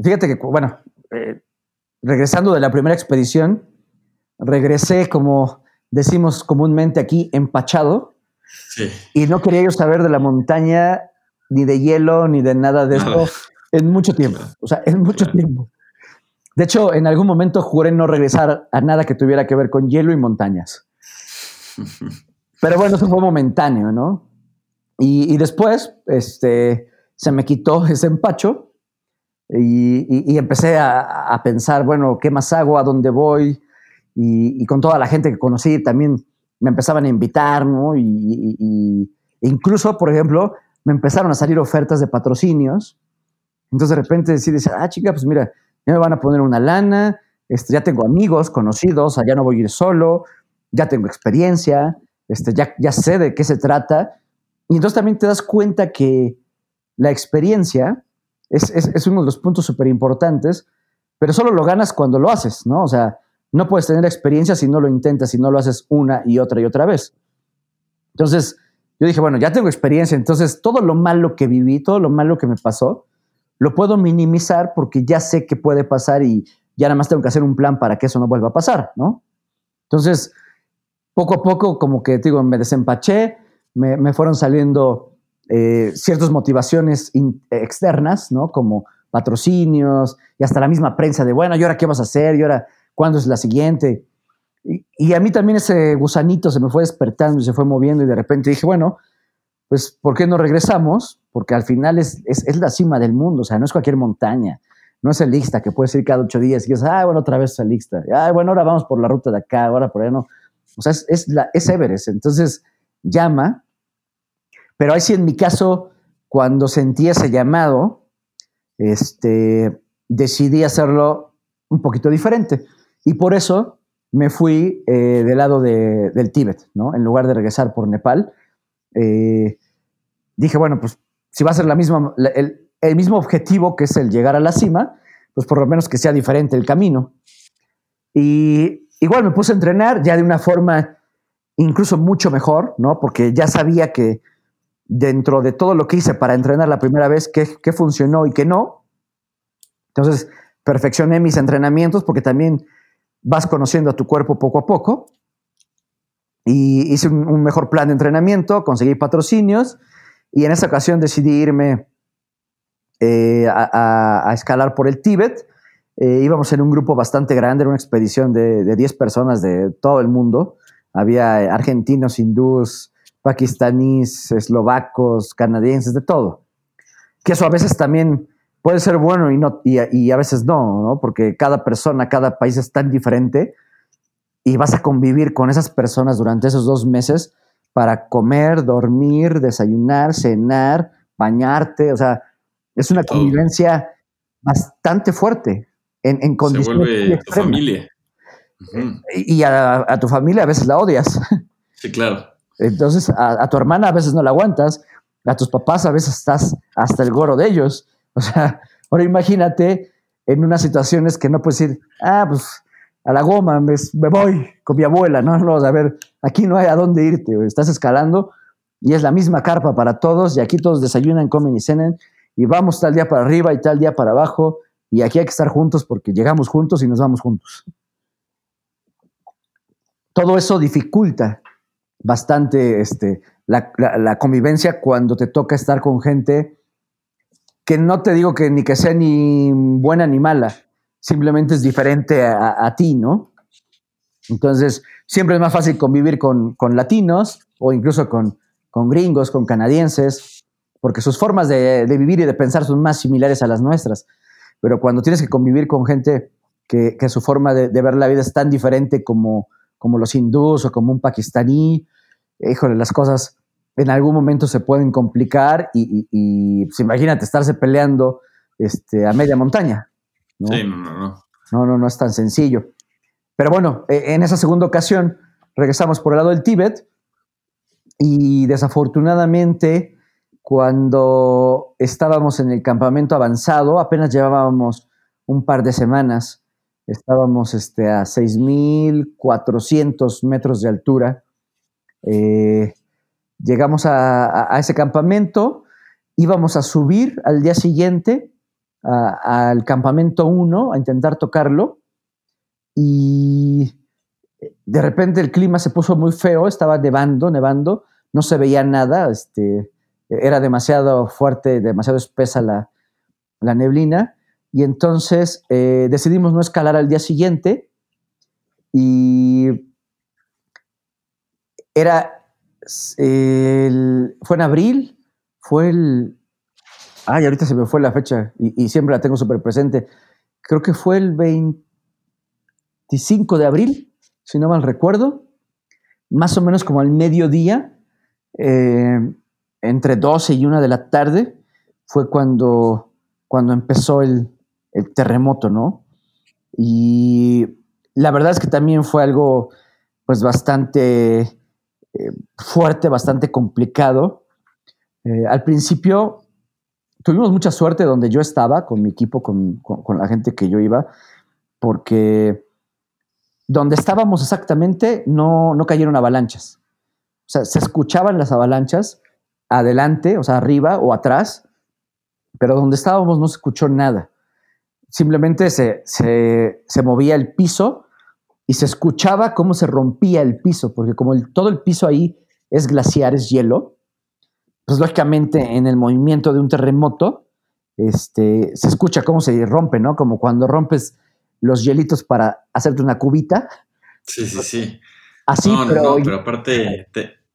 fíjate que, bueno, eh, regresando de la primera expedición, regresé como decimos comúnmente aquí, empachado. Sí. Y no quería yo saber de la montaña, ni de hielo, ni de nada de eso en mucho tiempo. O sea, en mucho tiempo. De hecho, en algún momento juré no regresar a nada que tuviera que ver con hielo y montañas. Pero bueno, eso fue momentáneo, ¿no? Y, después este, se me quitó ese empacho y, empecé a, pensar, bueno, ¿qué más hago? ¿A dónde voy? Y, con toda la gente que conocí también me empezaban a invitar, ¿no? Y, incluso, por ejemplo, me empezaron a salir ofertas de patrocinios. Entonces de repente decides, ah, chica, pues mira, ya me van a poner una lana, este, ya tengo amigos, conocidos, ya no voy a ir solo, ya tengo experiencia, este, ya, ya sé de qué se trata. Y entonces también te das cuenta que la experiencia es, es, uno de los puntos súper importantes, pero solo lo ganas cuando lo haces, ¿no? O sea, no puedes tener experiencia si no lo intentas, si no lo haces una y otra y otra vez. Entonces, yo dije, bueno, ya tengo experiencia, entonces todo lo malo que viví, todo lo malo que me pasó, lo puedo minimizar porque ya sé que puede pasar y ya nada más tengo que hacer un plan para que eso no vuelva a pasar, ¿no? Entonces, poco a poco, como que digo, me desempaché, me, fueron saliendo eh, ciertas motivaciones externas, ¿no? Como patrocinios y hasta la misma prensa de, bueno, ¿y ahora qué vas a hacer? ¿Y ahora cuándo es la siguiente? Y, a mí también ese gusanito se me fue despertando y se fue moviendo y de repente dije, bueno, pues ¿por qué no regresamos? Porque al final es, es, la cima del mundo, o sea, no es cualquier montaña, no es el Ixta que puedes ir cada ocho días y dices, ah, bueno, otra vez el Ixta, ah, bueno, ahora vamos por la ruta de acá, ahora por allá no. O sea, es, es, la, es Everest, entonces llama, pero ahí sí en mi caso, cuando sentí ese llamado, este, decidí hacerlo un poquito diferente y por eso me fui eh, del lado de, del Tíbet, ¿no? En lugar de regresar por Nepal, eh, dije, bueno, pues si va a ser la misma, el, mismo objetivo que es el llegar a la cima, pues por lo menos que sea diferente el camino. Y igual me puse a entrenar ya de una forma incluso mucho mejor, ¿no? Porque ya sabía que dentro de todo lo que hice para entrenar la primera vez, qué, funcionó y qué no. Entonces, perfeccioné mis entrenamientos porque también vas conociendo a tu cuerpo poco a poco. Y hice un, mejor plan de entrenamiento, conseguí patrocinios y en esa ocasión decidí irme eh, a, escalar por el Tíbet. Eh, íbamos en un grupo bastante grande, era una expedición de, de 10 personas de todo el mundo. Había argentinos, hindús, pakistaníes, eslovacos, canadienses, de todo. Que eso a veces también puede ser bueno y, no, y, a veces no, ¿no? Porque cada persona, cada país es tan diferente y vas a convivir con esas personas durante esos dos meses para comer, dormir, desayunar, cenar, bañarte, o sea, es una convivencia bastante fuerte en, en condiciones. Se vuelve tu familia. Y a, tu familia a veces la odias. Sí, claro. Entonces, a, tu hermana a veces no la aguantas, a tus papás a veces estás hasta el goro de ellos. O sea, ahora imagínate en unas situaciones que no puedes decir, ah, pues a la goma, me, voy con mi abuela, ¿no? no a ver, aquí no hay a dónde irte, estás escalando y es la misma carpa para todos y aquí todos desayunan, comen y cenen y vamos tal día para arriba y tal día para abajo y aquí hay que estar juntos porque llegamos juntos y nos vamos juntos. Todo eso dificulta bastante este, la, convivencia cuando te toca estar con gente que no te digo que ni que sea ni buena ni mala, simplemente es diferente a, ti, ¿no? Entonces, siempre es más fácil convivir con, latinos o incluso con, gringos, con canadienses, porque sus formas de, vivir y de pensar son más similares a las nuestras. Pero cuando tienes que convivir con gente que, su forma de, ver la vida es tan diferente como, como los hindús o como un pakistaní, híjole, las cosas en algún momento se pueden complicar y, pues, imagínate estarse peleando este, a media montaña. ¿no? Sí, no, no, no. No, no, no es tan sencillo. Pero bueno, e, en esa segunda ocasión regresamos por el lado del Tíbet y desafortunadamente cuando estábamos en el campamento avanzado, apenas llevábamos un par de semanas, estábamos este, a 6.400 metros de altura. Eh, llegamos a, ese campamento, íbamos a subir al día siguiente al campamento 1 a intentar tocarlo y de repente el clima se puso muy feo, estaba nevando, nevando, no se veía nada, este, era demasiado fuerte, demasiado espesa la, neblina y entonces eh, decidimos no escalar al día siguiente y era fue en abril, fue el... Ay, ahorita se me fue la fecha y, siempre la tengo súper presente. Creo que fue el 25 de abril, si no mal recuerdo, más o menos como al mediodía, eh, entre 12 y 1 de la tarde, fue cuando, cuando empezó el, el terremoto, ¿no? Y la verdad es que también fue algo pues bastante fuerte, bastante complicado. Eh, al principio tuvimos mucha suerte donde yo estaba, con mi equipo, con, la gente que yo iba, porque donde estábamos exactamente no, no cayeron avalanchas. O sea, se escuchaban las avalanchas adelante, o sea, arriba o atrás, pero donde estábamos no se escuchó nada. Simplemente se, se movía el piso y se escuchaba cómo se rompía el piso, porque como todo el piso ahí es glaciar, es hielo, pues lógicamente en el movimiento de un terremoto, este, se escucha cómo se rompe, ¿no? Como cuando rompes los hielitos para hacerte una cubita. Sí, sí, sí. Así, no, pero, no, pero aparte,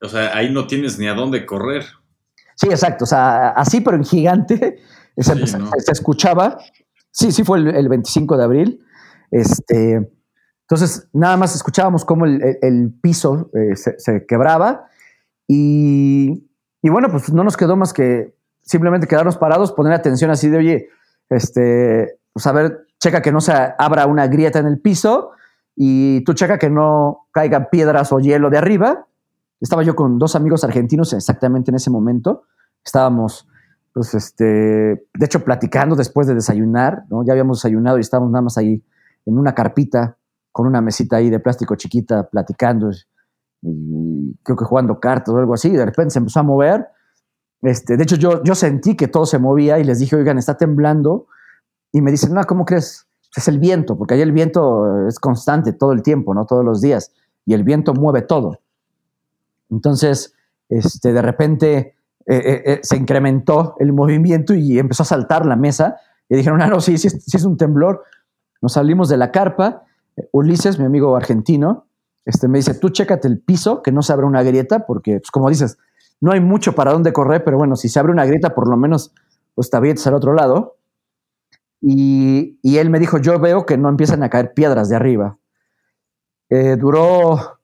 o sea, ahí no tienes ni a dónde correr. Sí, exacto, o sea, así, pero en gigante, se, escuchaba. Sí, sí fue el, el 25 de abril. Este, entonces, nada más escuchábamos cómo el, piso eh, se, quebraba y, bueno, pues no nos quedó más que simplemente quedarnos parados, poner atención así de, oye, este, pues a ver, checa que no se abra una grieta en el piso y tú checa que no caigan piedras o hielo de arriba. Estaba yo con dos amigos argentinos exactamente en ese momento. Estábamos, pues, este, de hecho, platicando después de desayunar, ¿no? Ya habíamos desayunado y estábamos nada más ahí en una carpita con una mesita ahí de plástico chiquita platicando y creo que jugando cartas o algo así, y de repente se empezó a mover. Este, de hecho, yo, yo sentí que todo se movía y les dije, oigan, está temblando y me dicen, no, ¿cómo crees? Es el viento, porque ahí el viento es constante todo el tiempo, ¿no? Todos los días. Y el viento mueve todo. Entonces, este, de repente eh, eh, eh, se incrementó el movimiento y empezó a saltar la mesa. Y dijeron, ah, no, sí, sí, sí es un temblor. Nos salimos de la carpa. Ulises, mi amigo argentino, este, me dice, tú chécate el piso, que no se abra una grieta, porque, pues, como dices, no hay mucho para dónde correr, pero bueno, si se abre una grieta, por lo menos, pues te avientas al otro lado. Y, él me dijo, yo veo que no empiezan a caer piedras de arriba. duró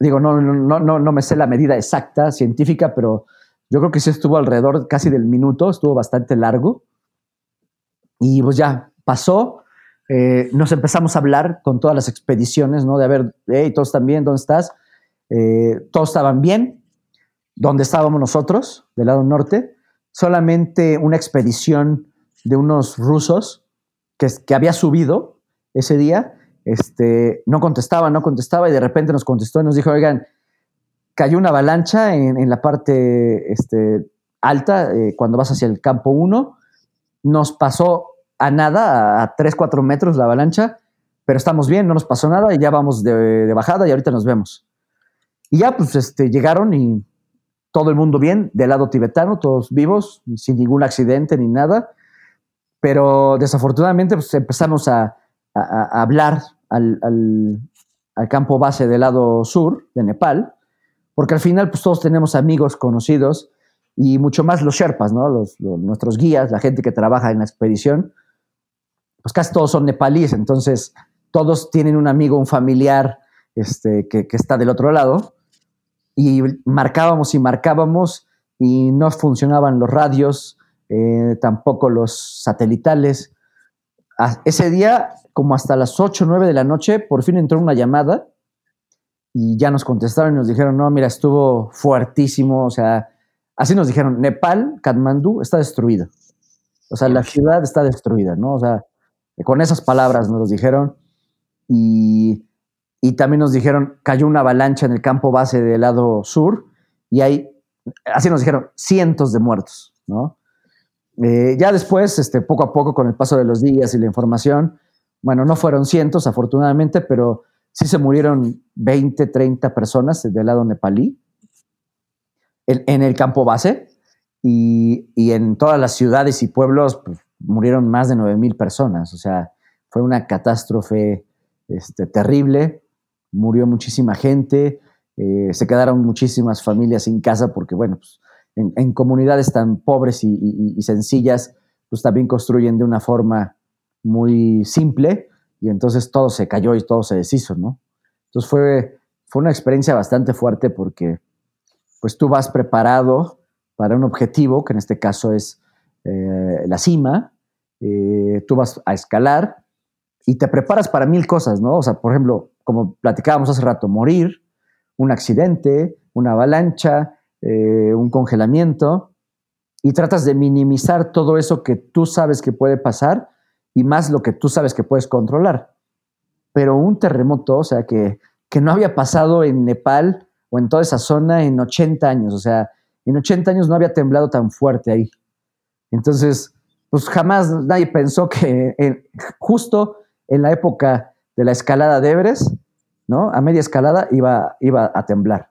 digo, no, no, no, no me sé la medida exacta científica, pero yo creo que sí estuvo alrededor casi del minuto, estuvo bastante largo. Y pues ya pasó, eh, nos empezamos a hablar con todas las expediciones, ¿no? De a ver, hey, todos están bien, ¿dónde estás? Eh, todos estaban bien. ¿Dónde estábamos nosotros? Del lado norte. Solamente una expedición de unos rusos que, había subido ese día este, no contestaba, no contestaba y de repente nos contestó y nos dijo, oigan, cayó una avalancha en, la parte este, alta eh, cuando vas hacia el campo 1, nos pasó a nada, a 3, 4 metros la avalancha, pero estamos bien, no nos pasó nada y ya vamos de, bajada y ahorita nos vemos. Y ya pues este, llegaron y todo el mundo bien, del lado tibetano, todos vivos, sin ningún accidente ni nada, pero desafortunadamente pues empezamos a, hablar al, campo base del lado sur de Nepal, porque al final pues todos tenemos amigos conocidos y mucho más los Sherpas, ¿no? Los, nuestros guías, la gente que trabaja en la expedición, pues casi todos son nepalíes, entonces todos tienen un amigo, un familiar este, que, está del otro lado y marcábamos y marcábamos y no funcionaban los radios, eh, tampoco los satelitales. ese día como hasta las 8 o 9 de la noche, por fin entró una llamada y ya nos contestaron y nos dijeron, no, mira, estuvo fuertísimo, o sea, así nos dijeron, Nepal, Katmandú está destruida. O sea, la ciudad está destruida, ¿no? O sea, con esas palabras nos dijeron y, y también nos dijeron, cayó una avalancha en el campo base del lado sur y hay, así nos dijeron, cientos de muertos, ¿no? Eh, ya después, este, poco a poco, con el paso de los días y la información, bueno, no fueron cientos, afortunadamente, pero sí se murieron 20, 30 personas del lado nepalí en, el campo base y, en todas las ciudades y pueblos pues, murieron más de 9 mil personas. O sea, fue una catástrofe este, terrible, murió muchísima gente, eh, se quedaron muchísimas familias sin casa porque, bueno, pues, en, comunidades tan pobres y, y, sencillas, pues también construyen de una forma muy simple y entonces todo se cayó y todo se deshizo, ¿no? Entonces fue, fue una experiencia bastante fuerte porque pues tú vas preparado para un objetivo, que en este caso es eh, la cima, eh, tú vas a escalar y te preparas para mil cosas, ¿no? O sea, por ejemplo, como platicábamos hace rato, morir, un accidente, una avalancha, eh, un congelamiento, y tratas de minimizar todo eso que tú sabes que puede pasar y más lo que tú sabes que puedes controlar. Pero un terremoto, o sea, que, que no había pasado en Nepal o en toda esa zona en 80 años, o sea, en 80 años no había temblado tan fuerte ahí. Entonces, pues jamás nadie pensó que justo en la época de la escalada de Everest, ¿no? A media escalada iba, iba a temblar.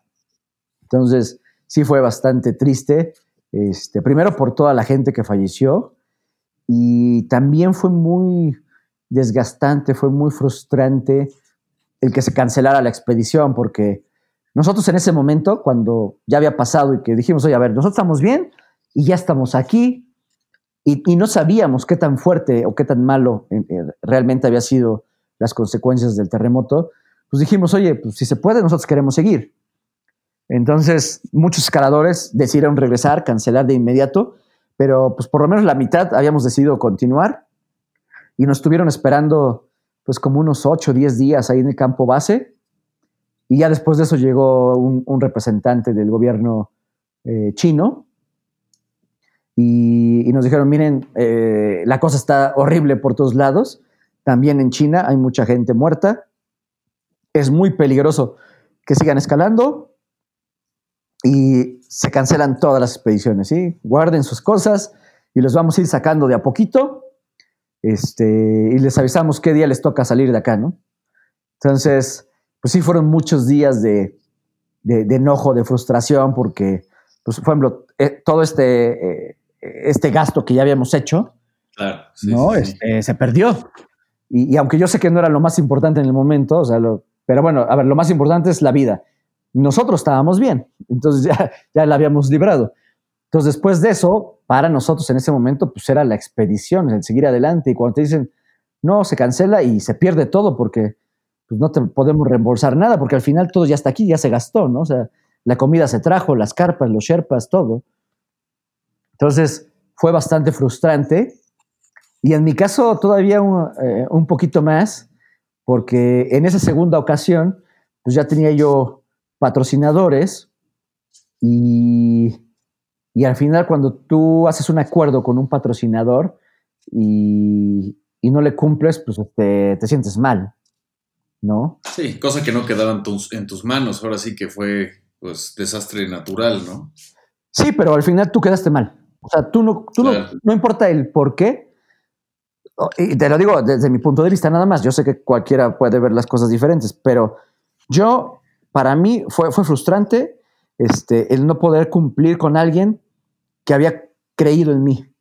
Entonces, sí fue bastante triste, este, primero por toda la gente que falleció, y también fue muy desgastante, fue muy frustrante el que se cancelara la expedición, porque nosotros en ese momento, cuando ya había pasado y que dijimos, oye, a ver, nosotros estamos bien y ya estamos aquí, y, no sabíamos qué tan fuerte o qué tan malo eh, eh, realmente había sido las consecuencias del terremoto, pues dijimos, oye, pues si se puede, nosotros queremos seguir. Entonces, muchos escaladores decidieron regresar, cancelar de inmediato, pero pues por lo menos la mitad habíamos decidido continuar y nos estuvieron esperando pues como unos 8 o 10 días ahí en el campo base y ya después de eso llegó un, representante del gobierno eh, chino y, nos dijeron, miren, eh, la cosa está horrible por todos lados, también en China hay mucha gente muerta, es muy peligroso que sigan escalando y se cancelan todas las expediciones, ¿sí? Guarden sus cosas y los vamos a ir sacando de a poquito este, y les avisamos qué día les toca salir de acá, ¿no? Entonces, pues sí fueron muchos días de, enojo, de frustración, porque, pues, por ejemplo, eh, todo este, eh, este gasto que ya habíamos hecho, ¿no? Este, se perdió. Y, aunque yo sé que no era lo más importante en el momento, o sea, pero bueno, a ver, lo más importante es la vida. Nosotros estábamos bien, entonces ya, ya la habíamos librado. Entonces, después de eso, para nosotros en ese momento, pues era la expedición, el seguir adelante. Y cuando te dicen, no, se cancela y se pierde todo porque pues, no te podemos reembolsar nada, porque al final todo ya está aquí, ya se gastó, ¿no? O sea, la comida se trajo, las carpas, los sherpas, todo. Entonces, fue bastante frustrante. Y en mi caso, todavía un, eh, un poquito más, porque en esa segunda ocasión, pues ya tenía yo patrocinadores y y al final, cuando tú haces un acuerdo con un patrocinador y, no le cumples, pues te, te, sientes mal, ¿no? Sí, cosa que no quedaba en tus, en tus manos. Ahora sí que fue, pues, desastre natural, ¿no? Sí, pero al final tú quedaste mal. O sea, tú no, tú no, no importa el por qué, y te lo digo desde mi punto de vista nada más, yo sé que cualquiera puede ver las cosas diferentes, pero yo, para mí fue, fue frustrante este, el no poder cumplir con alguien que había creído en mí,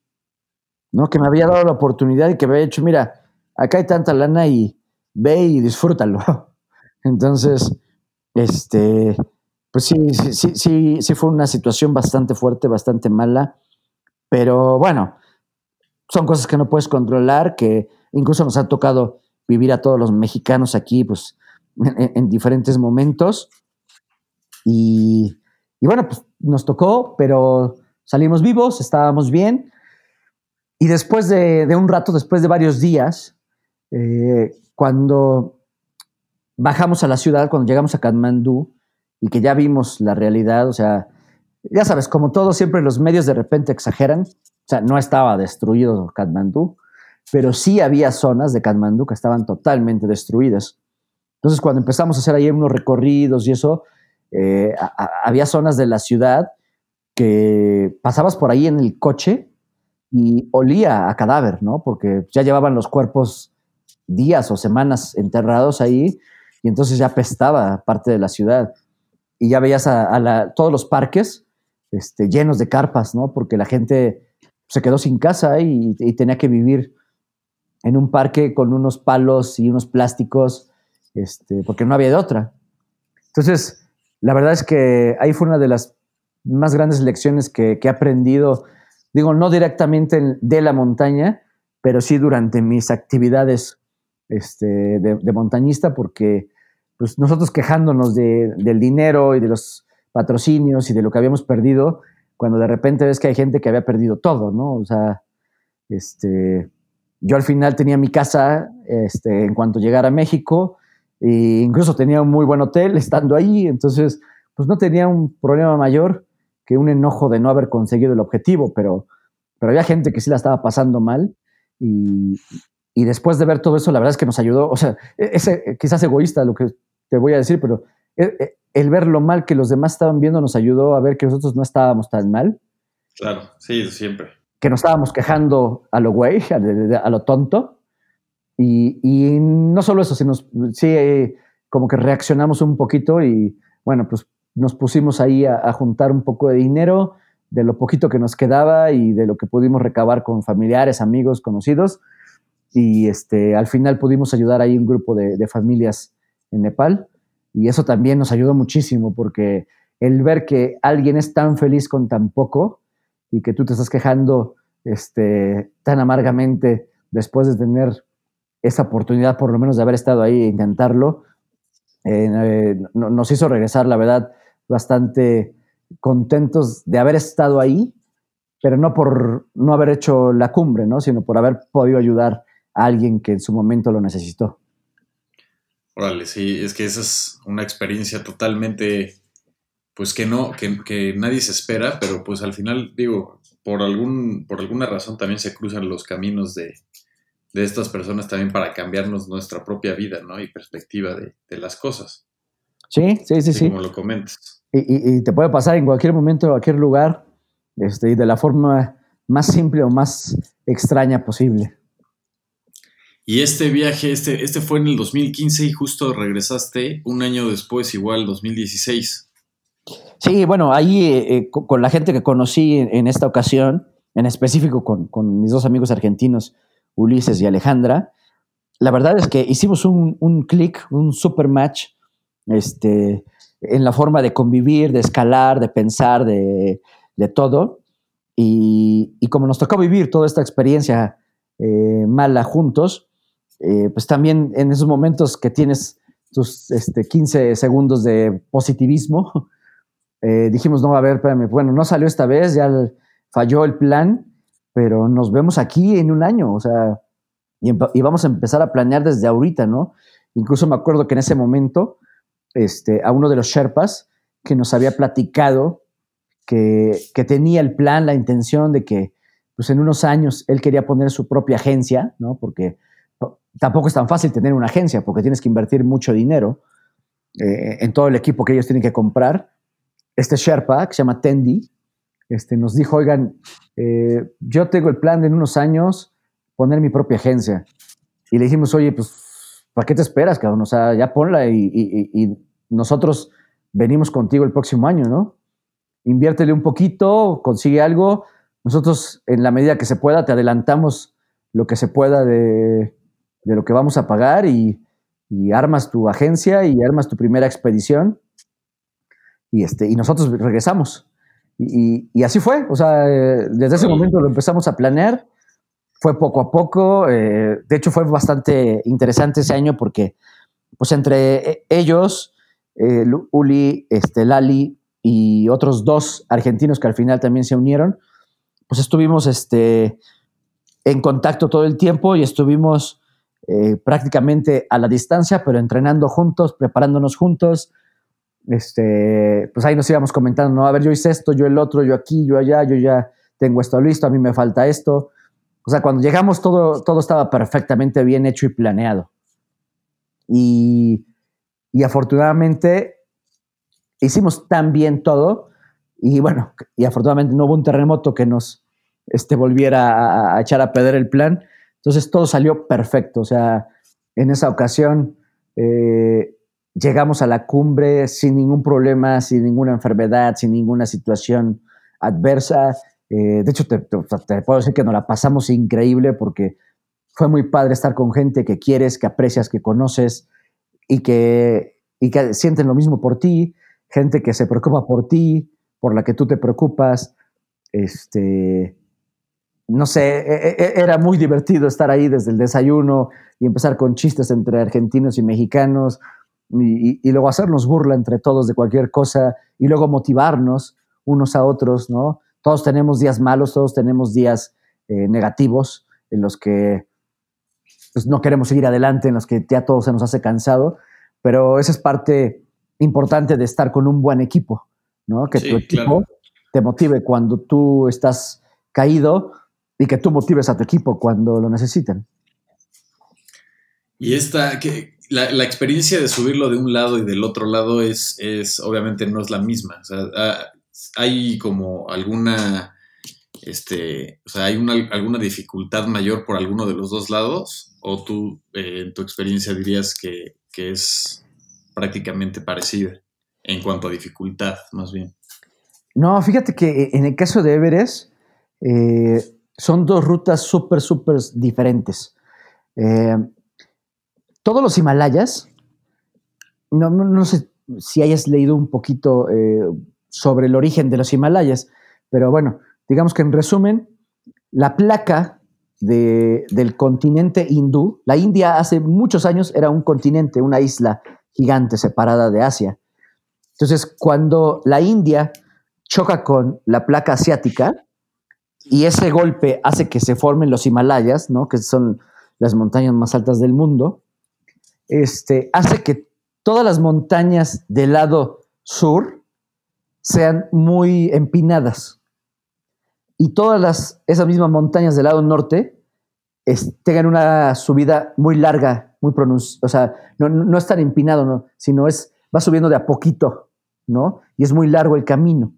¿no? Que me había dado la oportunidad y que me había dicho, mira, acá hay tanta lana y ve y disfrútalo. Entonces, este, pues sí, sí, sí, sí fue una situación bastante fuerte, bastante mala, pero bueno, son cosas que no puedes controlar, que incluso nos ha tocado vivir a todos los mexicanos aquí, pues, en, diferentes momentos. Y, y, bueno, pues nos tocó, pero Salimos vivos, estábamos bien. Y después de, un rato, después de varios días, eh, cuando bajamos a la ciudad, cuando llegamos a Katmandú y que ya vimos la realidad, o sea, ya sabes, como todo, siempre los medios de repente exageran. O sea, no estaba destruido Katmandú, pero sí había zonas de Katmandú que estaban totalmente destruidas. Entonces, cuando empezamos a hacer ahí unos recorridos y eso, eh, había zonas de la ciudad que pasabas por ahí en el coche y olía a cadáver, ¿no? Porque ya llevaban los cuerpos días o semanas enterrados ahí y entonces ya apestaba parte de la ciudad. Y ya veías a, todos los parques este, llenos de carpas, ¿no? Porque la gente se quedó sin casa y, tenía que vivir en un parque con unos palos y unos plásticos, este, porque no había de otra. Entonces, la verdad es que ahí fue una de las más grandes lecciones que, he aprendido, digo, no directamente de la montaña, pero sí durante mis actividades este, de, montañista, porque pues, nosotros quejándonos del dinero y de los patrocinios y de lo que habíamos perdido, cuando de repente ves que hay gente que había perdido todo, ¿no? O sea, este, yo al final tenía mi casa este, en cuanto llegara a México, e incluso tenía un muy buen hotel estando ahí, entonces, pues no tenía un problema mayor que un enojo de no haber conseguido el objetivo, pero, pero había gente que sí la estaba pasando mal y, después de ver todo eso, la verdad es que nos ayudó, o sea, e, ese, quizás egoísta lo que te voy a decir, pero e, e, el, ver lo mal que los demás estaban viendo nos ayudó a ver que nosotros no estábamos tan mal. Claro, sí, siempre. Que nos estábamos quejando a lo güey, a, lo tonto. Y, y, no solo eso, sino sí, eh, como que reaccionamos un poquito y bueno, pues nos pusimos ahí a, juntar un poco de dinero, de lo poquito que nos quedaba y de lo que pudimos recabar con familiares, amigos, conocidos. Y este, al final pudimos ayudar ahí un grupo de, familias en Nepal. Y eso también nos ayudó muchísimo porque el ver que alguien es tan feliz con tan poco y que tú te estás quejando este, tan amargamente después de tener esa oportunidad, por lo menos de haber estado ahí e intentarlo, eh, nos hizo regresar, la verdad, bastante contentos de haber estado ahí, pero no por no haber hecho la cumbre, ¿no? sino por haber podido ayudar a alguien que en su momento lo necesitó. Órale, sí, es que esa es una experiencia totalmente, pues que no, que, nadie se espera, pero pues al final, digo, por, algún, por alguna razón también se cruzan los caminos de, estas personas también para cambiarnos nuestra propia vida, ¿no? Y perspectiva de, de las cosas. Sí, sí, sí, sí. Como lo comentas. Y, te puede pasar en cualquier momento, en cualquier lugar, este, y de la forma más simple o más extraña posible. Y este viaje, este, este fue en el 2015 y justo regresaste un año después, igual 2016. Sí, bueno, ahí eh, eh, con la gente que conocí en, esta ocasión, en específico con, con, mis dos amigos argentinos, Ulises y Alejandra, la verdad es que hicimos un, un clic, un super match, este, en la forma de convivir, de escalar, de pensar, de, de todo. Y, y, como nos tocó vivir toda esta experiencia eh, mala juntos, eh, pues también en esos momentos que tienes tus este, 15 segundos de positivismo, eh, dijimos, no, a ver, espérame, bueno, no salió esta vez, ya falló el plan, pero nos vemos aquí en un año, o sea, y, vamos a empezar a planear desde ahorita, ¿no? Incluso me acuerdo que en ese momento, este, a uno de los Sherpas que nos había platicado que, que tenía el plan, la intención de que, pues en unos años él quería poner su propia agencia, ¿no? Porque tampoco es tan fácil tener una agencia porque tienes que invertir mucho dinero eh, en todo el equipo que ellos tienen que comprar. Este Sherpa, que se llama Tendi, este, nos dijo, oigan, eh, yo tengo el plan de en unos años poner mi propia agencia. Y le dijimos, oye, pues, ¿para qué te esperas, cabrón? O sea, ya ponla y, y nosotros venimos contigo el próximo año, ¿no? Inviértele un poquito, consigue algo. Nosotros, en la medida que se pueda, te adelantamos lo que se pueda de, de lo que vamos a pagar y, armas tu agencia y armas tu primera expedición. Y, este, y nosotros regresamos. Y, así fue, o sea, eh, desde ese momento lo empezamos a planear, fue poco a poco, eh, de hecho fue bastante interesante ese año porque pues entre e, ellos, eh, Uli, este, Lali y otros dos argentinos que al final también se unieron, pues estuvimos este, en contacto todo el tiempo y estuvimos eh, prácticamente a la distancia, pero entrenando juntos, preparándonos juntos. Este, pues ahí nos íbamos comentando, no, a ver, yo hice esto, yo el otro, yo aquí, yo allá, yo ya tengo esto listo, a mí me falta esto. O sea, cuando llegamos todo, todo estaba perfectamente bien hecho y planeado. Y, y afortunadamente hicimos tan bien todo y bueno, y afortunadamente no hubo un terremoto que nos este, volviera a, a echar a perder el plan entonces todo salió perfecto. O sea, en esa ocasión eh, llegamos a la cumbre sin ningún problema, sin ninguna enfermedad, sin ninguna situación adversa. Eh, de hecho, te, puedo decir que nos la pasamos increíble porque fue muy padre estar con gente que quieres, que aprecias, que conoces y que, y que sienten lo mismo por ti, gente que se preocupa por ti, por la que tú te preocupas. Este, no sé, e, e, e, era muy divertido estar ahí desde el desayuno y empezar con chistes entre argentinos y mexicanos y, luego hacernos burla entre todos de cualquier cosa y luego motivarnos unos a otros, ¿no? Todos tenemos días malos, todos tenemos días eh, negativos en los que pues, no queremos seguir adelante, en los que ya todo se nos hace cansado, pero esa es parte importante de estar con un buen equipo, ¿no? Que tu equipo te motive cuando tú estás caído y que tú motives a tu equipo cuando lo necesiten. Y esta, que la, experiencia de subirlo de un lado y del otro lado es, es obviamente no es la misma. O sea, ah, hay como alguna, este, o sea, hay una, alguna dificultad mayor por alguno de los dos lados, o tú eh, en tu experiencia dirías que, que es prácticamente parecida en cuanto a dificultad, más bien. No, fíjate que en el caso de Everest, eh, son dos rutas súper, súper diferentes. Eh, todos los Himalayas, no, sé si hayas leído un poquito eh, sobre el origen de los Himalayas, pero bueno, digamos que en resumen, la placa del continente hindú, la India hace muchos años era un continente, una isla gigante separada de Asia. Entonces, cuando la India choca con la placa asiática, y ese golpe hace que se formen los Himalayas, ¿no? que son las montañas más altas del mundo, este, hace que todas las montañas del lado sur sean muy empinadas y todas las, esas mismas montañas del lado norte tengan una subida muy larga, muy pronunciada, o sea, no, no, es tan empinado, ¿no? sino es, va subiendo de a poquito, ¿no? Y es muy largo el camino.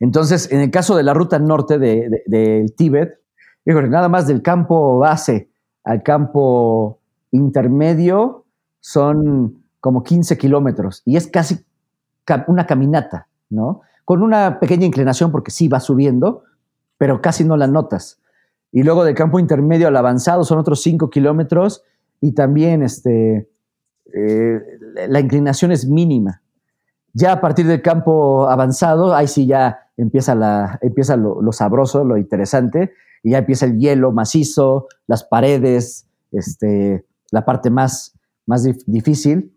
Entonces, en el caso de la ruta norte del Tíbet, nada más del campo base al campo intermedio son como 15 kilómetros y es casi una caminata, ¿no? Con una pequeña inclinación porque sí va subiendo, pero casi no la notas. Y luego del campo intermedio al avanzado son otros 5 kilómetros y también este, eh, la inclinación es mínima. Ya a partir del campo avanzado, ahí sí ya empieza, la, empieza lo, sabroso, lo interesante, y ya empieza el hielo macizo, las paredes, este, la parte más, más difícil.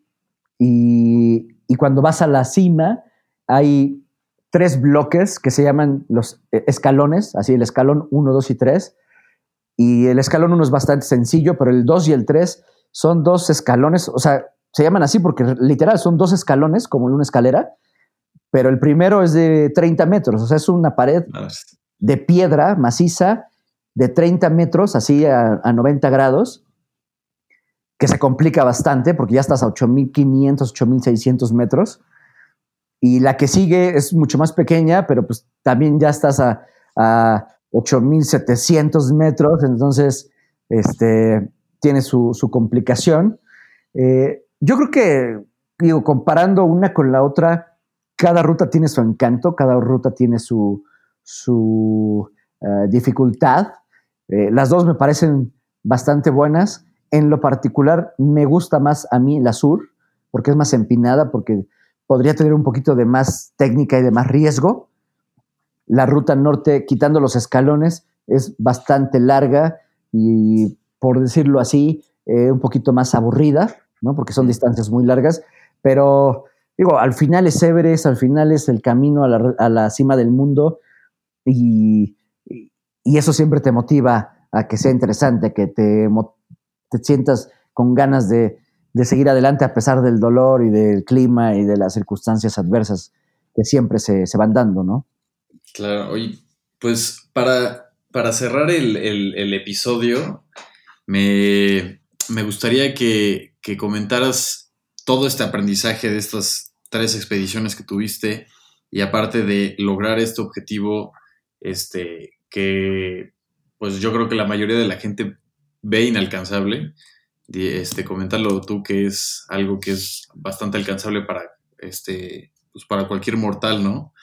Y, y cuando vas a la cima, hay tres bloques que se llaman los eh, escalones, así el escalón 1, 2 y 3. Y el escalón 1 es bastante sencillo, pero el 2 y el 3 son dos escalones, o sea, se llaman así porque literal son dos escalones, como en una escalera, pero el primero es de 30 metros, o sea, es una pared de piedra maciza de 30 metros, así a, a 90 grados, que se complica bastante porque ya estás a 8.500, 8.600 metros. Y la que sigue es mucho más pequeña, pero pues también ya estás a, a 8.700 metros, entonces este, tiene su, su complicación. Eh, yo creo que, digo, comparando una con la otra, cada ruta tiene su encanto, cada ruta tiene su, su eh, dificultad. Eh, las dos me parecen bastante buenas. En lo particular, me gusta más a mí la sur, porque es más empinada, porque podría tener un poquito de más técnica y de más riesgo. La ruta norte, quitando los escalones, es bastante larga y, por decirlo así, un poquito más aburrida. ¿no? Porque son distancias muy largas, pero digo, al final es Everest, al final es el camino a la, cima del mundo y, eso siempre te motiva a que sea interesante, que te, te sientas con ganas de, seguir adelante a pesar del dolor y del clima y de las circunstancias adversas que siempre se, van dando, ¿no? Claro, oye, pues para, para cerrar el episodio, me, me gustaría que, comentaras todo este aprendizaje de estas tres expediciones que tuviste y aparte de lograr este objetivo, este, que pues yo creo que la mayoría de la gente ve inalcanzable, este, coméntalo tú que es algo que es bastante alcanzable para, este, pues para cualquier mortal, ¿no?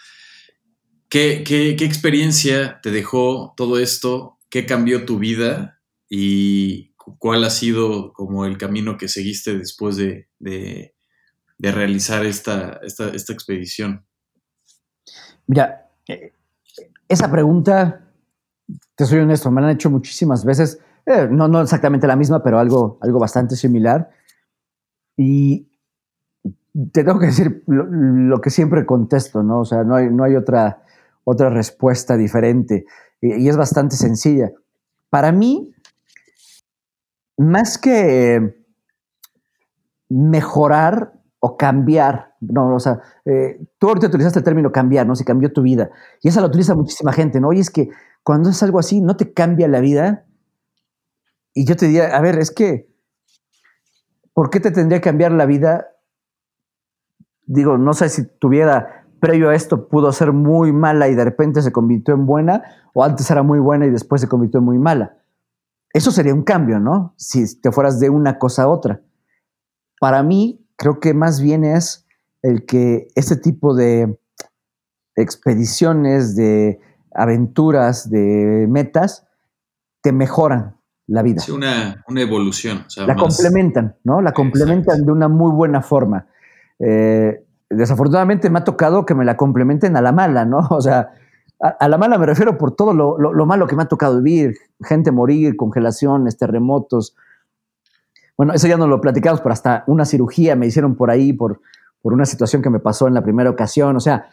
¿Qué, qué, qué experiencia te dejó todo esto? ¿Qué cambió tu vida? Y cuál ha sido como el camino que seguiste después de, realizar esta, esta, expedición. Mira, eh, esa pregunta, te soy honesto, me la han hecho muchísimas veces, eh, no, no exactamente la misma, pero algo, algo bastante similar. Y te tengo que decir lo, que siempre contesto, ¿no? O sea, no hay, no hay otra, otra respuesta diferente. y es bastante sencilla. Para mí, más que mejorar o cambiar, no, o sea, eh, tú ahorita utilizaste el término cambiar, ¿no? Si cambió tu vida. Y esa la utiliza muchísima gente, ¿no? Y es que cuando es algo así, no te cambia la vida. Y yo te diría, a ver, es que, ¿por qué te tendría que cambiar la vida? Digo, no sé si tuviera previo a esto pudo ser muy mala y de repente se convirtió en buena, o antes era muy buena y después se convirtió en muy mala. Eso sería un cambio, ¿no? Si te fueras de una cosa a otra. Para mí, creo que más bien es el que este tipo de expediciones, de aventuras, de metas, te mejoran la vida. Sí, una, evolución. la complementan, ¿no? La complementan de una muy buena forma. Eh, desafortunadamente me ha tocado que me la complementen a la mala, ¿no? O sea, a, la mala me refiero por todo lo, malo que me ha tocado vivir, gente morir, congelaciones, terremotos. Bueno, eso ya no lo platicamos, pero hasta una cirugía me hicieron por ahí por, por una situación que me pasó en la primera ocasión. O sea,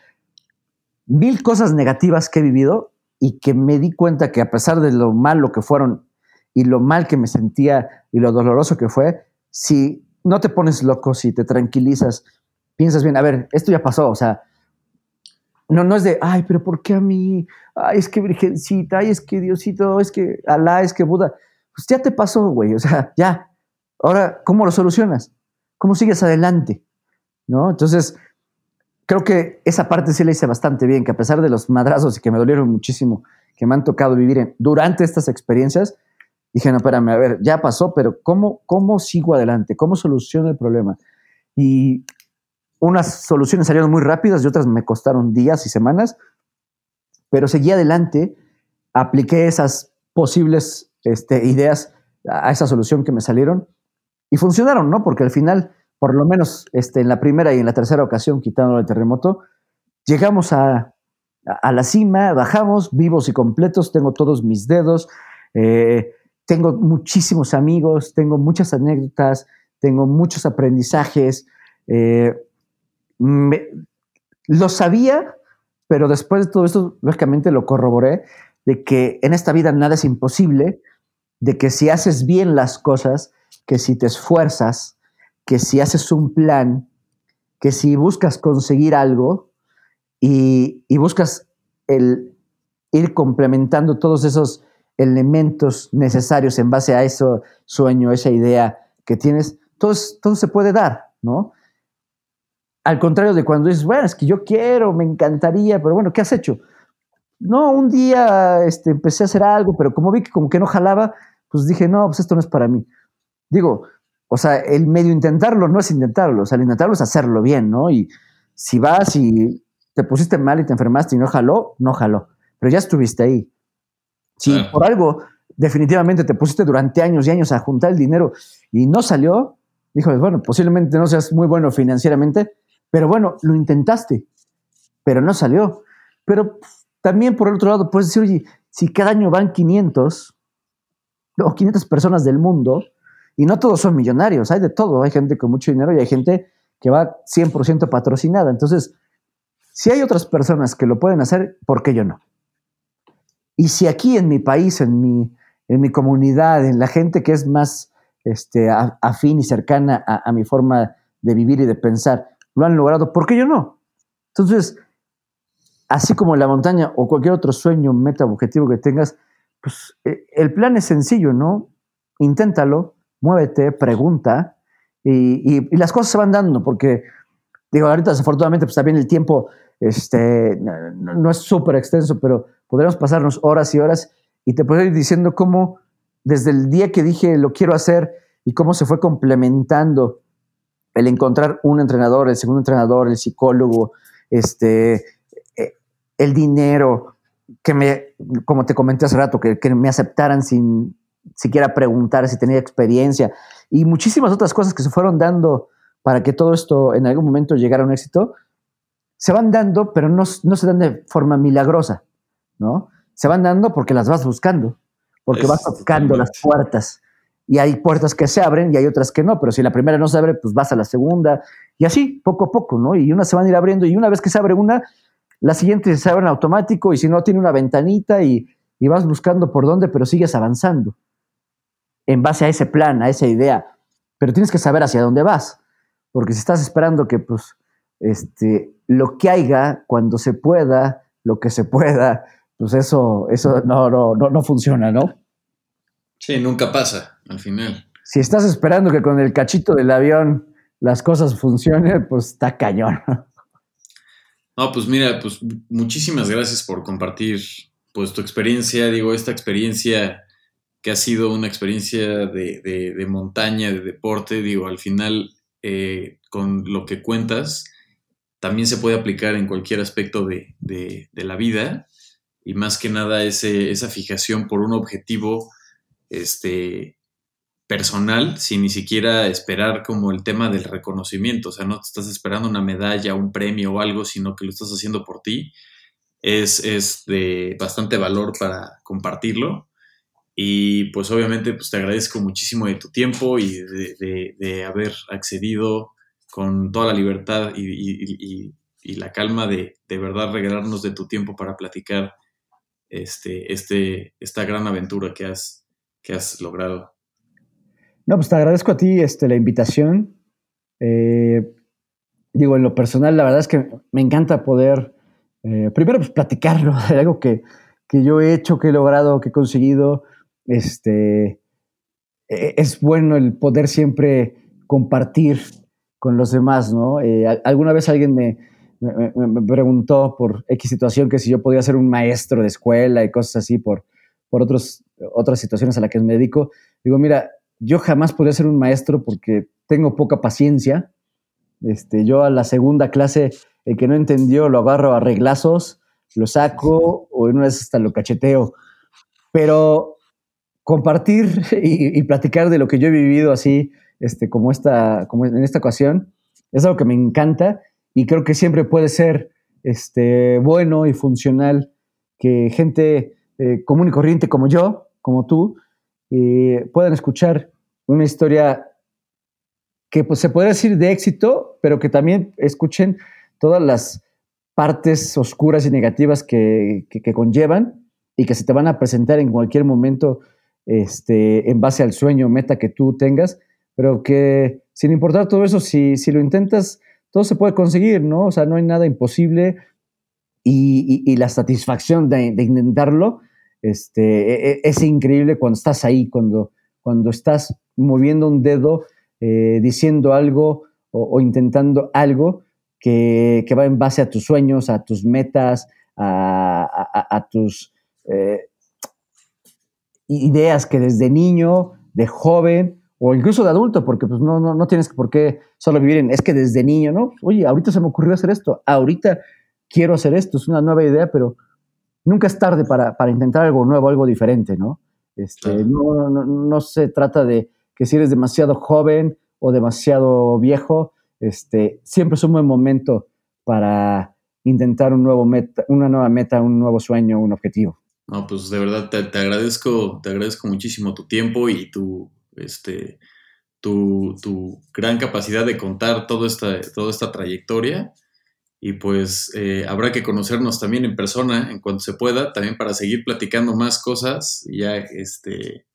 mil cosas negativas que he vivido y que me di cuenta que a pesar de lo malo que fueron y lo mal que me sentía y lo doloroso que fue, si no te pones loco, si te tranquilizas, piensas bien, a ver, esto ya pasó, o sea, no, no es de, ay, pero ¿por qué a mí? Ay, es que Virgencita, ay, es que Diosito, es que Alá, es que Buda. Pues ya te pasó, güey, o sea, ya. Ahora, ¿cómo lo solucionas? ¿Cómo sigues adelante? ¿No? Entonces, creo que esa parte sí la hice bastante bien, que a pesar de los madrazos y que me dolieron muchísimo, que me han tocado vivir durante estas experiencias, dije, no, espérame, a ver, ya pasó, pero ¿cómo, cómo sigo adelante? ¿Cómo soluciono el problema? Y unas soluciones salieron muy rápidas y otras me costaron días y semanas, pero seguí adelante, apliqué esas posibles este, ideas a esa solución que me salieron y funcionaron, ¿no? Porque al final, por lo menos este, en la primera y en la tercera ocasión, quitando el terremoto, llegamos a, a, la cima, bajamos vivos y completos, tengo todos mis dedos, eh, tengo muchísimos amigos, tengo muchas anécdotas, tengo muchos aprendizajes. Eh, lo sabía, pero después de todo esto, lógicamente lo corroboré, de que en esta vida nada es imposible, de que si haces bien las cosas, que si te esfuerzas, que si haces un plan, que si buscas conseguir algo y, buscas el ir complementando todos esos elementos necesarios en base a ese sueño, esa idea que tienes, todo, todo se puede dar, ¿no? Al contrario de cuando dices, bueno, es que yo quiero, me encantaría, pero bueno, ¿qué has hecho? No, un día este, empecé a hacer algo, pero como vi que como que no jalaba, pues dije, no, pues esto no es para mí. Digo, o sea, el medio intentarlo no es intentarlo, o sea, el intentarlo es hacerlo bien, ¿no? Y si vas y te pusiste mal y te enfermaste y no jaló, no jaló, pero ya estuviste ahí. Si por algo definitivamente te pusiste durante años y años a juntar el dinero y no salió, híjole, bueno, posiblemente no seas muy bueno financieramente, pero bueno, lo intentaste, pero no salió. Pero también por el otro lado puedes decir, oye, si cada año van 500 o 500 personas del mundo, y no todos son millonarios, hay de todo, hay gente con mucho dinero y hay gente que va 100% patrocinada. Entonces, si hay otras personas que lo pueden hacer, ¿por qué yo no? Y si aquí en mi país, en mi, en mi comunidad, en la gente que es más este, afín y cercana a, mi forma de vivir y de pensar, lo han logrado, ¿por qué yo no? Entonces, así como la montaña o cualquier otro sueño, meta, objetivo que tengas, pues eh, el plan es sencillo, ¿no? Inténtalo, muévete, pregunta y, las cosas se van dando, porque, digo, ahorita desafortunadamente, pues también el tiempo este, no, es súper extenso, pero podríamos pasarnos horas y horas y te puedo ir diciendo cómo desde el día que dije lo quiero hacer y cómo se fue complementando el encontrar un entrenador, el segundo entrenador, el psicólogo, este, eh, el dinero, que me, como te comenté hace rato, que me aceptaran sin siquiera preguntar si tenía experiencia y muchísimas otras cosas que se fueron dando para que todo esto en algún momento llegara a un éxito, se van dando, pero no, se dan de forma milagrosa, ¿no? Se van dando porque las vas buscando, porque vas tocando las puertas. Y hay puertas que se abren y hay otras que no, pero si la primera no se abre, pues vas a la segunda. Y así, poco a poco, ¿no? Y una se van a ir abriendo y una vez que se abre una, la siguiente se abre en automático y si no, tiene una ventanita y, y vas buscando por dónde, pero sigues avanzando en base a ese plan, a esa idea. Pero tienes que saber hacia dónde vas, porque si estás esperando que, pues, este, lo que haya, cuando se pueda, lo que se pueda, pues eso, eso no, no, no, funciona, ¿no? Sí, nunca pasa al final. Si estás esperando que con el cachito del avión las cosas funcionen, pues está cañón. No, pues mira, pues muchísimas gracias por compartir pues tu experiencia, digo, esta experiencia que ha sido una experiencia de, montaña, de deporte, digo, al final eh, con lo que cuentas, también se puede aplicar en cualquier aspecto de, la vida. Y más que nada ese, esa fijación por un objetivo este, personal sin ni siquiera esperar como el tema del reconocimiento, o sea, no te estás esperando una medalla, un premio o algo, sino que lo estás haciendo por ti, es, es de bastante valor para compartirlo. Y pues obviamente pues te agradezco muchísimo de tu tiempo y de, haber accedido con toda la libertad y, la calma de de verdad regalarnos de tu tiempo para platicar este, este, esta gran aventura que has, que has logrado. No, pues te agradezco a ti este, la invitación. Eh, digo, en lo personal, la verdad es que me encanta poder, eh, primero, pues platicarlo de algo que, que, yo he hecho, que he logrado, que he conseguido. Este, e, es bueno el poder siempre compartir con los demás, ¿no? Eh, alguna vez alguien me, me, preguntó por X situación que si yo podía ser un maestro de escuela y cosas así por, por otros otras situaciones a las que me dedico, digo, mira, yo jamás podría ser un maestro porque tengo poca paciencia. Este, yo a la segunda clase, el que no entendió, lo agarro a reglazos, lo saco o en una vez hasta lo cacheteo. Pero compartir y, platicar de lo que yo he vivido así, este, como, esta, como en esta ocasión, es algo que me encanta y creo que siempre puede ser este, bueno y funcional que gente eh, común y corriente como yo, como tú, eh, puedan escuchar una historia que pues, se puede decir de éxito, pero que también escuchen todas las partes oscuras y negativas que, conllevan y que se te van a presentar en cualquier momento este, en base al sueño, meta que tú tengas, pero que sin importar todo eso, si, si lo intentas, todo se puede conseguir, ¿no? O sea, no hay nada imposible y, la satisfacción de, intentarlo este, e, e, es increíble cuando estás ahí, cuando, cuando estás moviendo un dedo, eh, diciendo algo o, intentando algo que, va en base a tus sueños, a tus metas, a, tus eh, ideas que desde niño, de joven o incluso de adulto, porque pues no, no, no tienes por qué solo vivir en, es que desde niño, ¿no? Oye, ahorita se me ocurrió hacer esto, ahorita quiero hacer esto, es una nueva idea, pero nunca es tarde para, intentar algo nuevo, algo diferente, ¿no? Este, no, no, se trata de que si eres demasiado joven o demasiado viejo, este, siempre es un buen momento para intentar un nuevo meta, una nueva meta, un nuevo sueño, un objetivo. No, pues de verdad te, agradezco, te agradezco muchísimo tu tiempo y tu, este, tu, tu gran capacidad de contar toda esta, toda esta trayectoria y pues eh, habrá que conocernos también en persona en cuanto se pueda, también para seguir platicando más cosas ya este,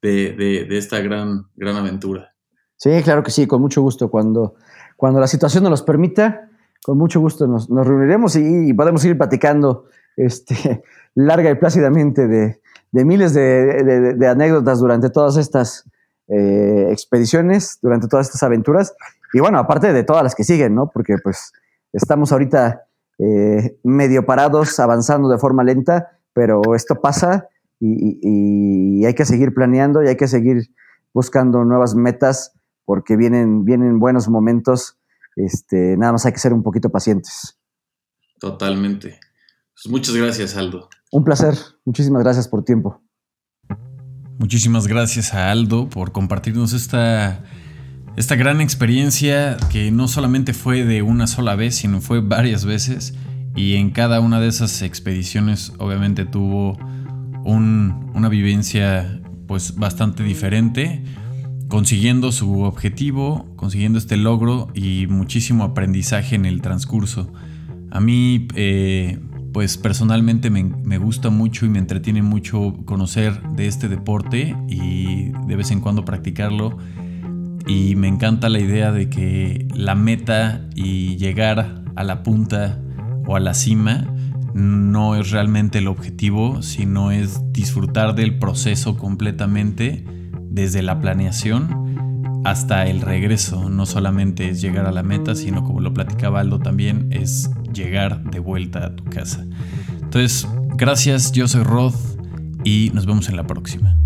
de, esta gran, gran aventura. Sí, claro que sí, con mucho gusto. Cuando, cuando la situación nos permita, con mucho gusto nos, reuniremos y, podemos ir platicando este, larga y plácidamente de, miles de, anécdotas durante todas estas eh, expediciones, durante todas estas aventuras. Y bueno, aparte de todas las que siguen, ¿no? Porque pues Estamos ahorita eh, medio parados, avanzando de forma lenta, pero esto pasa y, hay que seguir planeando y hay que seguir buscando nuevas metas porque vienen, vienen buenos momentos. Este, nada más hay que ser un poquito pacientes. Totalmente. Pues muchas gracias, Aldo. Un placer. Muchísimas gracias por tiempo. Muchísimas gracias a Aldo por compartirnos esta esta gran experiencia que no solamente fue de una sola vez, sino fue varias veces. Y en cada una de esas expediciones obviamente tuvo una vivencia pues bastante diferente, consiguiendo su objetivo, consiguiendo este logro y muchísimo aprendizaje en el transcurso. A mí eh, pues personalmente me, me, gusta mucho y me entretiene mucho conocer de este deporte y de vez en cuando practicarlo. Y me encanta la idea de que la meta y llegar a la punta o a la cima no es realmente el objetivo, sino es disfrutar del proceso completamente desde la planeación hasta el regreso. No solamente es llegar a la meta, sino como lo platicaba Aldo también, es llegar de vuelta a tu casa. Entonces, gracias, yo soy Rod y nos vemos en la próxima.